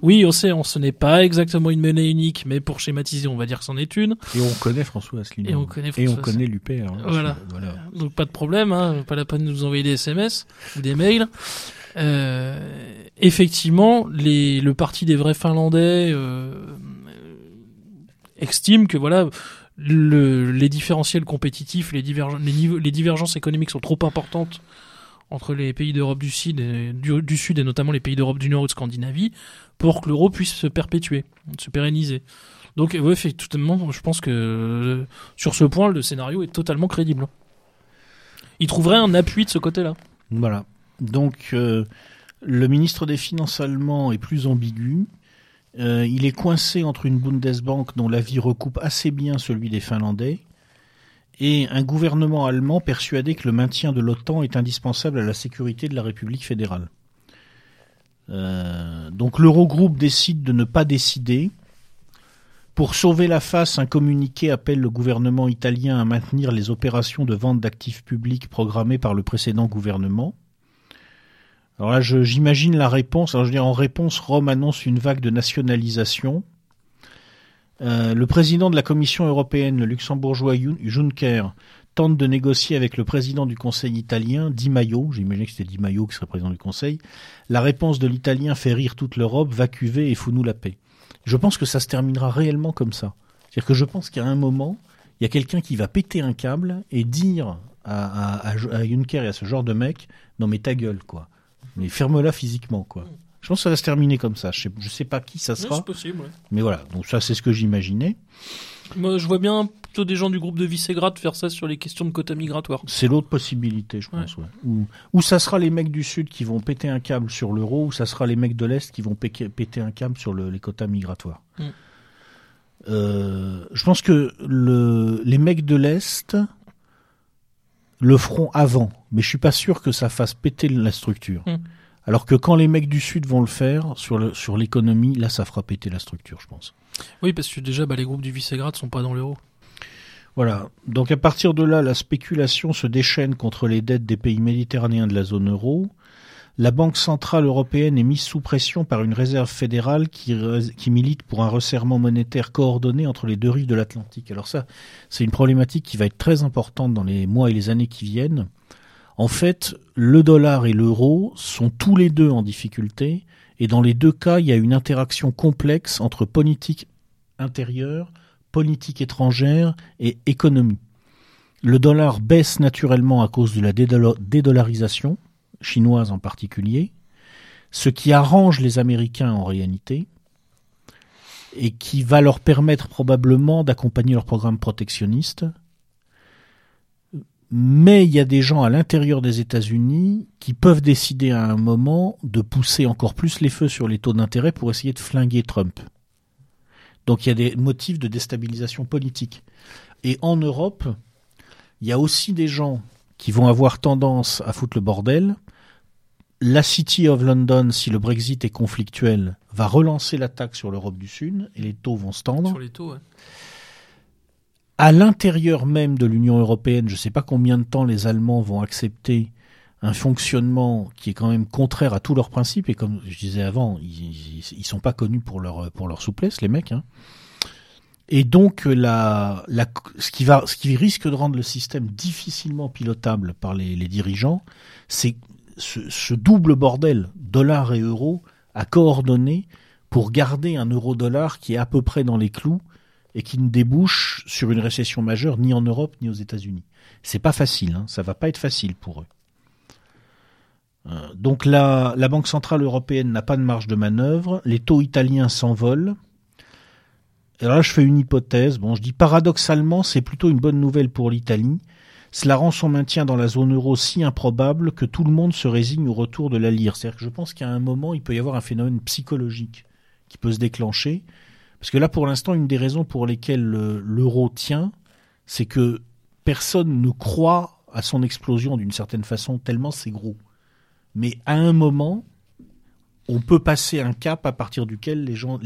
oui, on sait, on, ce n'est pas exactement une monnaie unique, mais pour schématiser, on va dire que c'en est une. Et on connaît François Asselineau. Et on connaît Et on François connaît l'UPR. hein. Voilà. voilà. Donc pas de problème, hein, pas la peine de nous envoyer des SMS ou des mails. Euh, effectivement, les, le parti des vrais Finlandais euh, estime que voilà, le, les différentiels compétitifs, les, divergences économiques sont trop importantes entre les pays d'Europe du Sud, et, notamment les pays d'Europe du Nord ou de Scandinavie, pour que l'euro puisse se perpétuer, se pérenniser. Donc, ouais, je pense que euh, sur ce point, le scénario est totalement crédible. Il trouverait un appui de ce côté-là. Voilà. Donc, euh, le ministre des Finances allemand est plus ambigu. Euh, il est coincé entre une Bundesbank dont l'avis recoupe assez bien celui des Finlandais et un gouvernement allemand persuadé que le maintien de l'OTAN est indispensable à la sécurité de la République fédérale. Euh, donc l'Eurogroupe décide de ne pas décider. Pour sauver la face, un communiqué appelle le gouvernement italien à maintenir les opérations de vente d'actifs publics programmées par le précédent gouvernement. Alors là, j'imagine la réponse. Alors je veux dire, en réponse, Rome annonce une vague de nationalisation. Euh, le président de la Commission européenne, le luxembourgeois Jun- Juncker, tente de négocier avec le président du Conseil italien, Di Maio, j'imagine que c'était Di Maio qui serait président du Conseil. La réponse de l'italien fait rire toute l'Europe, va cuver et fout-nous la paix. Je pense que ça se terminera réellement comme ça. C'est-à-dire que je pense qu'à un moment, il y a quelqu'un qui va péter un câble et dire à- à Juncker et à ce genre de mec, non mais ta gueule, quoi. Mais ferme-la physiquement, quoi. Je pense que ça va se terminer comme ça. Je sais, je sais pas qui ça sera, possible. ouais. mais voilà. Donc ça, c'est ce que j'imaginais. Moi, je vois bien plutôt des gens du groupe de Visegrad faire ça sur les questions de quotas migratoires. C'est l'autre possibilité, je pense. Ouais. Ou, ou ça sera les mecs du Sud qui vont péter un câble sur l'euro, ou ça sera les mecs de l'Est qui vont péter un câble sur le- les quotas migratoires. Mm. Euh, je pense que le, les mecs de l'Est le feront avant, mais je suis pas sûr que ça fasse péter la structure. Mm. Alors que quand les mecs du Sud vont le faire sur le- sur l'économie, là, ça fera péter la structure, je pense. Oui, parce que déjà, bah, les groupes du Visegrad sont pas dans l'euro. Voilà. Donc à partir de là, la spéculation se déchaîne contre les dettes des pays méditerranéens de la zone euro. La Banque centrale européenne est mise sous pression par une réserve fédérale qui, milite pour un resserrement monétaire coordonné entre les deux rives de l'Atlantique. Alors ça, c'est une problématique qui va être très importante dans les mois et les années qui viennent. En fait, le dollar et l'euro sont tous les deux en difficulté, et dans les deux cas, il y a une interaction complexe entre politique intérieure, politique étrangère et économie. Le dollar baisse naturellement à cause de la dédolla- dédollarisation, chinoise en particulier, ce qui arrange les Américains en réalité, et qui va leur permettre probablement d'accompagner leur programme protectionniste. Mais il y a des gens à l'intérieur des États-Unis qui peuvent décider à un moment de pousser encore plus les feux sur les taux d'intérêt pour essayer de flinguer Trump. Donc il y a des motifs de déstabilisation politique. Et en Europe, il y a aussi des gens qui vont avoir tendance à foutre le bordel. La City of London, si le Brexit est conflictuel, va relancer l'attaque sur l'Europe du Sud et les taux vont se tendre. Sur les taux, ouais. À l'intérieur même de l'Union européenne, je ne sais pas combien de temps les Allemands vont accepter un fonctionnement qui est quand même contraire à tous leurs principes. Et comme je disais avant, ils, ils sont pas connus pour leur pour leur souplesse, les mecs. Hein. Et donc la, la, ce qui va, ce qui risque de rendre le système difficilement pilotable par les, les dirigeants, c'est ce, double bordel dollar et euro à coordonner pour garder un euro-dollar qui est à peu près dans les clous et qui ne débouche sur une récession majeure ni en Europe ni aux États-Unis. C'est pas facile, hein, ça va pas être facile pour eux. Euh, donc la, la Banque centrale européenne n'a pas de marge de manœuvre, les taux italiens s'envolent. Alors là, je fais une hypothèse. Bon, je dis paradoxalement, c'est plutôt une bonne nouvelle pour l'Italie. Cela rend son maintien dans la zone euro si improbable que tout le monde se résigne au retour de la lire. C'est-à-dire que je pense qu'à un moment, il peut y avoir un phénomène psychologique qui peut se déclencher. Parce que là, pour l'instant, une des raisons pour lesquelles le- l'euro tient, c'est que personne ne croit à son explosion d'une certaine façon, tellement c'est gros. Mais à un moment, on peut passer un cap à partir duquel les gens,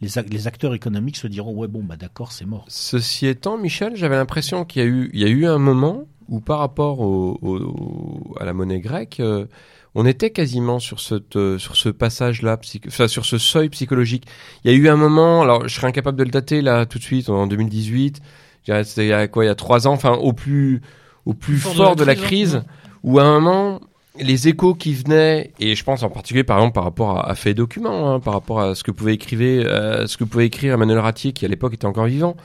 les, ac- les acteurs économiques se diront ouais bon bah d'accord c'est mort. Ceci étant, Michel, j'avais l'impression qu'il y a eu, il y a eu un moment où par rapport au, au- à la monnaie grecque, euh, on était quasiment sur cette, euh, sur ce passage-là, enfin, sur ce seuil psychologique. Il y a eu un moment, alors je serais incapable de le dater là tout de suite, en 2018. Je dirais, C'était il y a quoi, il y a trois ans, enfin au plus, au plus Fort fort, de la de la crise, crise, hein. où à un moment les échos qui venaient, et je pense en particulier par exemple par rapport à, à Fait Documents, hein, par rapport à ce que pouvait écrire, euh, ce que pouvait écrire Emmanuel Ratier, qui à l'époque était encore vivant,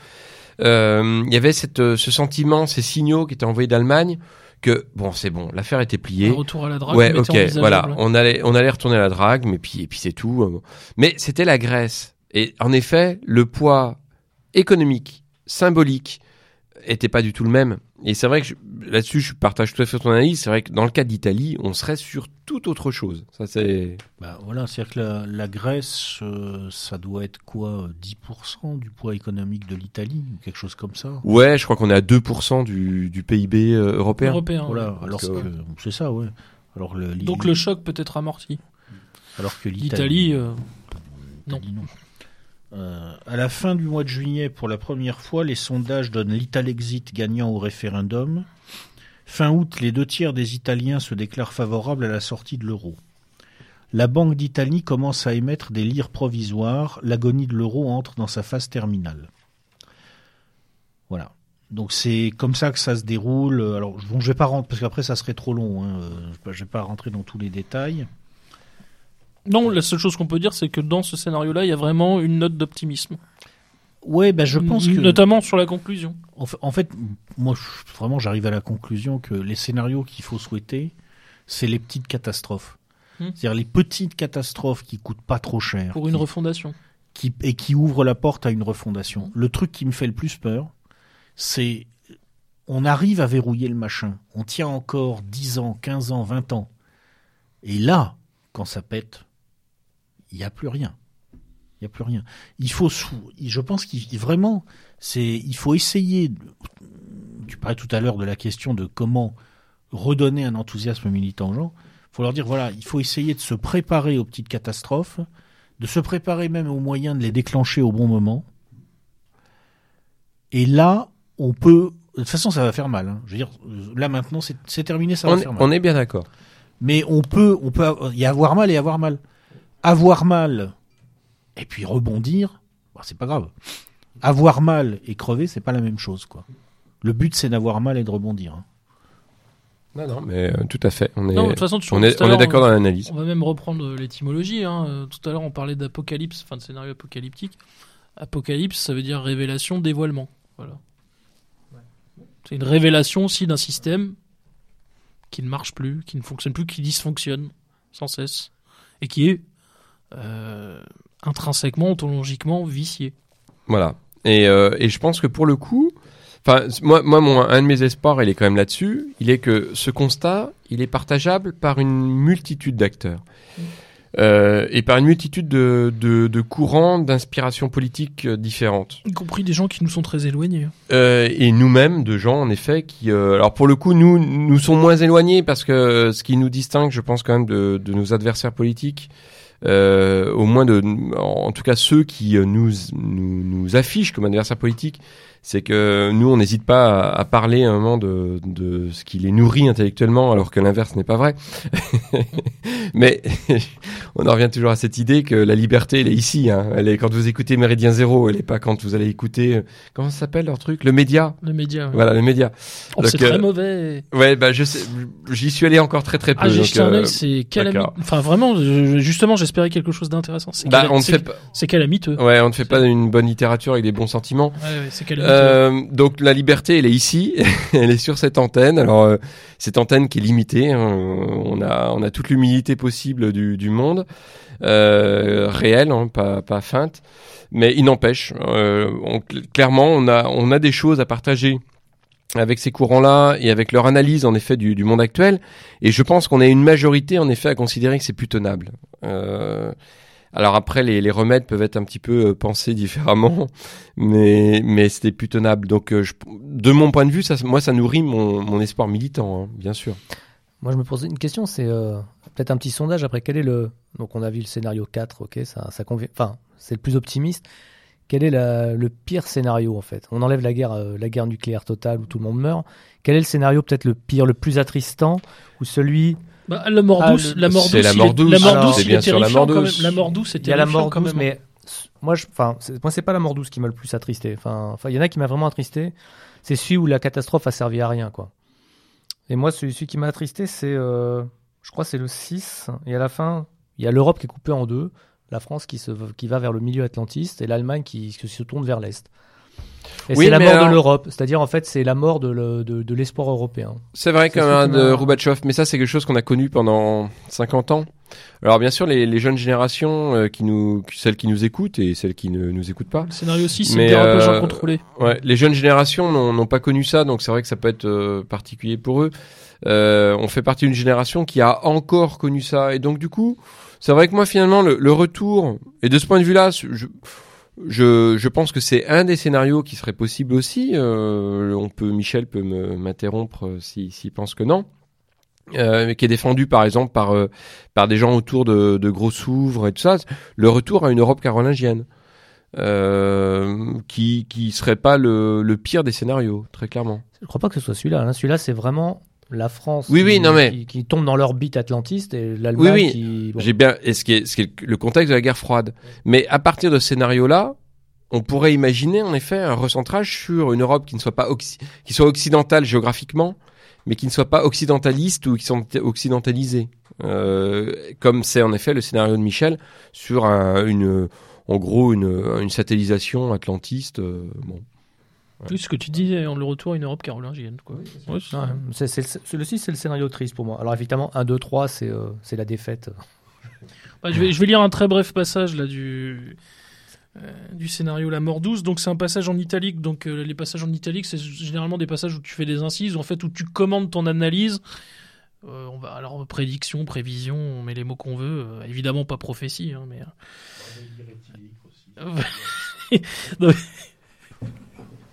euh, il y avait cette, euh, ce sentiment, ces signaux qui étaient envoyés d'Allemagne, que bon, c'est bon, l'affaire était pliée. Un retour à la drague. Ouais, ok, voilà, on allait, on allait retourner à la drague, mais puis, et puis c'est tout. euh. Mais c'était la Grèce. Et en effet, le poids économique, symbolique, était pas du tout le même. Et c'est vrai que là-dessus, je partage tout à fait ton analyse. C'est vrai que dans le cas d'Italie, on serait sur toute autre chose. Ça, c'est. Bah voilà, c'est-à-dire que la, la Grèce, euh, ça doit être quoi, euh, 10% du poids économique de l'Italie, ou quelque chose comme ça. Ouais, je crois qu'on est à 2% du, du PIB euh, européen. Européen. Voilà, ouais. alors que- que c'est ça, ouais. Alors le, Donc le choc peut être amorti. alors que L'Italie, l'Italie, euh, non. l'Italie, non. Euh, à la fin du mois de juillet, pour la première fois, les sondages donnent l'Italexit gagnant au référendum. Fin août, les deux tiers des Italiens se déclarent favorables à la sortie de l'euro. La Banque d'Italie commence à émettre des lires provisoires. L'agonie de l'euro entre dans sa phase terminale. Voilà. Donc c'est comme ça que ça se déroule. Alors bon, je vais pas rentrer parce qu'après ça serait trop long. Hein. Euh, Je vais pas rentrer dans tous les détails. Non, la seule chose qu'on peut dire, c'est que dans ce scénario-là, il y a vraiment une note d'optimisme. Ouais, ben je pense que Notamment sur la conclusion. En fa- en fait, moi, vraiment, j'arrive à la conclusion que les scénarios qu'il faut souhaiter, c'est les petites catastrophes. Hmm. C'est-à-dire les petites catastrophes qui coûtent pas trop cher Pour une qui- refondation. qui- et qui ouvrent la porte à une refondation. Le truc qui me fait le plus peur, c'est on arrive à verrouiller le machin. On tient encore 10 ans, 15 ans, 20 ans. Et là, quand ça pète, il n'y a plus rien. Il n'y a plus rien. Il faut, je pense qu'il vraiment, c'est, il faut essayer. Tu parlais tout à l'heure de la question de comment redonner un enthousiasme militant aux gens. Il faut leur dire voilà, il faut essayer de se préparer aux petites catastrophes, de se préparer même aux moyens de les déclencher au bon moment. Et là, on peut. De toute façon, ça va faire mal. hein. Je veux dire, là maintenant, c'est terminé, ça va On, est- faire mal on est bien d'accord. mais on peut, on peut, y avoir mal et avoir mal. Avoir mal et puis rebondir, bah, c'est pas grave. Avoir mal et crever, c'est pas la même chose, quoi. Le but, c'est d'avoir mal et de rebondir. hein. Non, non, mais euh, tout à fait. On est, Non, de toute façon, on tout est, à on est l'heure, d'accord dans l'analyse. On va même reprendre l'étymologie. Hein. Euh, Tout à l'heure, on parlait d'apocalypse, enfin de scénario apocalyptique. Apocalypse, ça veut dire révélation, dévoilement. Voilà. C'est une révélation aussi d'un système qui ne marche plus, qui ne fonctionne plus, qui dysfonctionne sans cesse et qui est euh, intrinsèquement, ontologiquement vicié. Voilà. Et, euh, et je pense que pour le coup, enfin, moi, moi, mon, un de mes espoirs, il est quand même là-dessus. Il est que ce constat, il est partageable par une multitude d'acteurs. Euh, et par une multitude de, de, de courants d'inspiration politique euh, différentes. Y compris des gens qui nous sont très éloignés. Euh, et nous-mêmes, de gens, en effet, qui... euh, alors pour le coup, nous, nous sommes moins éloignés parce que euh, ce qui nous distingue, je pense quand même, de, de nos adversaires politiques, euh, au moins de, en tout cas ceux qui euh, nous, nous, nous affichent comme adversaires politiques, c'est que nous, on n'hésite pas à, à parler à un moment de, de ce qui les nourrit intellectuellement, alors que l'inverse n'est pas vrai. [laughs] Mais [laughs] on en revient toujours à cette idée que la liberté, elle est ici. Hein. Elle est quand vous écoutez Méridien Zéro, elle est pas quand vous allez écouter... euh, Comment ça s'appelle leur truc? Le média Le média. ouais. voilà, les médias. Oh, c'est euh, très mauvais. Ouais, bah je j'y suis allé encore très très peu. Ah, j'ai jeté un euh, œil, c'est calamite. Enfin, vraiment, je- justement, j'espérais quelque chose d'intéressant. C'est bah, cala- on fait pas, c'est calamiteux. ouais, on ne fait pas une bonne littérature avec des bons sentiments. Ouais, ouais, c'est calamiteux. Euh, donc la liberté, elle est ici, [laughs] elle est sur cette antenne. Alors euh, cette antenne qui est limitée, hein, on a on a toute l'humilité possible du, du monde, euh, réelle, hein, pas pas feinte, mais il n'empêche, euh, on- clairement on a on a des choses à partager avec ces courants-là et avec leur analyse en effet du, du monde actuel. Et je pense qu'on a une majorité en effet à considérer que c'est plus tenable. Euh, Alors après, les, les remèdes peuvent être un petit peu euh, pensés différemment, [laughs] mais mais c'était plus tenable. Donc, euh, de mon point de vue, moi, ça nourrit mon, mon espoir militant, hein, bien sûr. Moi, je me posais une question, c'est euh, peut-être un petit sondage après. Quel est le. Donc, on a vu le scénario 4, ok, ça, ça convient. Enfin, c'est le plus optimiste. Quel est le pire scénario, en fait? On enlève la guerre, la guerre nucléaire totale où tout le monde meurt. Quel est le scénario peut-être le pire, le plus attristant? Ou celui. Bah, la mort Ah, douce, le- la mort douce, la il mort est- douce. La mort Alors, douce, c'est bien est sûr la mort douce. La mort douce, a la mort quand douce, même. mais. Moi, je, enfin, c'est- moi, c'est pas la mort douce qui m'a le plus attristé. Enfin, enfin, il y en a qui m'a vraiment attristé. C'est celui où la catastrophe a servi à rien, quoi. Et moi, celui, celui qui m'a attristé, c'est, euh, je crois, c'est le 6. Et à la fin, il y a l'Europe qui est coupée en deux, la France qui se, qui va vers le milieu atlantiste et l'Allemagne qui, qui se tourne vers l'est. Et Oui, c'est la mort alors- de l'Europe, c'est-à-dire en fait, c'est la mort de, le- de, de l'espoir européen. C'est vrai un qui de Roubatchov, mais ça c'est quelque chose qu'on a connu pendant 50 ans. Alors bien sûr, les, les jeunes générations euh, qui nous, celles qui nous écoutent et celles qui ne nous écoutent pas, Le scénario 6, c'est dérapage euh, incontrôlé. Ouais, les jeunes générations n'ont n'ont pas connu ça, donc c'est vrai que ça peut être euh, particulier pour eux. Euh, on fait partie d'une génération qui a encore connu ça, et donc du coup, c'est vrai que moi finalement le, le retour, et de ce point de vue-là, je, je, pense que c'est un des scénarios qui serait possible aussi. Euh, on peut, Michel peut m'interrompre euh, si- s'il pense que non. Euh, mais qui est défendu par exemple par des gens autour de, de gros s'ouvre et tout ça, le retour à une Europe carolingienne qui qui serait pas le, pire des scénarios, très clairement. Je crois pas que ce soit celui-là. hein. Celui-là, c'est vraiment la France Oui, qui, oui, non, mais- qui, qui tombe dans l'orbite atlantiste et l'Allemagne Oui, oui. qui. bon. J'ai bien, et ce qui est, ce qui est le contexte de la guerre froide. Mais à partir de ce scénario-là, on pourrait imaginer en effet un recentrage sur une Europe qui ne soit pas qui soit occidentale géographiquement, mais qui ne soit pas occidentaliste ou qui soit occidentalisée. Euh, comme c'est en effet le scénario de Michel sur un, une, en gros une, une satellisation atlantiste. euh, bon. Oui, ce que tu dis, euh, le retour à une Europe carolingienne. Quoi. Ouais, c'est- Ouais, c'est, c'est, c'est- le 6, c'est le scénario triste pour moi. Alors évidemment, 1, 2, 3, c'est, euh, c'est la défaite. Bah, je, vais, je vais lire un très bref passage là du, euh, du scénario La mort douce. Donc c'est un passage en italique. Donc euh, les passages en italique, c'est généralement des passages où tu fais des incises, en fait où tu commandes ton analyse. Euh, on va alors prédiction, prévision, on met les mots qu'on veut. Euh, évidemment pas prophétie, hein, mais. euh, [laughs]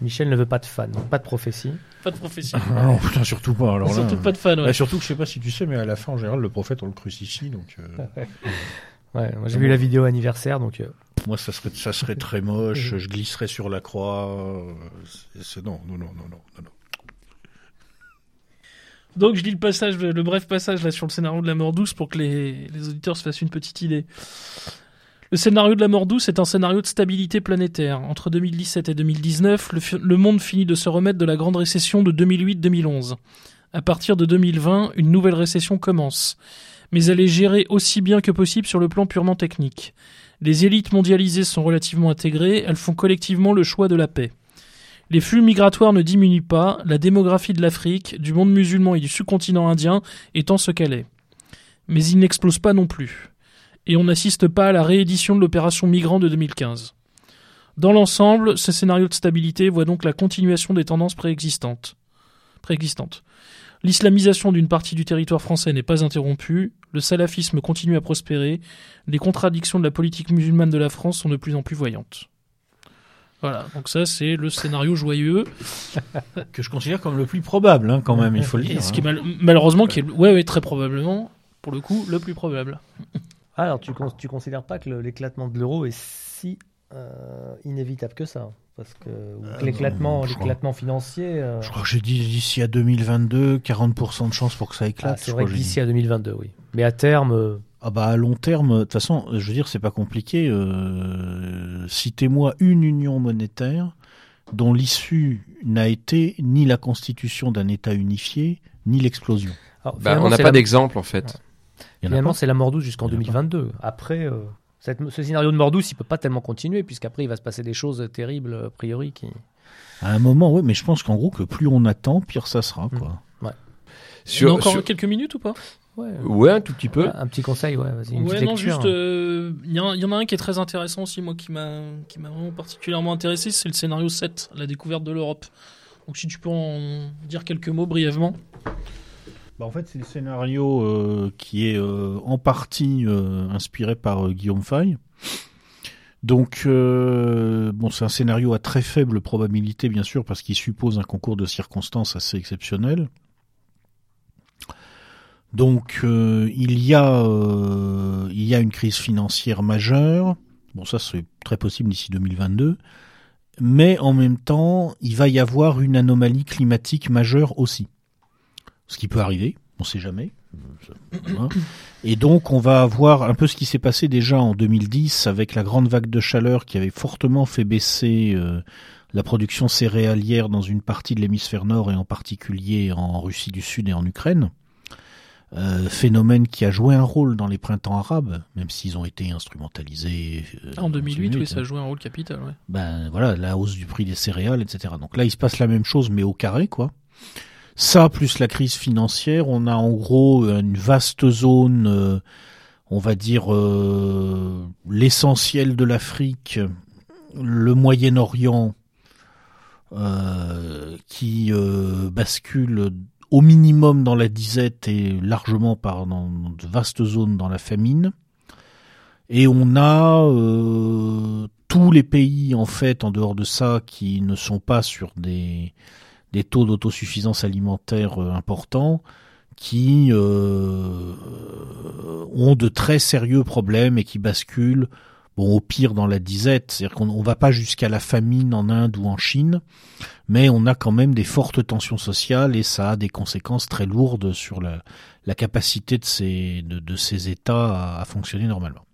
Michel ne veut pas de fan, pas de prophétie. pas de prophétie. Ah non, [laughs] putain, surtout pas. Alors là, Surtout pas de fan. ouais. Bah, surtout que je sais pas si tu sais, mais à la fin, en général, le prophète, on le crucifie. Donc, euh, [laughs] Ouais, moi, j'ai vu la vidéo anniversaire, donc euh, moi, ça serait, ça serait très moche. [laughs] je glisserais sur la croix. euh, c'est- non, non, non, non, non, non. Donc je lis le passage, le bref passage là sur le scénario de la mort douce pour que les, les auditeurs se fassent une petite idée. Le scénario de la mort douce est un scénario de stabilité planétaire. Entre 2017 et 2019, le, le monde finit de se remettre de la grande récession de 2008-2011. À partir de 2020, une nouvelle récession commence. Mais elle est gérée aussi bien que possible sur le plan purement technique. Les élites mondialisées sont relativement intégrées, elles font collectivement le choix de la paix. Les flux migratoires ne diminuent pas, la démographie de l'Afrique, du monde musulman et du sous-continent indien étant ce qu'elle est. Mais ils n'explosent pas non plus. Et on n'assiste pas à la réédition de l'opération Migrant de 2015. Dans l'ensemble, ce scénario de stabilité voit donc la continuation des tendances préexistantes. préexistantes. L'islamisation d'une partie du territoire français n'est pas interrompue, le salafisme continue à prospérer, les contradictions de la politique musulmane de la France sont de plus en plus voyantes. Voilà, donc ça c'est le scénario joyeux. [laughs] Que je considère comme le plus probable, hein, quand même, il faut le Et dire. ce qui est hein. mal- malheureusement, qui est, ouais, ouais, très probablement, pour le coup, le plus probable. Ah, alors tu, con- tu considères pas que le- l'éclatement de l'euro est si euh, inévitable que ça Parce que ou que Euh, l'éclatement, l'éclatement financier. euh, Je crois que j'ai dit d'ici à 2022, 40% de chance pour que ça ah, éclate. c'est je vrai d'ici à 2022, oui. Mais à terme, euh, Ah bah à long terme, de toute façon, je veux dire, c'est pas compliqué. Euh, Citez-moi une union monétaire dont l'issue n'a été ni la constitution d'un État unifié, ni l'explosion. Bah, on n'a c'est pas la- d'exemple en fait. Finalement, c'est la mort douce jusqu'en Il y en a 2022. Après, euh, cette- ce scénario de mort douce, il peut pas tellement continuer, puisqu'après, il va se passer des choses terribles, a priori. Qui... À un moment, oui, mais je pense qu'en gros, que plus on attend, pire ça sera, quoi. Sur, on a encore sur- quelques minutes ou pas? Ouais, Ouais, un tout petit peu. Un petit conseil, ouais, vas-y, une Ouais, petite non, lecture. juste, euh, il y, en a- il y en a un qui est très intéressant aussi, moi, qui m'a qui m'a vraiment particulièrement intéressé, c'est le scénario 7, la découverte de l'Europe. Donc si tu peux en dire quelques mots brièvement. Bah, en fait, c'est le scénario euh, qui est euh, en partie euh, inspiré par Guillaume Fay. Donc, bon, c'est un scénario à très faible probabilité, bien sûr, parce qu'il suppose un concours de circonstances assez exceptionnel. Donc, il y a, il y a une crise financière majeure. Bon, ça, c'est très possible d'ici 2022 mais en même temps, il va y avoir une anomalie climatique majeure aussi. Ce qui peut arriver, on ne sait jamais. Et donc, on va avoir un peu ce qui s'est passé déjà en 2010 avec la grande vague de chaleur qui avait fortement fait baisser euh, la production céréalière dans une partie de l'hémisphère nord et en particulier en Russie du Sud et en Ukraine. Euh, phénomène qui a joué un rôle dans les printemps arabes, même s'ils ont été instrumentalisés. Euh, en 2008, oui, ça a joué un rôle capital. Ouais. Ben voilà, la hausse du prix des céréales, etc. Donc là, il se passe la même chose, mais au carré, quoi. Ça, plus la crise financière, on a en gros une vaste zone, euh, on va dire l'essentiel de l'Afrique, le Moyen-Orient, qui bascule au minimum dans la disette et largement par dans de vastes zones dans la famine. Et on a euh, tous les pays en fait en dehors de ça qui ne sont pas sur des, des taux d'autosuffisance alimentaire euh, importants, qui euh, ont de très sérieux problèmes et qui basculent bon au pire dans la disette, c'est-à-dire qu'on ne va pas jusqu'à la famine en Inde ou en Chine, mais on a quand même des fortes tensions sociales et ça a des conséquences très lourdes sur la, capacité de ces, de, ces États à, fonctionner normalement.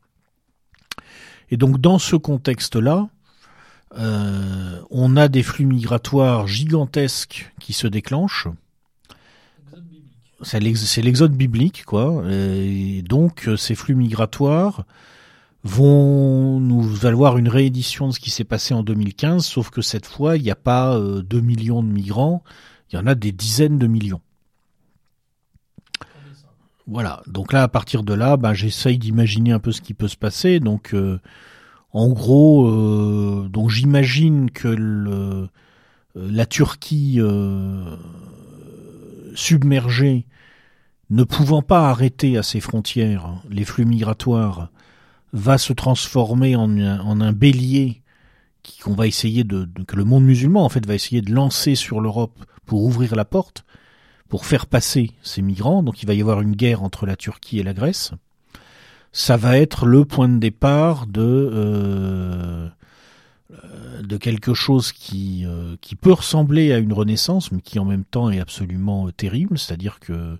Et donc dans ce contexte-là, euh, on a des flux migratoires gigantesques qui se déclenchent. C'est l'exode biblique, quoi. Et donc ces flux migratoires vont nous valoir une réédition de ce qui s'est passé en 2015, sauf que cette fois, il n'y a pas 2 euh, millions de migrants, il y en a des dizaines de millions. Voilà, donc là, à partir de là, bah, j'essaye d'imaginer un peu ce qui peut se passer. Donc, euh, en gros, euh, donc j'imagine que le, la Turquie submergée, ne pouvant pas arrêter à ses frontières les flux migratoires, va se transformer en, un bélier qu'on va essayer de, que le monde musulman en fait va essayer de lancer sur l'Europe pour ouvrir la porte, pour faire passer ces migrants. Donc il va y avoir une guerre entre la Turquie et la Grèce. Ça va être le point de départ de euh, de quelque chose qui euh, qui peut ressembler à une renaissance, mais qui en même temps est absolument terrible. C'est-à-dire que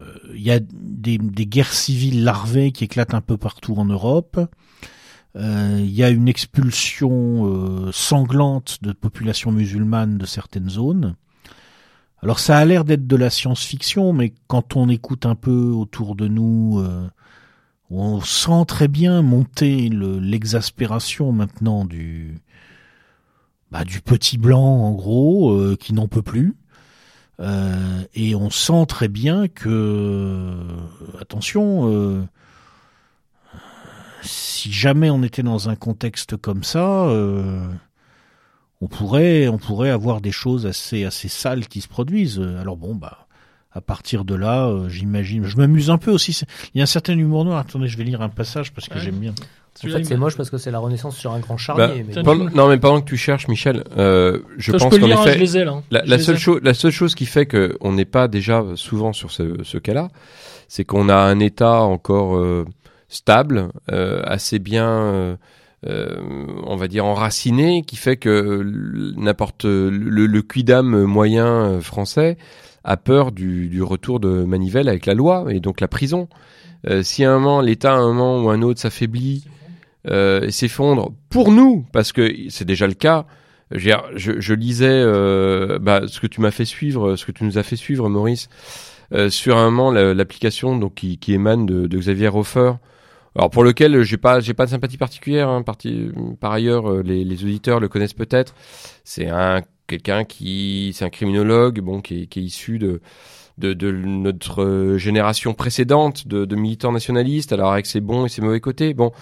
il euh, y a des, guerres civiles larvées qui éclatent un peu partout en Europe. Il euh, y a une expulsion euh, sanglante de populations musulmanes de certaines zones. Alors ça a l'air d'être de la science-fiction, mais quand on écoute un peu autour de nous, on sent très bien monter l'exaspération maintenant du, bah, du petit blanc en gros, qui n'en peut plus. Euh, et on sent très bien que, attention, euh, si jamais on était dans un contexte comme ça, euh, on pourrait, on pourrait avoir des choses assez, assez sales qui se produisent. Alors bon, bah, à partir de là, j'imagine, je m'amuse un peu aussi. Il y a un certain humour noir. Attendez, je vais lire un passage parce que j'aime bien. En fait, c'est moche parce que c'est la Renaissance sur un grand charnier. Bah, non, mais pendant que tu cherches, Michel, euh, je pense qu'en effet, les hein. la, seule chose, la seule chose qui fait que on n'est pas déjà souvent sur ce, ce cas-là, c'est qu'on a un État encore euh, stable, euh, assez bien, euh, euh, on va dire enraciné, qui fait que n'importe le, le quidam moyen français a peur du, du retour de manivelle avec la loi et donc la prison. si à un moment l'État à un moment ou un autre s'affaiblit euh, s'effondre pour nous, parce que c'est déjà le cas. Je, je lisais euh, bah, ce que tu m'as fait suivre, ce que tu nous as fait suivre, Maurice, euh, sur un moment l'application donc qui, qui émane de, de, Xavier Hofer. Alors pour lequel j'ai pas j'ai pas de sympathie particulière. Hein, parti, par ailleurs, euh, les, les, auditeurs le connaissent peut-être. C'est un quelqu'un qui c'est un criminologue bon qui est, issu de de, notre génération précédente de, militants nationalistes, alors avec ses bons et ses mauvais côtés. Bon,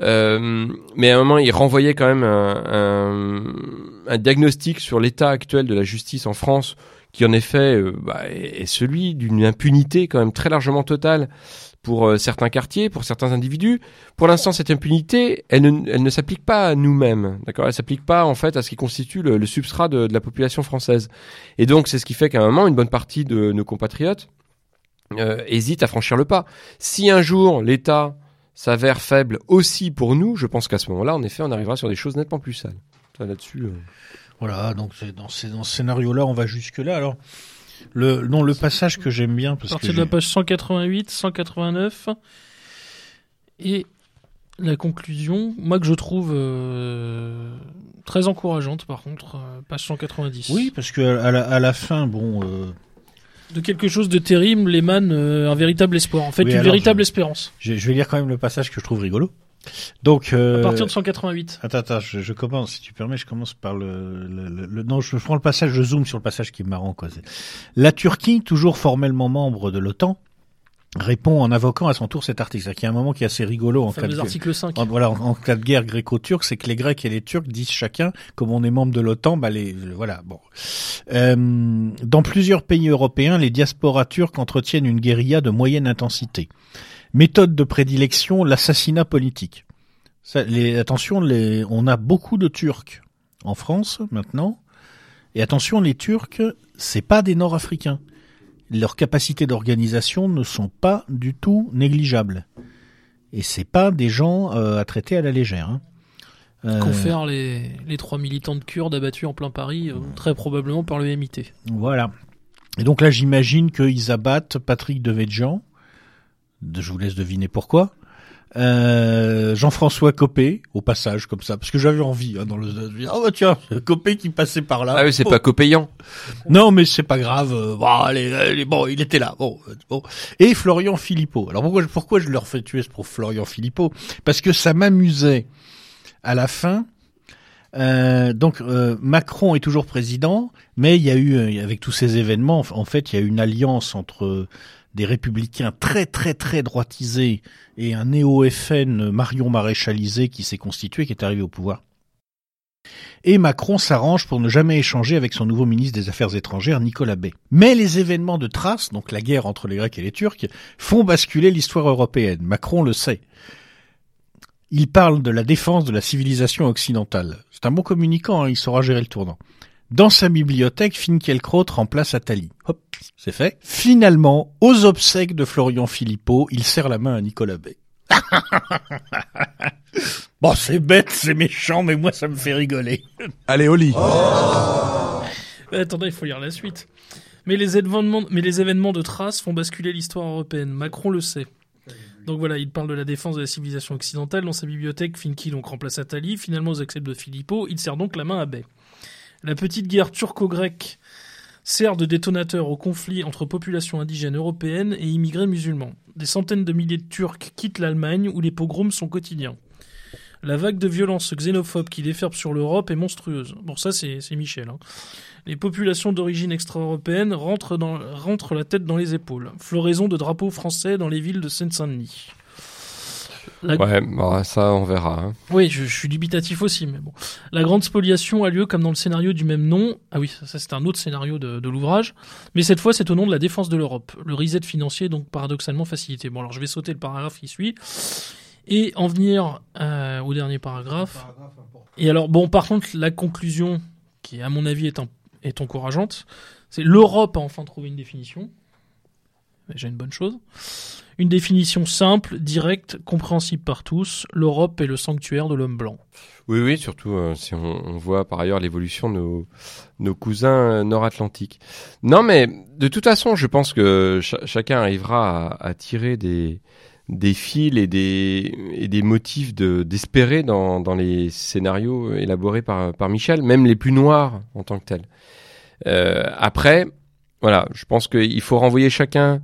euh, mais à un moment, il renvoyait quand même un diagnostic sur l'état actuel de la justice en France, qui en effet euh, bah, est celui d'une impunité quand même très largement totale pour euh, certains quartiers, pour certains individus. Pour l'instant, cette impunité, elle ne, elle ne s'applique pas à nous-mêmes, d'accord? Elle s'applique pas en fait à ce qui constitue le, le substrat de, de, la population française. Et donc, c'est ce qui fait qu'à un moment, une bonne partie de nos compatriotes euh, hésite à franchir le pas. Si un jour l'État s'avère faible aussi pour nous, je pense qu'à ce moment-là, en effet, on arrivera sur des choses nettement plus sales. Là-dessus. Euh... Voilà, donc dans, ces, dans ce scénario-là, on va jusque-là. Alors, le, non, le passage que j'aime bien. Parce partir que de la page 188, 189. Et la conclusion, moi que je trouve euh, très encourageante par contre, euh, page 190. Oui, parce que à la, à la fin, bon. Euh... De quelque chose de terrible émane euh, un véritable espoir. En fait, Oui, une véritable je- espérance. Je, je vais lire quand même le passage que je trouve rigolo. Donc. Euh... À partir de 188. Attends, attends, je, je commence, si tu permets, je commence par le, le, le- le- non, je prends le passage, je zoome sur le passage qui est marrant, quoi. La Turquie, toujours formellement membre de l'OTAN, répond en invoquant à son tour cet article. C'est-à-dire qu'il y a un moment qui est assez rigolo en cas de, article 5. en, voilà, en, en cas de guerre gréco-turque, c'est que les Grecs et les Turcs disent chacun, comme on est membre de l'OTAN, bah les, le- voilà, bon. Euh, dans plusieurs pays européens, les diasporas turques entretiennent une guérilla de moyenne intensité. Méthode de prédilection, l'assassinat politique. Ça, les, attention, les, on a beaucoup de Turcs en France maintenant. Et attention, les Turcs, c'est pas des Nord-Africains. Leurs capacités d'organisation ne sont pas du tout négligeables. Et c'est pas des gens euh, à traiter à la légère. Hein. Euh, Confère les, les trois militants de Kurdes abattus en plein Paris, euh, très probablement par le MIT. Voilà. Et donc là, j'imagine qu'ils abattent Patrick Devedjian. Je vous laisse deviner pourquoi. Euh, Jean-François Copé, au passage, comme ça, parce que j'avais envie, hein, dans le, ah bah tiens, Copé qui passait par là. Ah oui, c'est pas copayant. Non, mais c'est pas grave. euh, Bon, allez, allez, bon, il était là. Bon, euh, bon. Et Florian Philippot. Alors pourquoi, pourquoi je leur fais tuer pour Florian Philippot? Parce que ça m'amusait à la fin. Euh, donc euh, Macron est toujours président, mais il y a eu euh, avec tous ces événements, en- en fait, il y a eu une alliance entre des républicains très très très droitisés et un néo-FN Marion Maréchalisé qui s'est constitué, qui est arrivé au pouvoir. Et Macron s'arrange pour ne jamais échanger avec son nouveau ministre des Affaires étrangères, Nicolas Bay. Mais les événements de Thrace, donc la guerre entre les Grecs et les Turcs, font basculer l'histoire européenne. Macron le sait. Il parle de la défense de la civilisation occidentale. C'est un bon communicant, hein, il saura gérer le tournant. Dans sa bibliothèque, Finkielkraut remplace Attali. Hop, c'est fait. Finalement, aux obsèques de Florian Philippot, il serre la main à Nicolas Bay. [laughs] bon, c'est bête, c'est méchant, mais moi ça me fait rigoler. Allez, au lit. Mais attendez, il faut lire la suite. Mais les événements, mais les événements de Thrace font basculer l'histoire européenne. Macron le sait. Donc voilà, il parle de la défense de la civilisation occidentale. Dans sa bibliothèque, Finki donc remplace Attali. Finalement, aux accepts de Philippot, il serre donc la main à Bay. La petite guerre turco-grecque sert de détonateur au conflit entre populations indigènes européennes et immigrés musulmans. Des centaines de milliers de Turcs quittent l'Allemagne où les pogroms sont quotidiens. La vague de violence xénophobe qui déferbe sur l'Europe est monstrueuse. Bon, ça, c'est Michel. Hein. Les populations d'origine extra-européenne rentrent, rentrent la tête dans les épaules. Floraison de drapeaux français dans les villes de Seine-Saint-Denis. La- Ouais, bon, ça on verra. hein. Oui, je, je suis dubitatif aussi, mais bon. La grande spoliation a lieu comme dans le scénario du même nom. Ah oui, ça, ça, c'est un autre scénario de, de l'ouvrage. Mais cette fois, c'est au nom de la défense de l'Europe. Le reset financier est donc paradoxalement facilité. Bon, alors je vais sauter le paragraphe qui suit et en venir euh, au dernier paragraphe. Et alors, bon, par contre, la conclusion, qui à mon avis est, un- est encourageante, c'est l'Europe a enfin trouvé une définition. Déjà une bonne chose. Une définition simple, directe, compréhensible par tous. L'Europe est le sanctuaire de l'homme blanc. Oui, oui, surtout euh, si on, voit par ailleurs l'évolution de nos, cousins euh, nord-atlantiques. Non, mais de toute façon, je pense que cha- chacun arrivera à, tirer des, fils et des, motifs de- d'espérer dans, les scénarios élaborés par, par Michel, même les plus noirs en tant que tels. Euh, après, voilà, je pense qu'il faut renvoyer chacun.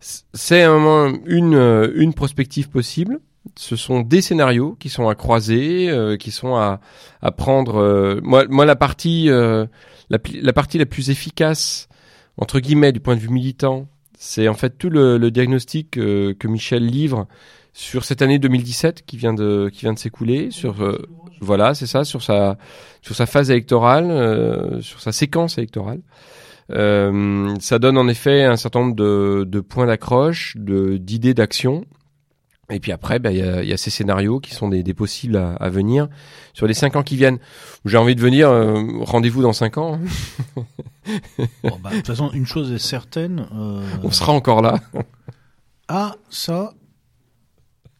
C'est un une, euh, une prospective possible ce sont des scénarios qui sont à croiser, euh, qui sont à, à prendre. euh, moi, moi, la partie, euh, la, la partie la plus efficace entre guillemets, du point de vue militant, c'est en fait tout le, le diagnostic que Michel livre sur cette année 2017 qui vient de qui vient de s'écouler, sur euh, voilà, c'est ça, sur sa sur sa phase électorale, euh, sur sa séquence électorale. Euh, ça donne en effet un certain nombre de, de points d'accroche, de d'idées d'action. Et puis après, ben, il y, a, y, a, ces scénarios qui sont des, des possibles à, à, venir sur les cinq ans qui viennent. J'ai envie de venir, euh, rendez-vous dans cinq ans. [laughs] bon, bah, de toute façon, une chose est certaine. Euh... On sera encore là. Ah, ça,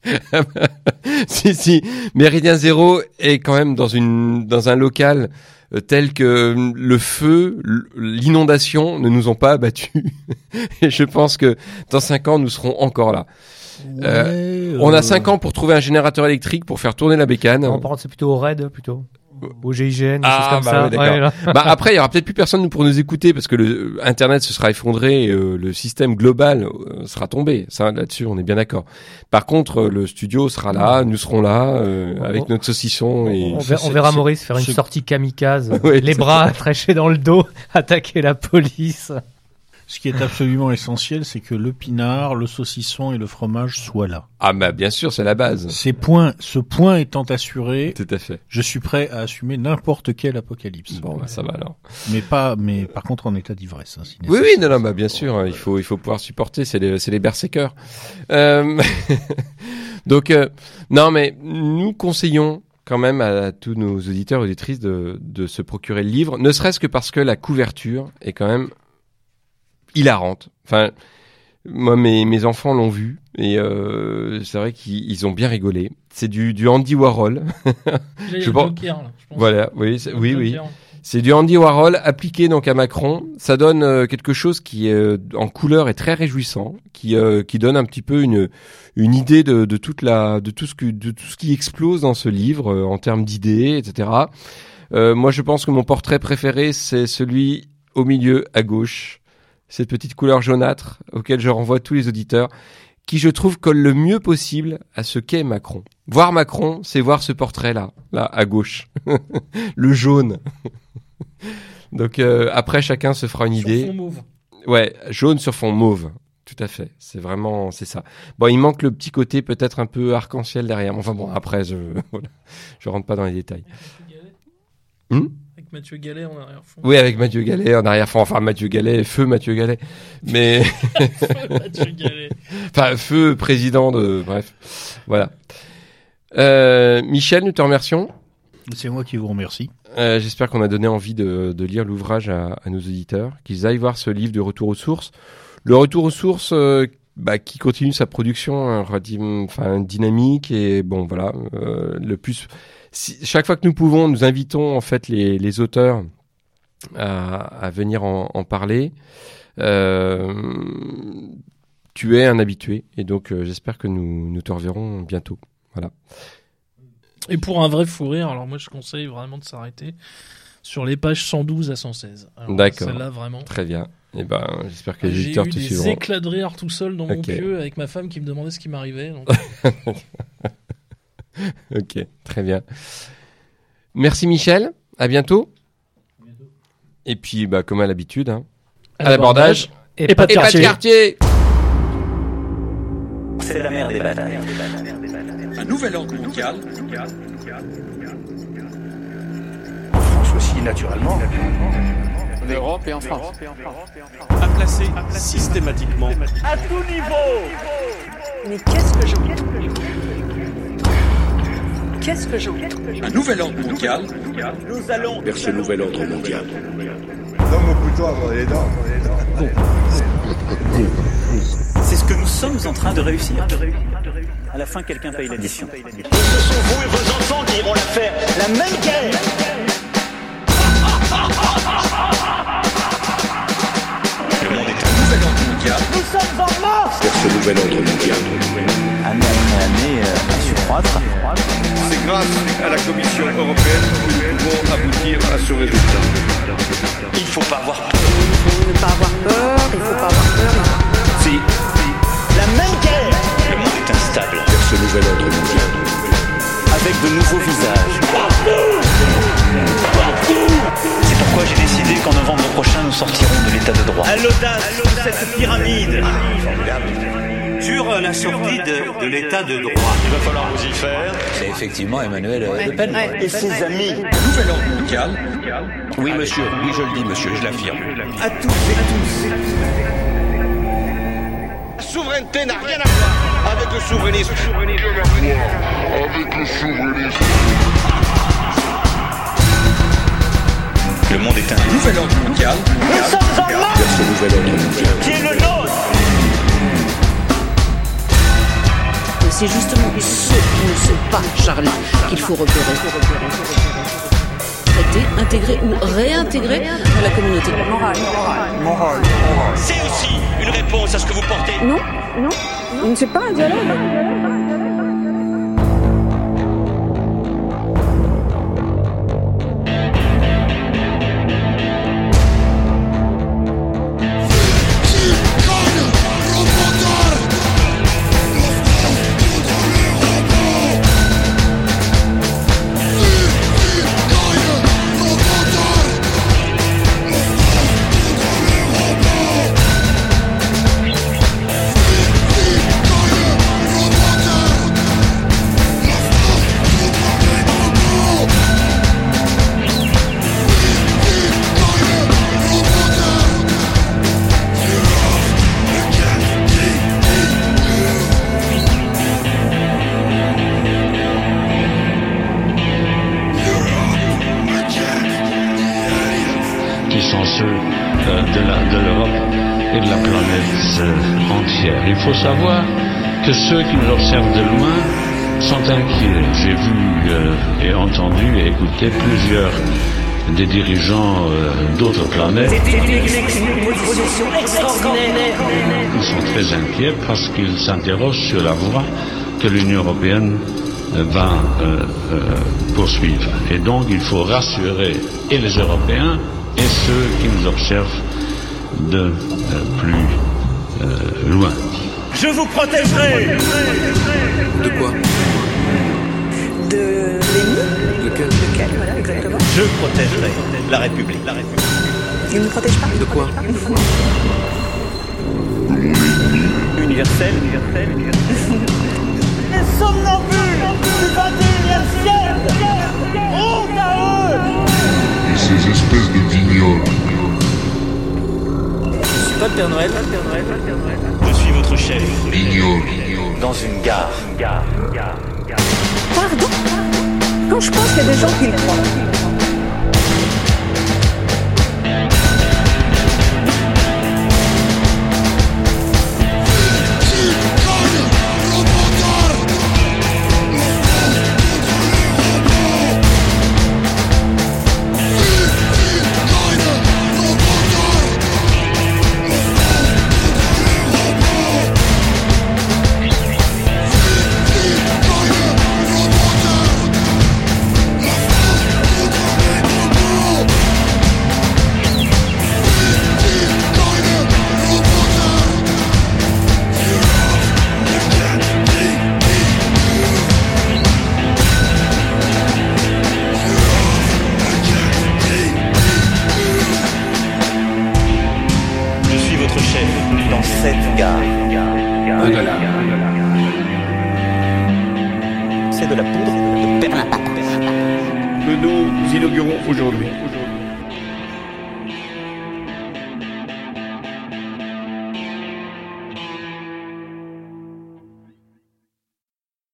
[laughs] si, si. Méridien Zéro est quand même dans une, dans un local euh, tel que le feu, l'inondation ne nous ont pas abattus. [laughs] Et je pense que dans cinq ans, nous serons encore là. Ouais, euh, on a cinq ans pour trouver un générateur électrique pour faire tourner la bécane. Non, par contre, c'est plutôt au raid, plutôt. Au GIGN, ah, comme bah ça. ouais, bah après, il y aura peut-être plus personne pour nous écouter parce que le Internet se sera effondré, et, euh, le système global euh, sera tombé. Ça, là-dessus, on est bien d'accord. Par contre, euh, le studio sera là, nous serons là euh, avec notre saucisson et On, verra, on verra Maurice faire une sortie kamikaze, [laughs] Ouais, les bras [laughs] attachés dans le dos, [laughs] attaquer la police. Ce qui est absolument essentiel, c'est que le pinard, le saucisson et le fromage soient là. ah bah bien sûr, c'est la base. Ces points, ce point étant assuré, Tout à fait. je suis prêt à assumer n'importe quel apocalypse. Bon, bah, ça va alors. Mais pas, mais par contre en état d'ivresse. hein, si Oui, oui, non, non, bah bien sûr, hein, il faut, il faut pouvoir supporter. C'est les, c'est les berserkers. Euh, [laughs] donc, euh, non, mais nous conseillons quand même à tous nos auditeurs et auditrices de, de se procurer le livre, ne serait-ce que parce que la couverture est quand même hilarante. Enfin, moi, mes, mes enfants l'ont vu et euh, c'est vrai qu'ils ils ont bien rigolé. C'est du, du Andy Warhol. [laughs] Je le pense- Joker, là, je pense. voilà, oui, c'est- oui, oui. C'est du Andy Warhol appliqué donc à Macron. Ça donne euh, quelque chose qui euh, en couleur est très réjouissant, qui euh, qui donne un petit peu une une idée de, de toute la de tout ce que de tout ce qui explose dans ce livre euh, en termes d'idées, etc. Euh, moi, je pense que mon portrait préféré c'est celui au milieu à gauche, cette petite couleur jaunâtre auquel je renvoie tous les auditeurs, qui je trouve colle le mieux possible à ce qu'est Macron. Voir Macron, c'est voir ce portrait là, là à gauche, [laughs] le jaune. [laughs] Donc euh, après chacun se fera une Sur idée. fond mauve. Ouais, jaune sur fond mauve. Tout à fait. C'est vraiment c'est ça. Bon, il manque le petit côté peut-être un peu arc-en-ciel derrière. Enfin bon, après je [laughs] voilà. je rentre pas dans les détails. Avec Mathieu Gallet en arrière-fond. oui, avec Mathieu Gallet en arrière-fond. Enfin Mathieu Gallet, feu Mathieu Gallet. Mais [laughs] Mathieu Gallet. enfin feu président de bref. Voilà. Euh, Michel, nous te remercions. C'est moi qui vous remercie. Euh, J'espère qu'on a donné envie de, de lire l'ouvrage à, à nos auditeurs, qu'ils aillent voir ce livre de Retour aux sources. Le Retour aux sources euh, bah, qui continue sa production hein, enfin, dynamique et bon voilà euh, le plus. Si, chaque fois que nous pouvons, nous invitons en fait les, les auteurs à, à venir en, en parler. Euh, tu es un habitué et donc euh, j'espère que nous, nous te reverrons bientôt. Voilà. Et pour un vrai fou rire, alors moi je conseille vraiment de s'arrêter sur les pages 112 à 116. Alors, D'accord. Celle-là vraiment. Très bien. Et ben j'espère que les J'ai auditeurs eu te des suivront. éclats de rire tout seul dans mon pieu avec ma femme qui me demandait ce qui m'arrivait. donc- [laughs] [laughs] Ok, très bien. Merci Michel, à bientôt. Et puis, bah, comme à l'habitude, hein, à l'abordage. Et, pas de Et pas de quartier. quartier C'est la mère des batailles. Un nouvel ordre mondial En France aussi, naturellement. en Europe et en France. À placer systématiquement À tout niveau Mais qu'est-ce que j'en Qu'est-ce que j'en un nouvel ordre mondial Nous allons vers ce nouvel ordre mondial. C'est ce que nous sommes en train de réussir. À la fin, quelqu'un paye l'addition. Ce sont vous et vos enfants qui iront la faire. La même guerre Le monde est un Nouvel ordre mondial Nous sommes en marche vers ce nouvel ordre mondial. Année après année, euh, à surcroître. Grâce à la Commission européenne que nous pouvons aboutir à ce résultat. Il faut pas avoir peur. ne pas avoir peur, il faut pas avoir peur. Si. La même guerre Le monde est instable. Vers ce nouvel ordre mondial. avec de nouveaux visages. C'est pourquoi j'ai décidé qu'en novembre prochain, nous sortirons de l'état de droit. à l'audace de cette pyramide sur la sortie de, de l'état de droit. Il va falloir vous y faire. C'est effectivement Emmanuel Le Pen. Et ses amis, Nouvel ordre mondial. Oui, monsieur. Oui, je le dis, monsieur. Je l'affirme. à tous et tous. La souveraineté n'a rien à voir avec le souverainisme. Le monde est un nouvel ordre mondial. Nous sommes en marche qui est le nôtre. C'est justement ceux qui ne sont pas Charlie qu'il faut repérer. Traiter, intégrer ou réintégrer dans la communauté. C'est aussi une réponse à ce que vous portez. Non, non, c'est pas un dialogue. Que ceux qui nous observent de loin sont inquiets. J'ai vu euh, et entendu et écouté plusieurs des dirigeants euh, d'autres planètes. Ils sont très inquiets parce qu'ils s'interrogent sur la voie que l'Union européenne euh, va euh, poursuivre. Et donc il faut rassurer et les Européens et ceux qui nous observent de plus loin. Je vous protégerai. De quoi De l'ennemi Lequel Lequel, voilà, exactement. Je protégerai la République. La République. Il ne protège pas De quoi Universel. Universel. [laughs] Les somnambules du 21e siècle. Honte à eux. ces espèces de vignoles. Je suis pas le Père Noël. Je suis votre chef. Vignoles. Dans une gare. Pardon? Quand je pense qu'il y a des gens qui le croient.